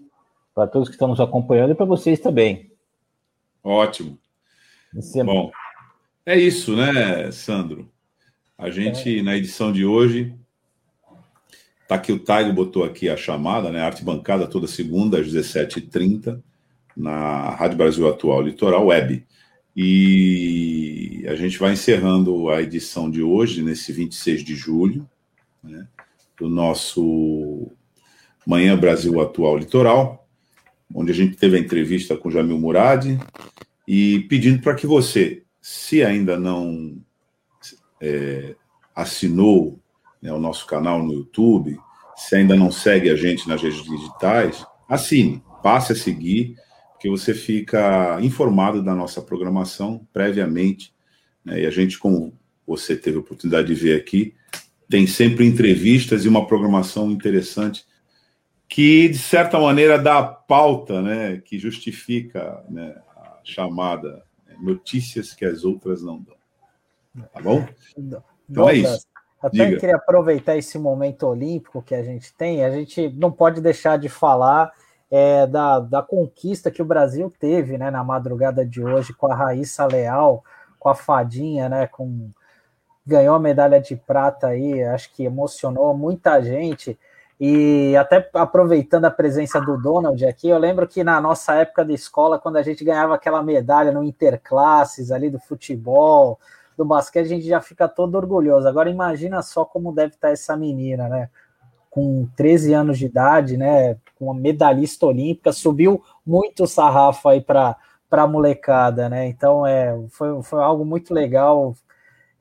para todos que estão nos acompanhando e para vocês também. Ótimo. É... Bom, é isso, né, Sandro? A gente, é. na edição de hoje, tá aqui o Taigo botou aqui a chamada, né? Arte Bancada toda segunda às 17h30 na Rádio Brasil Atual Litoral Web. E a gente vai encerrando a edição de hoje, nesse 26 de julho, né, do nosso Manhã Brasil Atual Litoral, onde a gente teve a entrevista com Jamil Murad e pedindo para que você, se ainda não é, assinou né, o nosso canal no YouTube, se ainda não segue a gente nas redes digitais, assine, passe a seguir, porque você fica informado da nossa programação previamente. Né, e a gente, como você teve a oportunidade de ver aqui, tem sempre entrevistas e uma programação interessante que, de certa maneira, dá a pauta né, que justifica né, a chamada né, notícias que as outras não dão. Tá bom? Então é isso. Até Diga. queria aproveitar esse momento olímpico que a gente tem, a gente não pode deixar de falar é, da, da conquista que o Brasil teve né, na madrugada de hoje com a Raíssa Leal, com a Fadinha, né, com, ganhou a medalha de prata aí, acho que emocionou muita gente. E até aproveitando a presença do Donald aqui, eu lembro que na nossa época da escola, quando a gente ganhava aquela medalha no interclasses ali do futebol, do basquete, a gente já fica todo orgulhoso. Agora imagina só como deve estar essa menina, né? Com 13 anos de idade, né? Com uma medalhista olímpica, subiu muito o sarrafo aí para a molecada, né? Então é, foi, foi algo muito legal.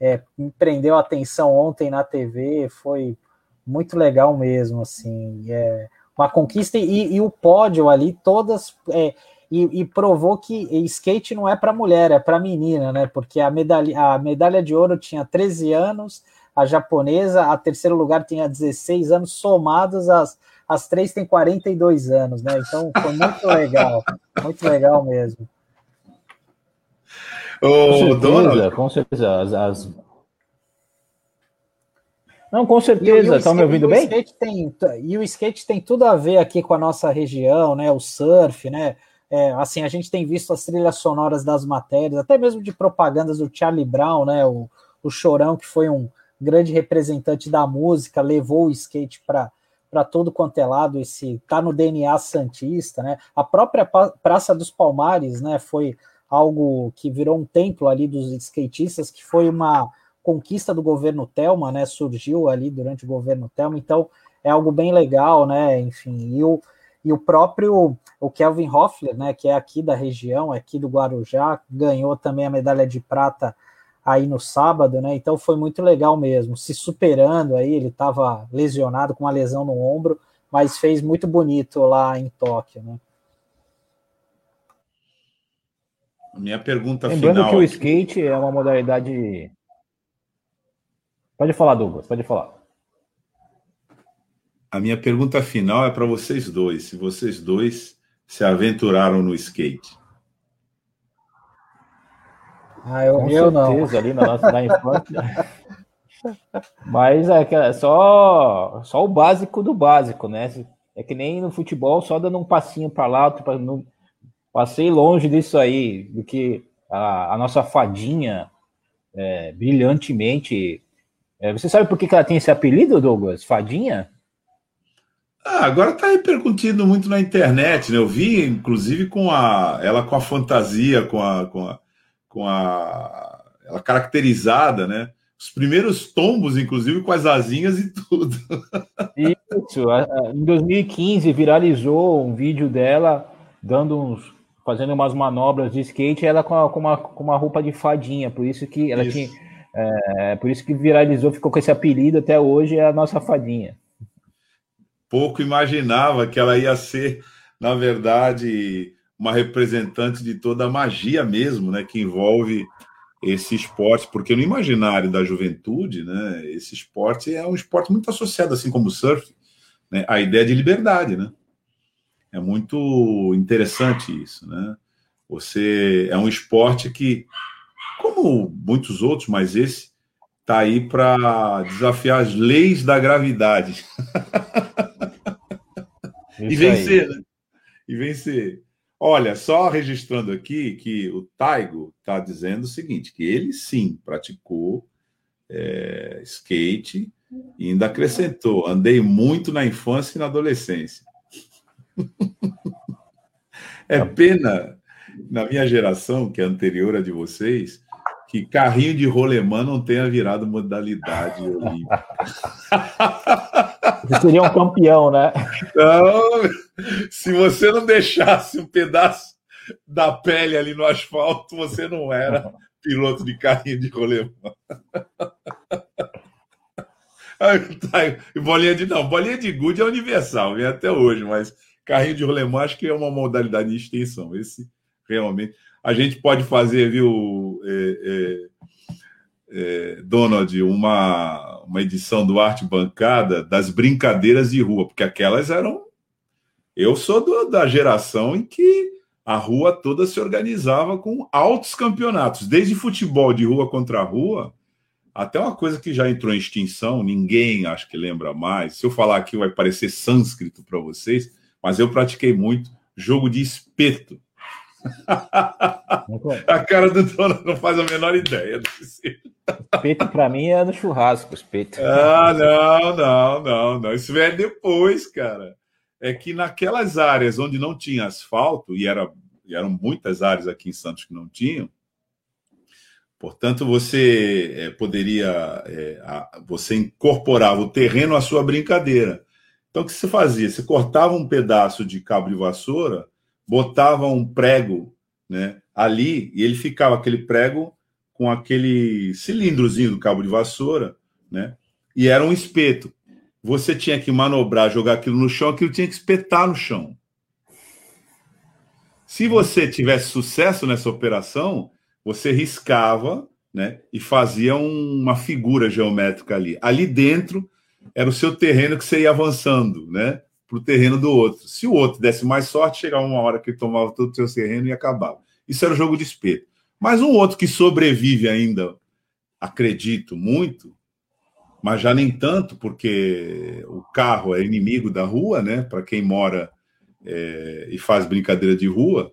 É, me prendeu a atenção ontem na TV, foi muito legal mesmo, assim. É, uma conquista e, e o pódio ali, todas. É, e, e provou que skate não é para mulher, é para menina, né? Porque a medalha, a medalha de ouro tinha 13 anos, a japonesa, a terceiro lugar tinha 16 anos, somados as, as três têm 42 anos, né? Então foi muito legal, muito legal mesmo. Ô, Donald, com certeza, as, as... Não, com certeza, estão me ouvindo bem? Tem, e o skate tem tudo a ver aqui com a nossa região, né? O surf, né? É, assim, a gente tem visto as trilhas sonoras das matérias, até mesmo de propagandas do Charlie Brown, né? O, o Chorão, que foi um grande representante da música, levou o skate para para todo quanto é lado, esse tá no DNA santista, né? A própria Praça dos Palmares, né, foi algo que virou um templo ali dos skatistas, que foi uma conquista do governo Telma, né? Surgiu ali durante o governo Telma, então é algo bem legal, né? Enfim, e o e o próprio o Kelvin Hoffler, né, que é aqui da região, aqui do Guarujá, ganhou também a medalha de prata aí no sábado, né? Então foi muito legal mesmo, se superando aí, ele estava lesionado com uma lesão no ombro, mas fez muito bonito lá em Tóquio, né? Minha pergunta Lembrando final. Lembrando que o skate é uma modalidade. Pode falar, Douglas, pode falar. A minha pergunta final é para vocês dois. Se vocês dois se aventuraram no skate. Ah, eu, Com eu não. ali na nossa na infância. Mas é, é só, só o básico do básico, né? É que nem no futebol, só dando um passinho para lá, pra, não, passei longe disso aí, do que a, a nossa fadinha é, brilhantemente. É, você sabe por que, que ela tem esse apelido, Douglas? Fadinha? Ah, agora está repercutindo muito na internet, né? Eu vi, inclusive, com a ela com a fantasia, com a, com a, com a ela caracterizada, né? Os primeiros tombos, inclusive, com as asinhas e tudo. Isso. Em 2015 viralizou um vídeo dela dando uns, fazendo umas manobras de skate, ela com, a, com, uma, com uma roupa de fadinha. Por isso que ela isso. tinha, é, por isso que viralizou, ficou com esse apelido até hoje é a nossa fadinha pouco imaginava que ela ia ser, na verdade, uma representante de toda a magia mesmo, né, que envolve esse esporte, porque no imaginário da juventude, né, esse esporte é um esporte muito associado, assim como o surf, né, à ideia de liberdade, né? É muito interessante isso, né? Você é um esporte que, como muitos outros, mas esse tá aí para desafiar as leis da gravidade. e vencer, né? E vencer. Olha, só registrando aqui que o Taigo está dizendo o seguinte: que ele sim praticou é, skate e ainda acrescentou: andei muito na infância e na adolescência. é pena na minha geração, que é anterior à de vocês, que carrinho de rolemã não tenha virado modalidade olímpica. Você seria um campeão, né? Não, se você não deixasse um pedaço da pele ali no asfalto, você não era piloto de carrinho de rolemã. E bolinha de não, bolinha de gude é universal, vem até hoje, mas carrinho de rolemã acho que é uma modalidade de extensão. Esse realmente a gente pode fazer, viu, é, é, é, Donald, uma, uma edição do Arte Bancada das brincadeiras de rua, porque aquelas eram. Eu sou do, da geração em que a rua toda se organizava com altos campeonatos, desde futebol de rua contra rua, até uma coisa que já entrou em extinção, ninguém acho que lembra mais. Se eu falar aqui vai parecer sânscrito para vocês, mas eu pratiquei muito jogo de espeto. A cara do dono não faz a menor ideia Espeto para mim é no churrasco, espeto. Ah, não, não, não, não. Isso é depois, cara. É que naquelas áreas onde não tinha asfalto, e, era, e eram muitas áreas aqui em Santos que não tinham, portanto, você é, poderia. É, a, você incorporava o terreno à sua brincadeira. Então, o que você fazia? Você cortava um pedaço de cabo de vassoura botava um prego né, ali e ele ficava aquele prego com aquele cilindrozinho do cabo de vassoura, né? E era um espeto. Você tinha que manobrar, jogar aquilo no chão, aquilo tinha que espetar no chão. Se você tivesse sucesso nessa operação, você riscava, né, e fazia uma figura geométrica ali. Ali dentro era o seu terreno que você ia avançando, né? Para o terreno do outro. Se o outro desse mais sorte, chegava uma hora que ele tomava todo o seu terreno e acabava. Isso era o jogo de espeto. Mas um outro que sobrevive ainda, acredito muito, mas já nem tanto, porque o carro é inimigo da rua, né? Para quem mora é, e faz brincadeira de rua,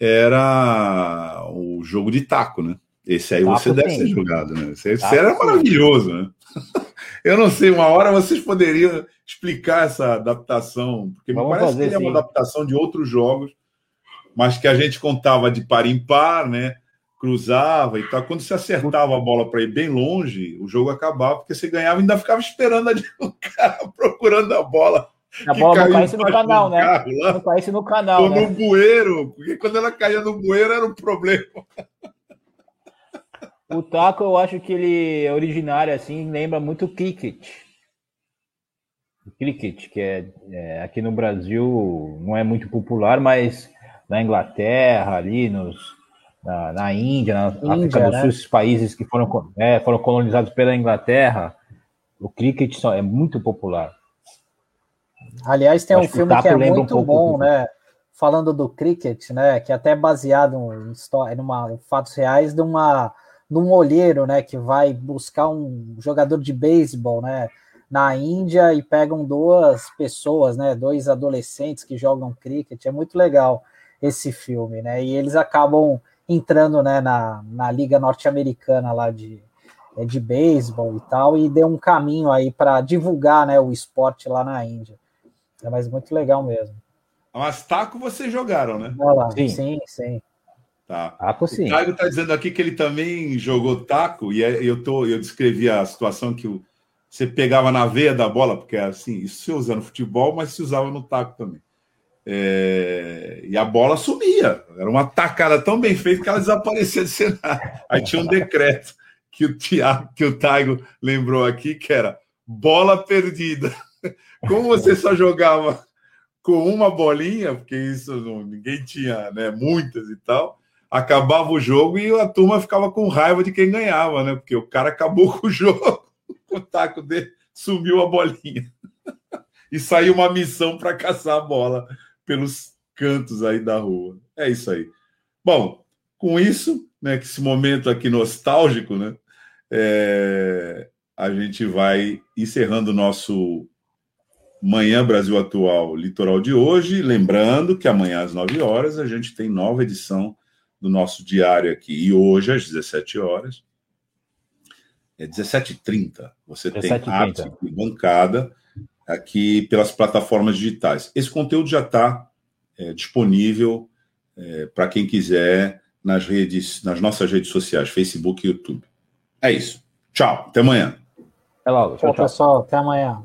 era o jogo de taco, né? Esse aí taco você deve ser jogado, né? Esse, esse era maravilhoso, né? Eu não sei, uma hora vocês poderiam explicar essa adaptação, porque Vamos me parece que ele é uma adaptação de outros jogos, mas que a gente contava de par em par, né? Cruzava e tal. Quando você acertava a bola para ir bem longe, o jogo acabava, porque você ganhava e ainda ficava esperando o cara procurando a bola. A bola não caísse no canal, né? Carro, não caísse no canal. Ou né? no bueiro, porque quando ela caía no bueiro era um problema. O taco, eu acho que ele é originário, assim, lembra muito o cricket. O cricket, que é, é, aqui no Brasil não é muito popular, mas na Inglaterra, ali nos, na, na Índia, na Índia, África do né? Sul, esses países que foram, é, foram colonizados pela Inglaterra, o cricket é muito popular. Aliás, tem um filme que, que é muito um bom, né? Falando do cricket, né? Que é até baseado em, história, numa, em fatos reais de uma num olheiro, né, que vai buscar um jogador de beisebol, né, na Índia e pegam duas pessoas, né, dois adolescentes que jogam cricket. É muito legal esse filme, né? E eles acabam entrando, né, na, na liga norte-americana lá de é, de beisebol e tal e deu um caminho aí para divulgar, né, o esporte lá na Índia. É mas muito legal mesmo. Mas taco vocês jogaram, né? sim, sim. sim. Tá. Taco, sim. O Caio está dizendo aqui que ele também jogou taco, e é, eu, tô, eu descrevi a situação que você pegava na veia da bola, porque assim, isso se usa no futebol, mas se usava no taco também. É, e a bola sumia. Era uma tacada tão bem feita que ela desaparecia de cenário. Aí tinha um decreto que o Tiago, que o Taigo lembrou aqui, que era bola perdida. Como você só jogava com uma bolinha, porque isso não, ninguém tinha né, muitas e tal, acabava o jogo e a turma ficava com raiva de quem ganhava, né? Porque o cara acabou com o jogo, o taco dele sumiu a bolinha. e saiu uma missão para caçar a bola pelos cantos aí da rua. É isso aí. Bom, com isso, né, que esse momento aqui nostálgico, né, é, a gente vai encerrando o nosso Manhã Brasil Atual Litoral de hoje. Lembrando que amanhã às 9 horas a gente tem nova edição do nosso diário aqui. E hoje, às 17 horas, é 17h30, você 17 tem arte e bancada aqui pelas plataformas digitais. Esse conteúdo já está é, disponível é, para quem quiser nas redes, nas nossas redes sociais, Facebook e YouTube. É isso. Tchau, até amanhã. Até logo. Tchau, tchau. pessoal, até amanhã.